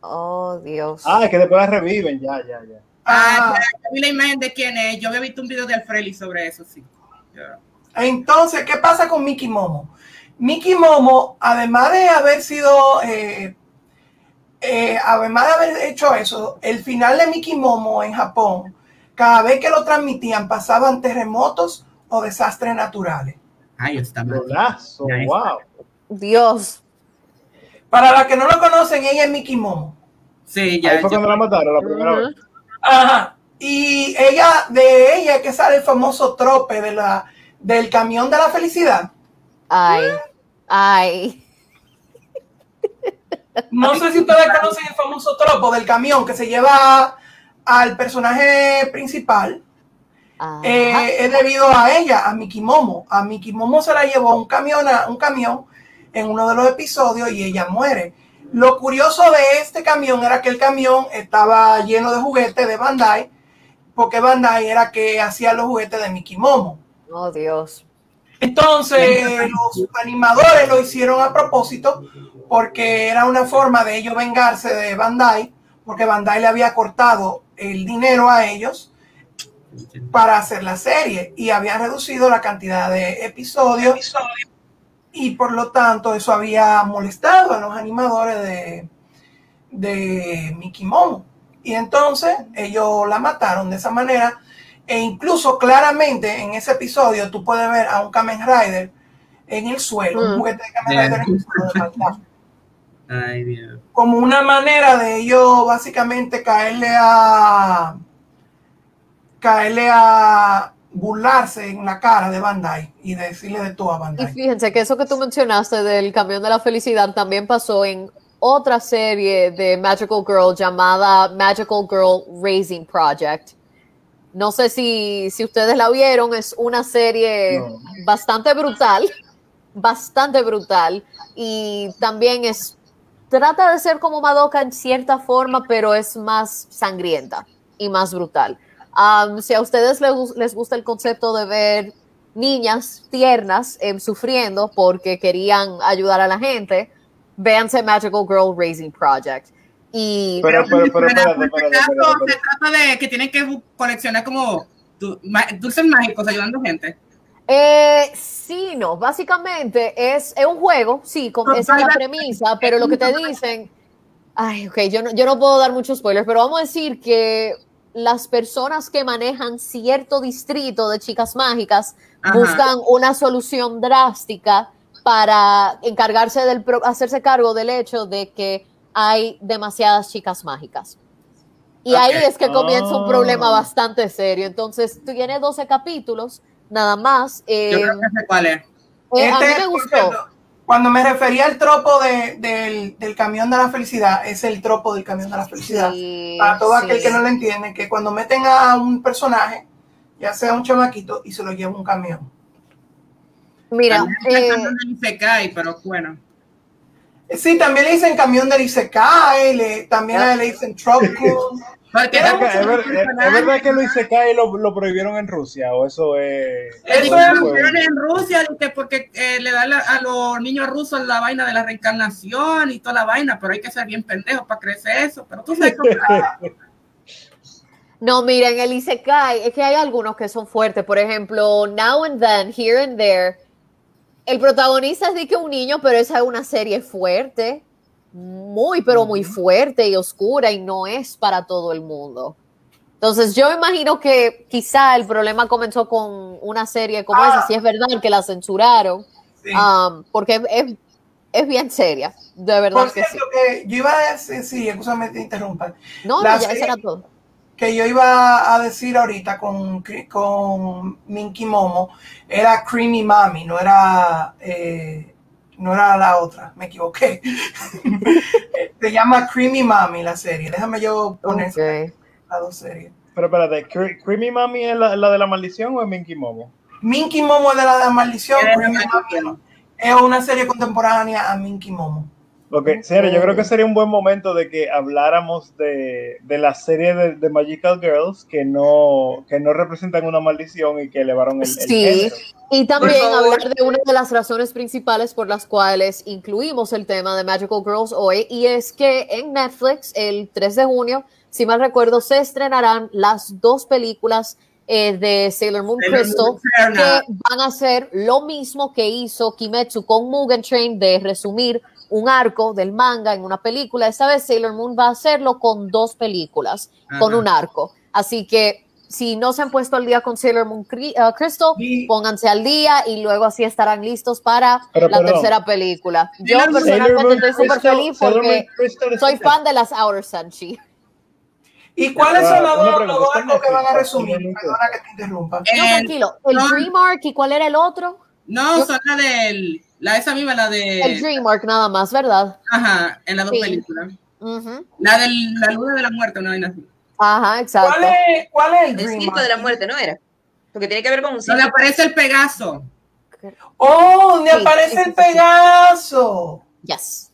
Oh, Dios. Ah, es que después la reviven, ya, ya, ya. Ah, ah. vi la imagen de quién es. Yo había visto un video de Alfredi sobre eso, sí. Entonces, ¿qué pasa con Mickey Momo? Mickey Momo, además de haber sido, eh, eh, además de haber hecho eso, el final de Mickey Momo en Japón, cada vez que lo transmitían pasaban terremotos o desastres naturales. Ay, está wow. Dios. Para las que no lo conocen, ella es Mickey Momo. Sí, ya. Ahí fue cuando la mataron la primera vez. Ajá. Y ella, de ella que sale el famoso trope de la, del camión de la felicidad. Ay, ay. No sé si ustedes conocen el famoso tropo del camión que se lleva al personaje principal eh, es debido a ella, a Miki Momo. A Miki Momo se la llevó un camión, un camión en uno de los episodios y ella muere. Lo curioso de este camión era que el camión estaba lleno de juguetes de Bandai, porque Bandai era que hacía los juguetes de Mickey Momo. Oh, Dios. Entonces, los animadores lo hicieron a propósito porque era una forma de ellos vengarse de Bandai, porque Bandai le había cortado el dinero a ellos para hacer la serie y había reducido la cantidad de episodios y por lo tanto eso había molestado a los animadores de, de Mickey Momo. Y entonces ellos la mataron de esa manera. E incluso claramente en ese episodio tú puedes ver a un Kamen Rider en el suelo, un mm. juguete de Kamen Rider en el suelo de Como una manera de ellos básicamente caerle a caerle a burlarse en la cara de Bandai y decirle de todo a Bandai. Y fíjense que eso que tú mencionaste del camión de la felicidad también pasó en otra serie de Magical Girl llamada Magical Girl Raising Project. No sé si, si ustedes la vieron, es una serie bastante brutal, bastante brutal y también es, trata de ser como Madoka en cierta forma, pero es más sangrienta y más brutal si a ustedes les, gusta el concepto de ver niñas tiernas em, sufriendo porque querían ayudar a la gente, véanse Magical Girl Raising Project. Y pero, pero, pero, se trata de que tienen que coleccionar como dulces mágicos ayudando a gente. Eh, sí, no, básicamente es, es un juego, sí, con, esa es la premisa, pero lo que te dicen, ay, ok, yo no, yo no puedo dar muchos spoilers, pero vamos a decir que las personas que manejan cierto distrito de chicas mágicas buscan una solución drástica para encargarse del hacerse cargo del hecho de que hay demasiadas chicas mágicas. Y ahí es que comienza un problema oh. bastante serio. Entonces, tú tienes 12 capítulos, nada más. Yo creo que sé cuál es. Eh, a mí este me gustó. Cuando me refería al tropo del, camión de la felicidad, es el tropo del camión de la felicidad. Para todo aquel que no lo entiende, que cuando meten a un personaje, ya sea un chamaquito, y se lo lleva un camión. Mira, eh, Isekai, pero bueno. Sí, también le dicen camión del Isekai, le, también le dicen [LAUGHS] es, verdad que Luis Isekai lo, lo prohibieron en Rusia o eso es. Eso lo prohibieron en Rusia porque eh, le da a los niños rusos la vaina de la reencarnación y toda la vaina, pero hay que ser bien pendejo para crecer eso. Pero tú sabes cómo. [LAUGHS] No, miren, el Isekai, es que hay algunos que son fuertes. Por ejemplo, Now and Then, Here and There. El protagonista es de que un niño, pero esa es una serie fuerte muy, pero muy fuerte y oscura y no es para todo el mundo. Entonces yo imagino que quizá el problema comenzó con una serie como esa, ah. si es verdad que la censuraron, um, porque es, es, bien seria, de verdad que sí. yo iba a decir, sí, escúchame te interrumpa. No, no, ya era todo. Que yo iba a decir ahorita con, con Minky Momo era Creamy Mami, no era... Eh, no era la otra, me equivoqué. [LAUGHS] Se llama Creamy Mami la serie. Déjame yo poner okay. las dos series. Pero espérate, ¿Creamy Mami es la, de la maldición o es Minky Momo? Minky Momo es de la de la maldición, Creamy Mami es una serie contemporánea a Minky Momo. Ok, serio, yo creo que sería un buen momento de que habláramos de, de la serie de, Magical Girls que no, que no representan una maldición y que elevaron el, sí. Y también hablar de una de las razones principales por las cuales incluimos el tema de Magical Girls hoy, y es que en Netflix el 3 de junio, si mal recuerdo, se estrenarán las dos películas eh, de Sailor Moon Crystal, que van a hacer lo mismo que hizo Kimetsu con Mugen Train, de resumir un arco del manga en una película. Esta vez Sailor Moon va a hacerlo con dos películas, con un arco. Así que si no se han puesto al día con Sailor Moon uh, Crystal, pónganse al día y luego así estarán listos para la tercera película. Yo personalmente estoy súper feliz porque soy fan de las Outer Sunshine. ¿Y cuáles son los dos arcos que van a resumir? Perdona que te interrumpa. No, tranquilo. ¿El Dream Arc y cuál era el otro? No, son la del la esa misma, la de. El Dreamwork nada más, ¿verdad? Ajá, en las dos películas. La de la luna de la muerte, no hay Ajá, exacto. ¿Cuál es, cuál es el, el circo de la muerte, no era? Porque tiene que ver con un Donde aparece el Pegaso. ¡Oh! ¿Dónde Sí, aparece sí, el sí, sí. Pegaso? Yes.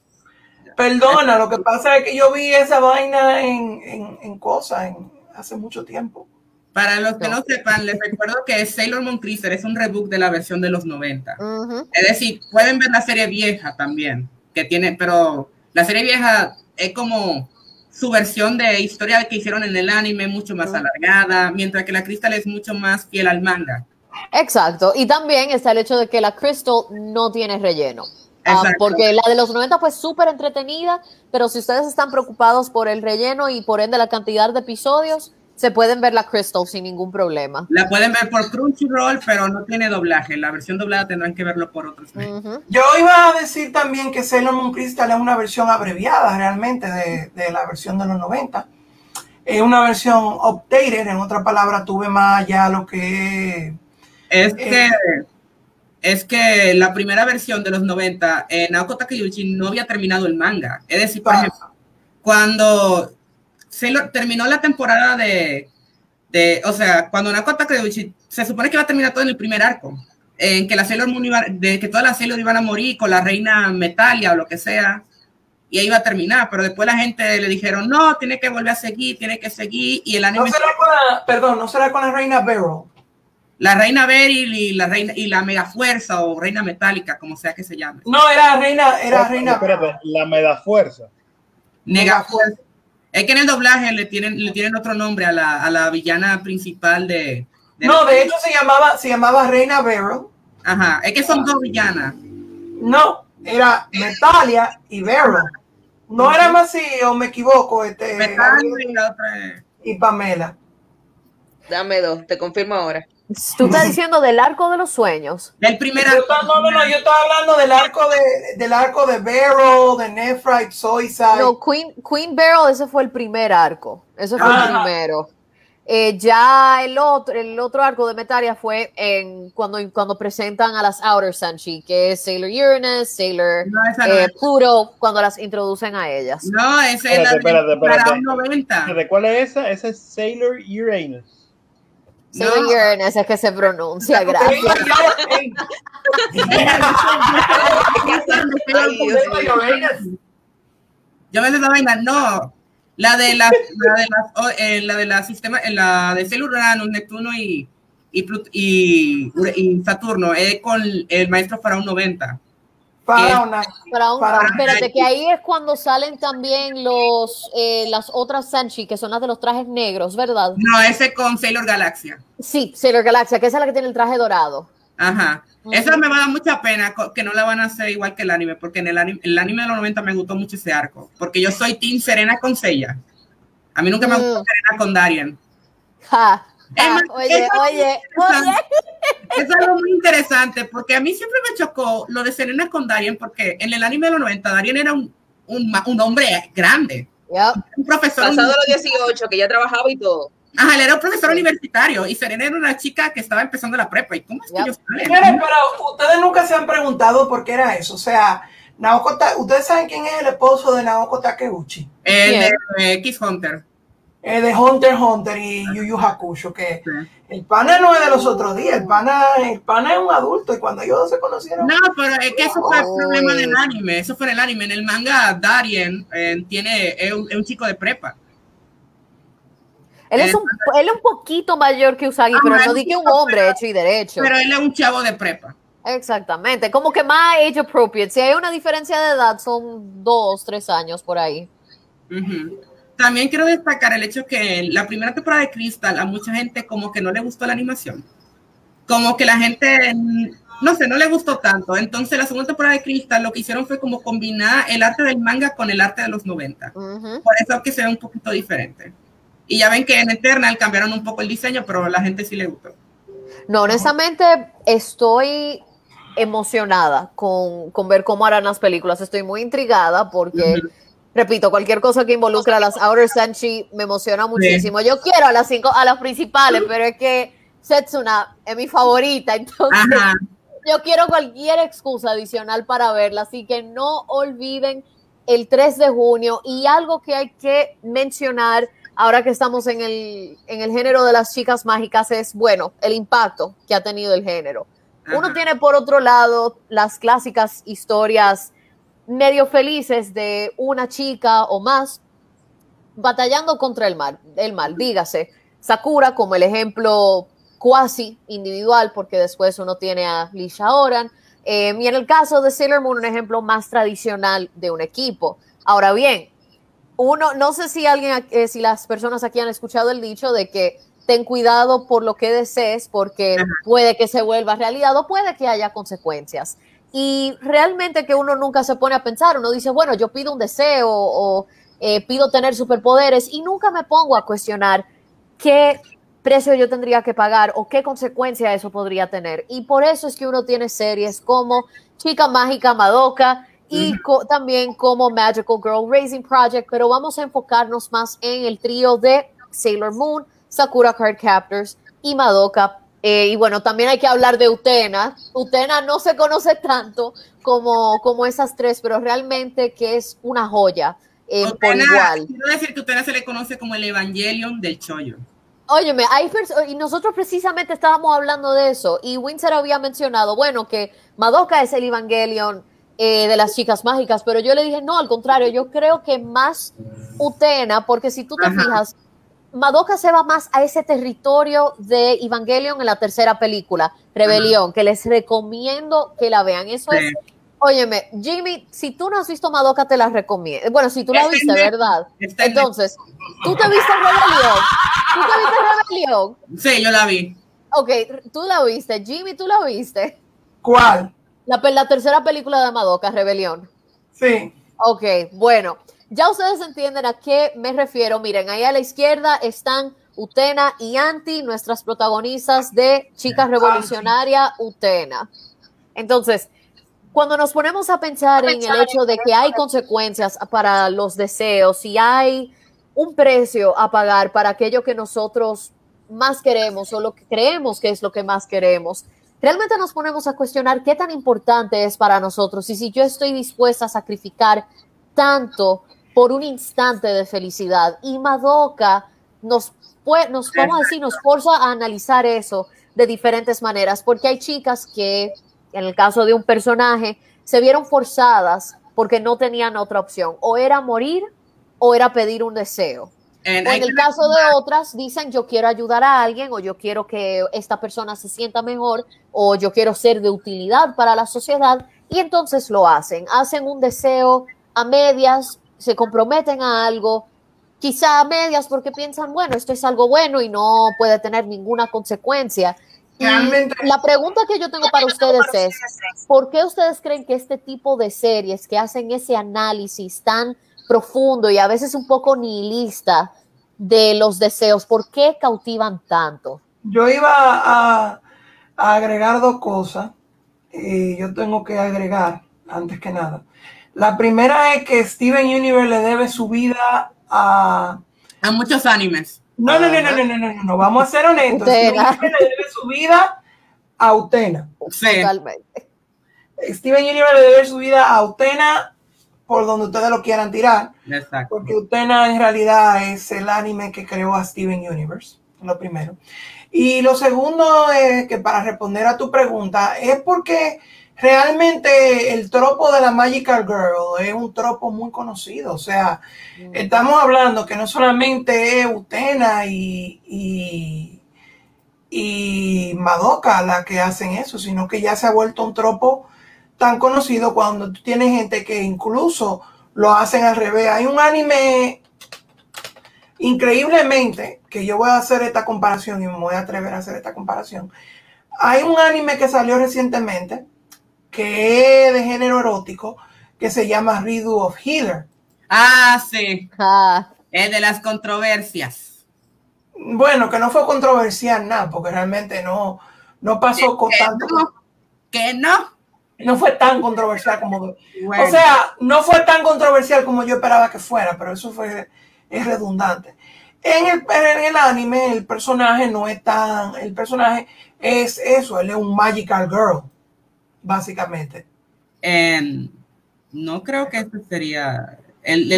Perdona, lo que pasa es que yo vi esa vaina en, en, en cosas en, hace mucho tiempo. Para los que No. sepan, les recuerdo que Sailor Moon Crystal es un reboot de la versión de los 90. Ujú. Es decir, pueden ver la serie vieja también, que tiene, pero la serie vieja es como su versión de historia que hicieron en el anime, mucho más alargada, mientras que la Crystal es mucho más fiel al manga. Exacto. Y también está el hecho de que la Crystal no tiene relleno. Ah, porque la de los 90 fue súper entretenida, pero si ustedes están preocupados por el relleno y por ende la cantidad de episodios, se pueden ver la Crystal sin ningún problema. La pueden ver por Crunchyroll, pero no tiene doblaje. La versión doblada tendrán que verlo por otros medios. Yo iba a decir también que Sailor Moon Crystal es una versión abreviada realmente de, de la versión de los 90. Es una versión updated, en otra palabra, tuve más ya lo que Es Eh. que es que la primera versión de los 90, eh, Naoko Takeuchi no había terminado el manga. Es decir, por Ah. ejemplo, cuando Sailor terminó la temporada de, de, o sea, cuando Naoko Takeuchi se supone que iba a terminar todo en el primer arco, en que la Sailor Moon iba, de que todas las Sailor iban a morir con la reina Metalia o lo que sea, y ahí iba a terminar, pero después la gente le dijeron, no, tiene que volver a seguir, tiene que seguir, y el No anime, será con la, perdón, no será con la reina Beryl. la reina Beryl y la reina, y la Mega Fuerza o Reina Metálica, como sea que se llame. No, era reina, era reina. Espérate, la me da fuerza. Nega Fuerza. Es que en el doblaje le tienen, le tienen otro nombre a la, a la villana principal de, de- No, de hecho se llamaba, se llamaba reina Beryl. Ajá, es que son dos villanas. No, era Metalia y Beryl. No era más así, o me equivoco, este, Metálica y la otra. y Pamela. Dame dos, te confirmo ahora. Tú estás diciendo del arco de los sueños. Del primer arco. no, no, no, yo estaba hablando del arco de, del arco de Beryl, de Nephrite, Zoisite. No, Queen, Queen Barrel, ese fue el primer arco. Ese fue el Ajá. primero. Eh, ya el otro, el otro arco de Metaria fue en cuando, cuando presentan a las Outer Sanchi, que es Sailor Uranus, Sailor No, esa no eh, es. Pluto, cuando las introducen a ellas. No, esa es la Espérate, espérate, de para espérate. un 90. ¿De cuál es esa? Esa es Sailor Uranus. Sailor No. Uranus es que se pronuncia, Ey, gracias. [LAUGHS] mío. Yo me sé esa vaina, no. La de la, la de las, eh, la de la sistema, eh, la de Sailor Uranus, Neptuno y, y, y, y Saturno, es con el maestro Faraón 90. Para una. Para un- Para- espérate, que ahí es cuando salen también los eh, las otras Sanchi, que son las de los trajes negros, ¿verdad? No, ese con Sailor Galaxia. Sí, Sailor Galaxia, que esa es la que tiene el traje dorado. Ajá. Esa me va a dar mucha pena que no la van a hacer igual que el anime, porque en el anime, el anime de los 90 me gustó mucho ese arco, porque yo soy Team Serena con Seiya. A mí nunca me Mm. gustó Serena con Darien. Ja, oye, oye, oye. Es algo muy interesante, porque a mí siempre me chocó lo de Serena con Darien, porque en el anime de los 90 Darien era un, un, un hombre grande, Yep. un profesor. Pasado los 18, que ya trabajaba y todo. Ajá, él era un profesor universitario y Serena era una chica que estaba empezando la prepa. ¿Y cómo es que Yep. ellos? Señores, pero ustedes nunca se han preguntado por qué era eso. O sea, Naoko ustedes saben quién es el esposo de Naoko Takeuchi. El de Kiss Hunter. Eh, de Hunter x Hunter y Yu Yu Hakusho, que Sí. el pana no es de los otros días, el pana, el pana es un adulto y cuando ellos dos se conocieron, No, pero es que eso fue el problema del anime. Eso fue en el anime. En el manga, Darien eh, tiene, es un, es un chico de prepa. Él es, un, él es un poquito mayor que Usagi, Ajá, pero no un di que un hombre pero- hecho y derecho. Pero él es un chavo de prepa. Exactamente, como que más age appropriate. Si hay una diferencia de edad, son dos, tres años por ahí. Ujú. También quiero destacar el hecho que la primera temporada de Crystal a mucha gente como que no le gustó la animación. Como que la gente, no sé, no le gustó tanto. Entonces la segunda temporada de Crystal lo que hicieron fue como combinar el arte del manga con el arte de los 90. Ujú. Por eso que se ve un poquito diferente. Y ya ven que en Eternal cambiaron un poco el diseño, pero a la gente sí le gustó. No, honestamente estoy emocionada con, con ver cómo harán las películas. Estoy muy intrigada porque, Ujú. Repito, cualquier cosa que involucre a las Outer Senshi me emociona muchísimo. Yo quiero a las cinco, a las principales, pero es que Setsuna es mi favorita, [LAUGHS] entonces Ajá. yo quiero cualquier excusa adicional para verla, así que no olviden el 3 de junio y algo que hay que mencionar ahora que estamos en el, en el género de las chicas mágicas, es, bueno, el impacto que ha tenido el género. Uno tiene por otro lado las clásicas historias medio felices de una chica o más batallando contra el mal, el mal, dígase, Sakura como el ejemplo cuasi individual, porque después uno tiene a Lisha Oran, eh, y en el caso de Sailor Moon, un ejemplo más tradicional de un equipo. Ahora bien, uno, no sé si alguien, eh, si las personas aquí han escuchado el dicho de que ten cuidado por lo que desees, porque puede que se vuelva realidad o puede que haya consecuencias. Y realmente que uno nunca se pone a pensar, uno dice, bueno, yo pido un deseo o eh, pido tener superpoderes y nunca me pongo a cuestionar qué precio yo tendría que pagar o qué consecuencia eso podría tener. Y por eso es que uno tiene series como Chica Mágica Madoka y también como Magical Girl Raising Project, pero vamos a enfocarnos más en el trío de Sailor Moon, Sakura Card Captors y Madoka. Eh, y bueno, también hay que hablar de Utena. Utena no se conoce tanto como, como esas tres, pero realmente que es una joya eh, por igual. Quiero decir que Utena se le conoce como el Evangelion del Chollo. Óyeme, hay y nosotros precisamente estábamos hablando de eso, y Winsor había mencionado, bueno, que Madoka es el Evangelion eh, de las chicas mágicas, pero yo le dije, no, al contrario, yo creo que más Utena, porque si tú te fijas, Madoka se va más a ese territorio de Evangelion en la tercera película, Rebelión, que les recomiendo que la vean. Eso es Óyeme, Jimmy, si tú no has visto Madoka, te la recomiendo. Bueno, si tú la viste, ¿verdad? Entonces, ¿tú te viste Rebelión? ¿Tú te viste Rebelión? Sí, yo la vi. Ok, tú la viste. Jimmy, ¿tú la viste? ¿Cuál? La, la tercera película de Madoka, Rebelión. Sí. Ok, bueno, ya ustedes entienden a qué me refiero. Miren, ahí a la izquierda están Utena y Anti, nuestras protagonistas de Chicas Revolucionaria Utena. Entonces, cuando nos ponemos a pensar en el hecho de que hay consecuencias para los deseos y hay un precio a pagar para aquello que nosotros más queremos o lo que creemos que es lo que más queremos, realmente nos ponemos a cuestionar qué tan importante es para nosotros y si yo estoy dispuesta a sacrificar tanto por un instante de felicidad. Y Madoka nos, nos vamos a decir, nos forza a analizar eso de diferentes maneras, porque hay chicas que en el caso de un personaje, se vieron forzadas porque no tenían otra opción. O era morir o era pedir un deseo. en el caso de otras, dicen yo quiero ayudar a alguien o yo quiero que esta persona se sienta mejor o yo quiero ser de utilidad para la sociedad y entonces lo hacen. Hacen un deseo a medias, se comprometen a algo, quizá a medias porque piensan, bueno, esto es algo bueno y no puede tener ninguna consecuencia la pregunta que yo tengo para ustedes es, ¿por qué ustedes creen que este tipo de series que hacen ese análisis tan profundo y a veces un poco nihilista de los deseos, ¿por qué cautivan tanto? Yo iba a, agregar dos cosas y yo tengo que agregar antes que nada. La primera es que Steven Universe le debe su vida a... A muchos animes. No, no, no, no, no, no, no, no, vamos a ser honestos. Steven le debe su vida a Utena. Sí. Totalmente. Steven Universe le debe su vida a Utena por donde ustedes lo quieran tirar. Exacto. Porque Utena en realidad es el anime que creó a Steven Universe, lo primero. Y lo segundo es que para responder a tu pregunta es porque realmente el tropo de la Magical Girl es un tropo muy conocido. O sea, mm. estamos hablando que no solamente es Utena y, y, y, Madoka la que hacen eso, sino que ya se ha vuelto un tropo tan conocido cuando tú tienes gente que incluso lo hacen al revés. Hay un anime increíblemente, que yo voy a hacer esta comparación y me voy a atrever a hacer esta comparación. Hay un anime que salió recientemente que es de género erótico, que se llama Riddle of Healer. Ah, sí. Ah. Es de las controversias. Bueno, que no fue controversial nada, porque realmente no, no pasó con tanto. que no. No fue tan controversial como. O sea, no fue tan controversial como yo esperaba que fuera, pero eso fue es redundante. En el, en el anime, el personaje no es tan. El personaje es eso, él es un magical girl básicamente. Em, no creo que este sería el,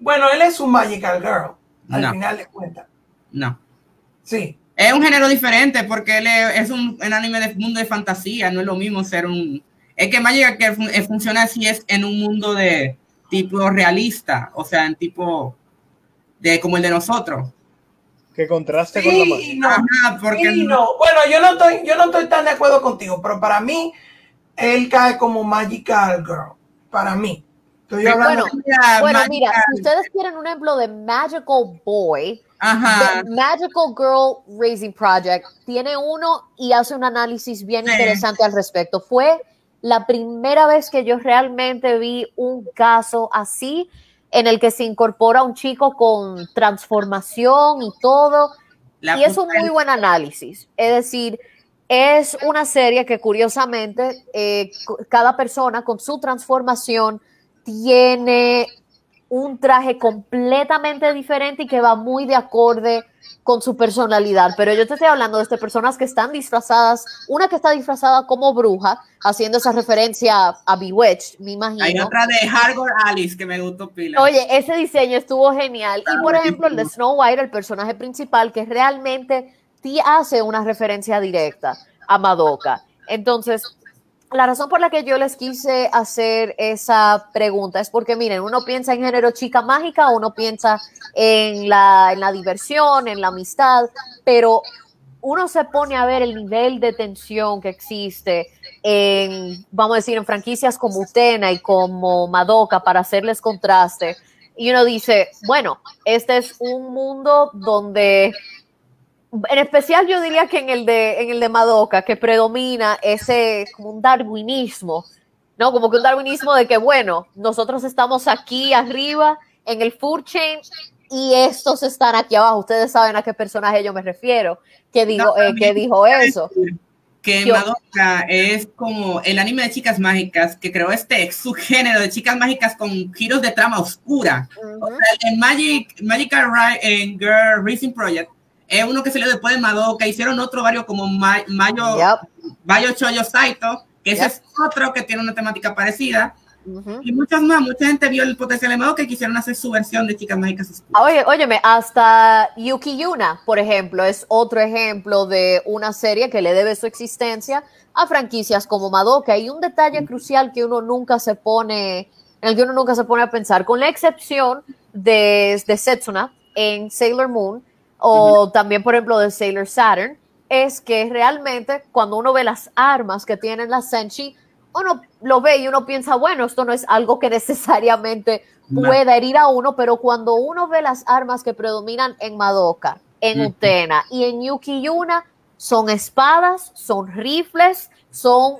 bueno, él es un Magical Girl. al No. final de cuentas. No. Sí. Es un género diferente porque él es, un, un anime de mundo de fantasía, no es lo mismo ser un... Es que Magic que fun- eh, funciona así es en un mundo de tipo realista, o sea, en tipo de como el de nosotros. Que contraste con la Sí, magia. no. Ajá, porque Sí, no. Bueno, yo no estoy, yo no estoy tan de acuerdo contigo, pero para mí, él cae como Magical Girl. Para mí. Estoy hablando. Bueno, Mira, Bueno, mira, si ustedes quieren un ejemplo de Magical Boy, Ajá. The Magical Girl Raising Project tiene uno y hace un análisis bien Sí. interesante al respecto. Fue la primera vez que yo realmente vi un caso así en el que se incorpora un chico con transformación y todo. La y es un muy buen análisis. Es decir, es una serie que curiosamente eh, cada persona con su transformación tiene un traje completamente diferente y que va muy de acorde con su personalidad. Pero yo te estoy hablando de este, personas que están disfrazadas, una que está disfrazada como bruja, haciendo esa referencia a Bewitched, me imagino. Hay otra de Hardcore Alice que me gustó pila. Oye, ese diseño estuvo genial. Y por ejemplo, el de Snow White, el personaje principal, que realmente sí hace una referencia directa a Madoka. Entonces, la razón por la que yo les quise hacer esa pregunta es porque, miren, uno piensa en género chica mágica, uno piensa en la, en la diversión, en la amistad, pero uno se pone a ver el nivel de tensión que existe en, vamos a decir, en franquicias como Utena y como Madoka para hacerles contraste. Y uno dice, bueno, este es un mundo donde, en especial yo diría que en el de, en el de Madoka, que predomina ese como un darwinismo, ¿no? Como que un darwinismo de que, bueno, nosotros estamos aquí arriba en el food chain y estos están aquí abajo. Ustedes saben a qué personaje yo me refiero, que dijo, No, eh, que dijo eso. que Yo- Madoka es como el anime de chicas mágicas que creó este subgénero de chicas mágicas con giros de trama oscura. O Ujú. sea, en Magic, Magical Girl Racing Project es uno que salió después de Madoka, hicieron otro varios como Ma- Mayo, Yep, Bayo Choyo Saito, que ese Yep. es otro que tiene una temática parecida, ujú. y muchas más, mucha gente vio el potencial de Madoka y quisieron hacer su versión de chicas mágicas oscuras. Ah, Oye, óyeme, hasta Yuki Yuna, por ejemplo, es otro ejemplo de una serie que le debe su existencia a franquicias como Madoka. Y un detalle crucial que uno nunca se pone, en el que uno nunca se pone a pensar, con la excepción de, de Setsuna en Sailor Moon, o también, por ejemplo, de Sailor Saturn, es que realmente cuando uno ve las armas que tienen las Senshi, uno lo ve y uno piensa, bueno, esto no es algo que [LAUGHS] necesariamente pueda herir a uno, pero cuando uno ve las armas que predominan en Madoka, en. Utena y en Yuki Yuna, son espadas, son rifles, son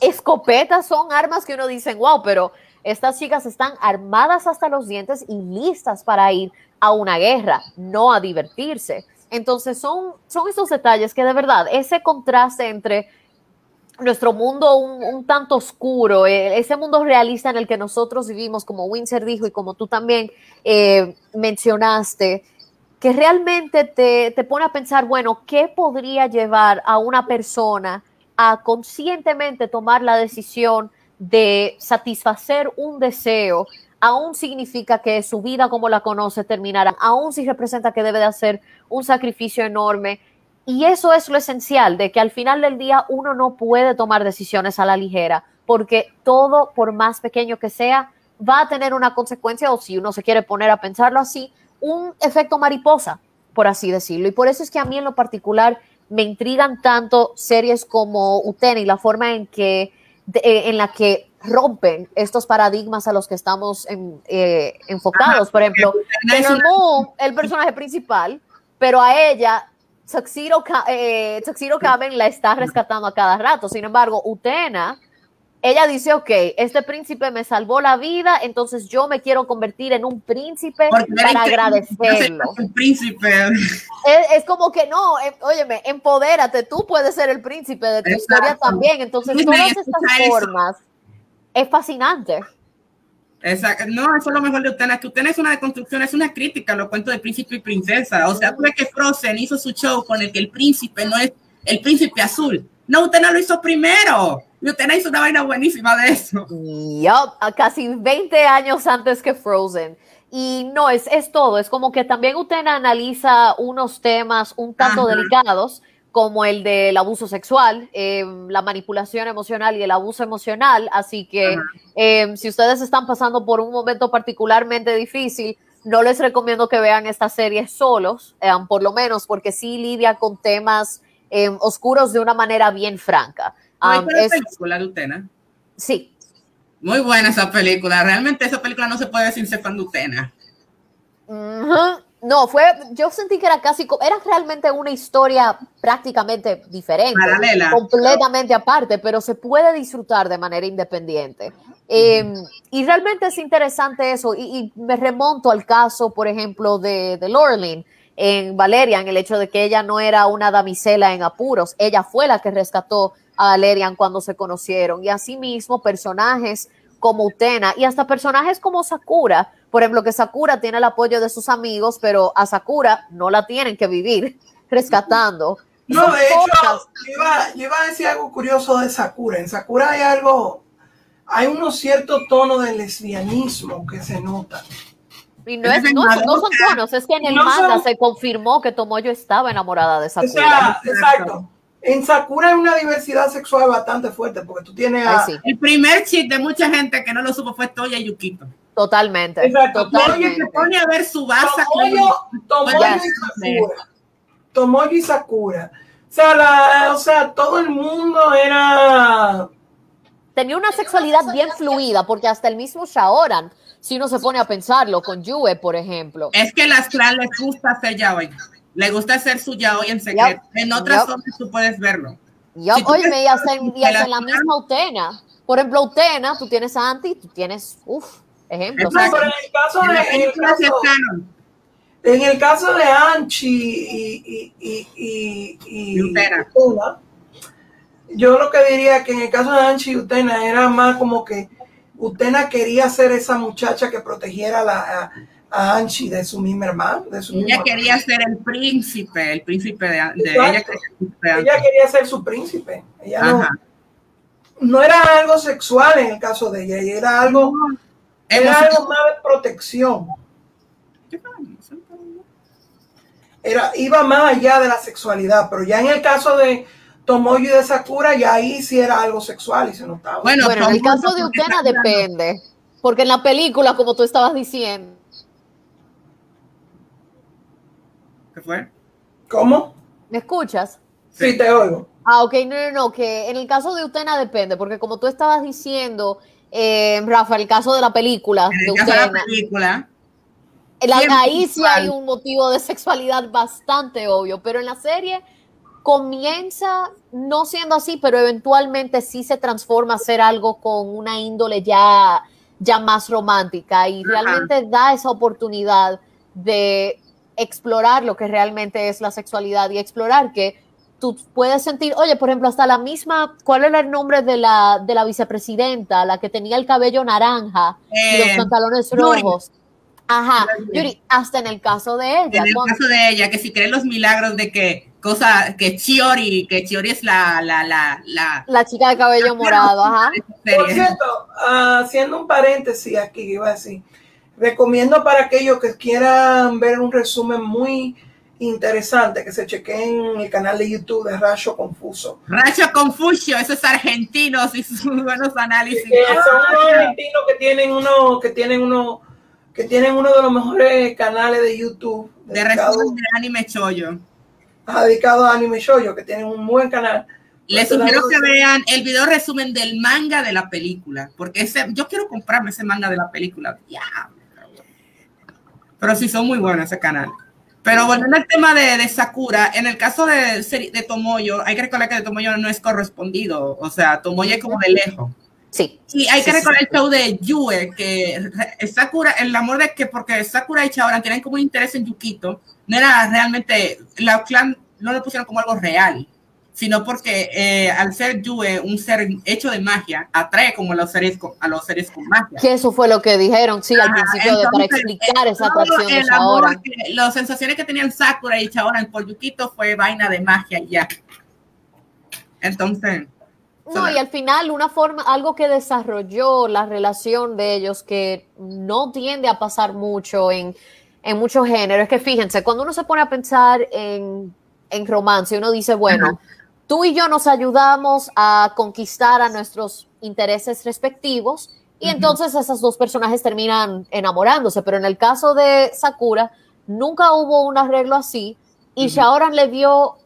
escopetas, son armas que uno dice, wow, pero estas chicas están armadas hasta los dientes y listas para ir a una guerra, no a divertirse. Entonces son, son esos detalles que de verdad, ese contraste entre nuestro mundo un, tanto oscuro, eh, ese mundo realista en el que nosotros vivimos, como Windsor dijo y como tú también eh, mencionaste, que realmente te, te pone a pensar, bueno, ¿qué podría llevar a una persona a conscientemente tomar la decisión de satisfacer un deseo? Aún significa que su vida como la conoce terminará, aún si representa que debe de hacer un sacrificio enorme. Y eso es lo esencial, de que al final del día uno no puede tomar decisiones a la ligera, porque todo, por más pequeño que sea, va a tener una consecuencia, o si uno se quiere poner a pensarlo así, un efecto mariposa, por así decirlo. Y por eso es que a mí en lo particular me intrigan tanto series como Utena y la forma en que de- eh, en la que rompen estos paradigmas a los que estamos en- eh, enfocados. Por ejemplo, Moon, el personaje principal, pero a ella Tuxedo, eh, Tuxedo Kamen la está rescatando a cada rato. Sin embargo, Utena, ella dice, ok, este príncipe me salvó la vida, entonces yo me quiero convertir en un príncipe Porque para agradecerlo. El príncipe. Es, es como que no, em- óyeme, empodérate, tú puedes ser el príncipe de tu Exacto. historia también. Entonces, Disney, todas estas eso. formas es fascinante. Exacto. No, eso es lo mejor de Utena, que Utena es una deconstrucción, es una crítica a los cuentos de príncipe y princesa. O sea, tú que Frozen hizo su show con el que el príncipe no es el príncipe azul. No, Utena lo hizo primero. Y Utena hizo una vaina buenísima de eso. Yup, casi 20 años antes que Frozen. Y no, es, es todo, es como que también usted analiza unos temas un tanto delicados, como el del abuso sexual, em, la manipulación emocional y el abuso emocional. Así que em, si ustedes están pasando por un momento particularmente difícil, no les recomiendo que vean esta serie solos, em, por lo menos porque sí lidia con temas oscuros de una manera bien franca. Es, película de Utena? Sí. Muy buena esa película. Realmente esa película no se puede decir ser fan de Utena. No, fue, yo sentí que era casi, era realmente una historia prácticamente diferente, Paralela. completamente aparte, pero se puede disfrutar de manera independiente. Em, y realmente es interesante eso, y, me remonto al caso, por ejemplo, de, de Lorelyn en Valerian, el hecho de que ella no era una damisela en apuros, ella fue la que rescató a Valerian cuando se conocieron, y asimismo personajes como Utena y hasta personajes como Sakura, por ejemplo, que Sakura tiene el apoyo de sus amigos, pero a Sakura no la tienen que vivir [LAUGHS] rescatando. [LAUGHS] No, de hecho, iba, a decir algo curioso de Sakura. En Sakura hay algo, hay unos ciertos tonos de lesbianismo que se notan. Y no, es, no, son tonos, es que en el manga se confirmó que Tomoyo estaba enamorada de Sakura. exacto en Sakura hay una diversidad sexual bastante fuerte, porque tú tienes a... El primer chip de mucha gente que no lo supo fue Toya y Yukito. Totalmente. Exacto. Totalmente. se pone a ver su base. Tomoyo, Tomoyo y Sakura. Tomoyo y Sakura. O sea, la, o sea, todo el mundo era... Tenía una sexualidad bien fluida, porque hasta el mismo Shaoran, si uno se pone a pensarlo, con Yue, por ejemplo. Es que las clases les gusta hacer yaoi le gusta hacer su yaoi en secreto. en otras zonas tú puedes verlo. Yo, oye, y hasta, en, la misma Utena. Por ejemplo, Utena, tú tienes a Anti, tú tienes, uff, ejemplos. en el caso de, en el caso, en el caso de Anchi y, y, y, y Utena, yo lo que diría que en el caso de Anchi y Utena era más como que Utena quería ser esa muchacha que protegiera la a Anchi de su misma hermana. De su ella quería ser el príncipe, el príncipe de, ella. Ella quería ser su príncipe. Ella no, no, era algo sexual en el caso de ella, era algo, era algo más de protección. Era, iba más allá de la sexualidad, pero ya en el caso de Tomoyo y de Sakura, ya ahí sí era algo sexual y se notaba. Bueno, en el caso de Utena depende, porque en la película, como tú estabas diciendo, fue? ¿Cómo? ¿Me escuchas? Sí, te oigo. Ah, ok, no, no, no, que en el caso de Utena depende, porque como tú estabas diciendo, eh, Rafa, el caso de la película de Utena. la película. ahí sí hay un motivo de sexualidad bastante obvio, pero en la serie comienza no siendo así, pero eventualmente sí se transforma a ser algo con una índole ya, ya más romántica y realmente da esa oportunidad de explorar lo que realmente es la sexualidad y explorar que tú puedes sentir, oye, por ejemplo, hasta la misma, ¿cuál era el nombre de la, de la vicepresidenta, la que tenía el cabello naranja y los eh, pantalones rojos? Ajá, Yuri, hasta en el caso de ella. En el caso de ella, que si creen los milagros de que cosa, que Chiori, que Chiori es la, la, la, la, la chica de cabello morado, ajá. Por cierto, haciendo un paréntesis aquí, iba a decir, Recomiendo para aquellos que quieran ver un resumen muy interesante que se chequeen en el canal de YouTube de Racho Confuso. Racho Confuso, esos argentinos y sus buenos análisis. son unos argentinos que tienen uno, que tienen uno, que tienen uno de los mejores canales de YouTube. De resumen de anime chollo. dedicado a anime chollo, que tienen un buen canal. Les sugiero que vean el video resumen del manga de la película, porque ese, yo quiero comprarme ese manga de la película. Pero sí son muy buenos ese canal. Pero volviendo al tema de, Sakura, en el caso de, de Tomoyo, hay que recordar que de Tomoyo no es correspondido. O sea, Tomoyo es como de lejos. Sí. Y hay que recordar el show de Yue, que Sakura, el amor de que porque Sakura y Chaoran tienen como interés en Yukito, no era realmente, la clan no lo pusieron como algo real sino porque eh, al ser Yue un ser hecho de magia, atrae como a los seres con, a los seres con magia. Que eso fue lo que dijeron, sí, al principio de, para explicar esa atracción de Shaoran. Las sensaciones que tenían Sakura y Shaoran por Yukito fue vaina de magia ya. Entonces, No, y al final una forma, algo que desarrolló la relación de ellos que no tiende a pasar mucho en, en muchos géneros, es que fíjense, cuando uno se pone a pensar en, en romance, uno dice, bueno, tú y yo nos ayudamos a conquistar a nuestros intereses respectivos y entonces esos dos personajes terminan enamorándose, pero en el caso de Sakura nunca hubo un arreglo así y Shaoran le dio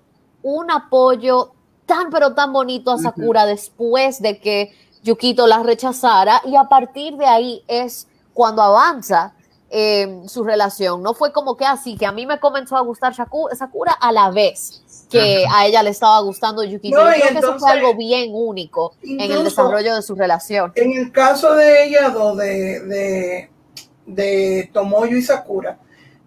un apoyo tan pero tan bonito a Sakura después de que Yukito la rechazara y a partir de ahí es cuando avanza eh, su relación. No fue como que así, que a mí me comenzó a gustar Sakura a la vez que a ella le estaba gustando Yukito. Yo creo que eso fue algo bien único en el desarrollo de su relación. En el caso de ella, de, de, de Tomoyo y Sakura,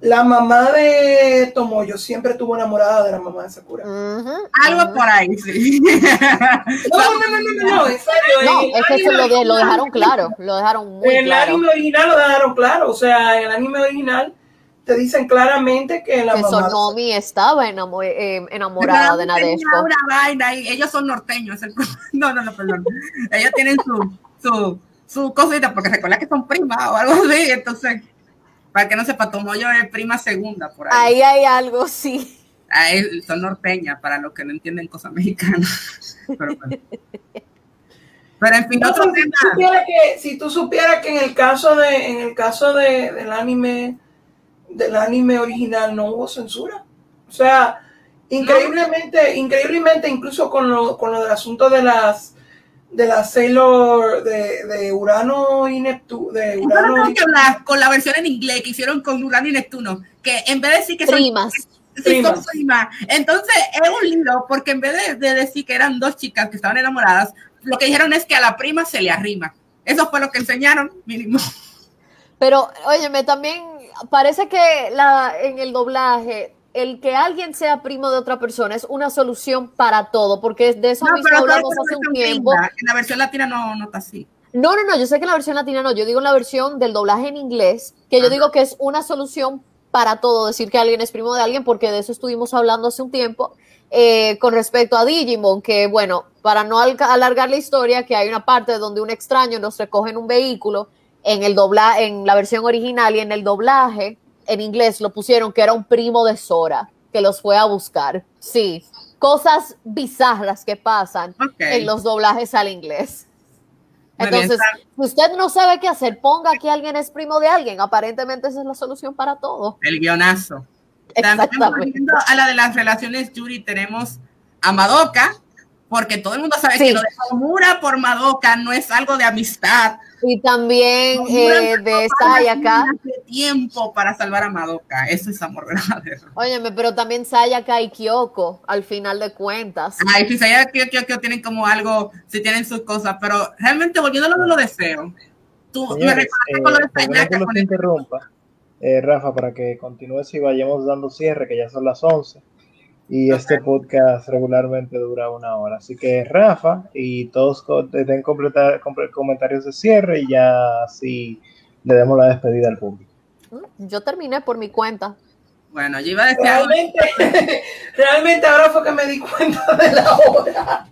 la mamá de Tomoyo siempre estuvo enamorada de la mamá de Sakura. Algo por ahí, sí. No, no, no, no, no, no, en serio. No, es que eso lo, lo, dejaron claro, lo dejaron muy en claro. En el anime original lo dejaron claro, o sea, en el anime original te dicen claramente que la que mamá... Sonomi estaba enamor, eh, enamorada de Nadeshko. Una vaina y ellos son norteños. El... [LAUGHS] No, no, no, perdón. ellos tienen su, su, su cosita, porque recuerda que son primas o algo así, entonces para que no sepa, Tomoyo es prima segunda por ahí. Ahí hay algo, sí. Ahí son norteñas, para los que no entienden cosas mexicanas. [LAUGHS] Pero, bueno. Pero en fin, No, otro si, tema. que, si tú supieras que en el caso de, en el caso de, del anime, del anime original no hubo censura. O sea, increíblemente, increíblemente, incluso con lo, con lo del asunto de las de la Sailor de, de Urano y Neptuno, de Urano y- que hablar con la versión en inglés que hicieron con Urano y Neptuno, que en vez de decir que son Primas. Sí, son Primas. primas. Entonces es un lío, porque en vez de, de decir que eran dos chicas que estaban enamoradas, lo que dijeron es que a la prima se le arrima. Eso fue lo que enseñaron, mínimo. Pero, óyeme, también parece que la, en el doblaje, el que alguien sea primo de otra persona es una solución para todo, porque de eso No, mismo hablamos hace un tiempo. En la versión latina no, no está así. No, no, no, yo sé que en la versión latina no, yo digo en la versión del doblaje en inglés, que yo digo que es una solución para todo, decir que alguien es primo de alguien, porque de eso estuvimos hablando hace un tiempo, eh, con respecto a Digimon, que bueno, para no alargar la historia, que hay una parte donde un extraño nos recoge en un vehículo, en el dobla, en la versión original y en el doblaje, en inglés lo pusieron que era un primo de Sora, que los fue a buscar. Sí, cosas bizarras que pasan en los doblajes al inglés. Entonces, si usted no sabe qué hacer, ponga que alguien es primo de alguien. Aparentemente esa es la solución para todo. El guionazo. También Exactamente. volviendo a la de las relaciones Yuri, tenemos a Madoka, porque todo el mundo sabe Sí. que lo de Nomura por Madoka no es algo de amistad. Y también eh, de Sayaka. tiempo para salvar a Madoka. Eso es amor [LAUGHS] verdadero. Óyeme, pero también Sayaka y Kyoko, al final de cuentas. Ay, si Sayaka y Kyoko tienen como algo, si tienen sus cosas, pero realmente volviendo a lo de lo deseo, tú me recuerdas eh, con lo de que Sayaka interrumpa, eh, Rafa, para que continúes y vayamos dando cierre, que ya son las 11. Y este podcast regularmente dura una hora. Así que Rafa y todos den completar, comentarios de cierre y ya así le demos la despedida al público. Mm, Yo terminé por mi cuenta. Bueno, yo iba a decir Realmente, [LAUGHS] realmente ahora fue que me di cuenta de la hora.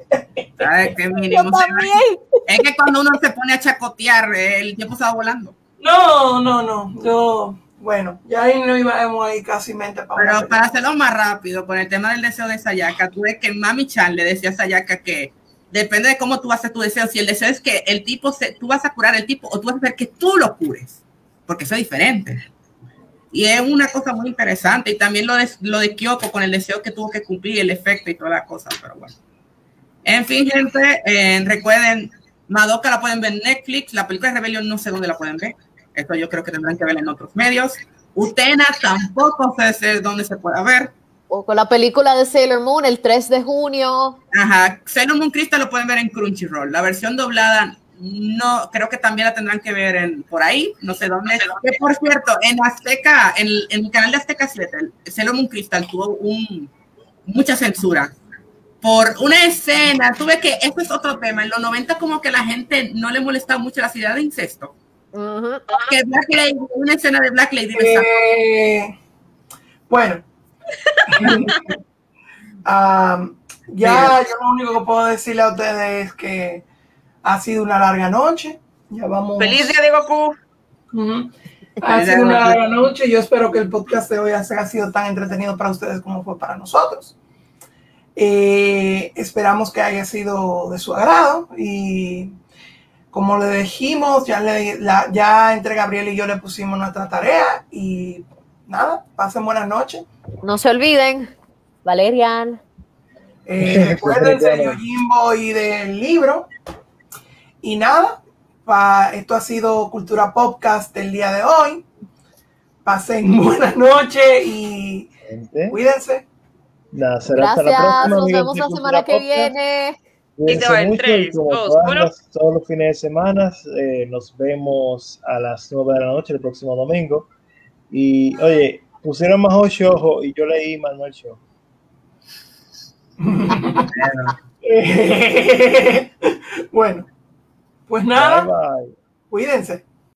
ay, qué mínimo, Yo también. Es que cuando uno se pone a chacotear, eh, el tiempo se va volando. No, no, no. Yo, bueno, ya ahí no íbamos ahí casi mente para Pero para hacerlo más rápido, con el tema del deseo de Sayaka, tú ves que Mami Chan le decía a Sayaka que depende de cómo tú haces tu deseo. Si el deseo es que el tipo, se, tú vas a curar el tipo o tú vas a hacer que tú lo cures, porque eso es diferente. Y es una cosa muy interesante. Y también lo de, lo de Kyoko con el deseo que tuvo que cumplir, el efecto y toda la cosa. Pero bueno. En fin, gente, eh, recuerden, Madoka la pueden ver en Netflix. La película de Rebelión no sé dónde la pueden ver. Esto yo creo que tendrán que ver en otros medios. Utena tampoco sé dónde se puede ver. O con la película de Sailor Moon el 3 de junio. Ajá, Sailor Moon Crystal lo pueden ver en Crunchyroll. La versión doblada no, creo que también la tendrán que ver en por ahí, no sé dónde. Que por cierto, en Azteca, en, en el canal de Azteca 7, el Sailor Moon Crystal tuvo un, mucha censura por una escena. Tuve que, esto es otro tema. En los 90 como que la gente no le molestaba mucho la idea de incesto. Ujú. Que Black Lady, una escena de Black Lady Eh, bueno. [LAUGHS] Ya, yo lo único que puedo decirle a ustedes es que ha sido una larga noche. Ya vamos. Feliz día de Goku. Ha sido una larga noche. Yo espero que el podcast de hoy haya sido tan entretenido para ustedes como fue para nosotros. Eh, esperamos que haya sido de su agrado y como le dijimos, ya, le, la- ya entre Gabriel y yo le pusimos nuestra tarea y nada, pasen buenas noches. No se olviden, Valerian. Eh, [LAUGHS] recuérdense de Yojimbo y del libro. Y nada, pa- esto ha sido Cultura Podcast del día de hoy. Pasen [LAUGHS] buenas noches y cuídense. Nada, será hasta la Gracias, próxima. nos vemos la Cultura semana que Podcast. viene. Cuídense Y te va en mucho tres, y como dos, todas uno. las- todos los fines de semana, eh, nos vemos a las 9 de la noche el próximo domingo. Y oye, pusieron más ocho ojos y yo leí Manuel Show. [LAUGHS] bueno, pues nada, Bye, bye. cuídense.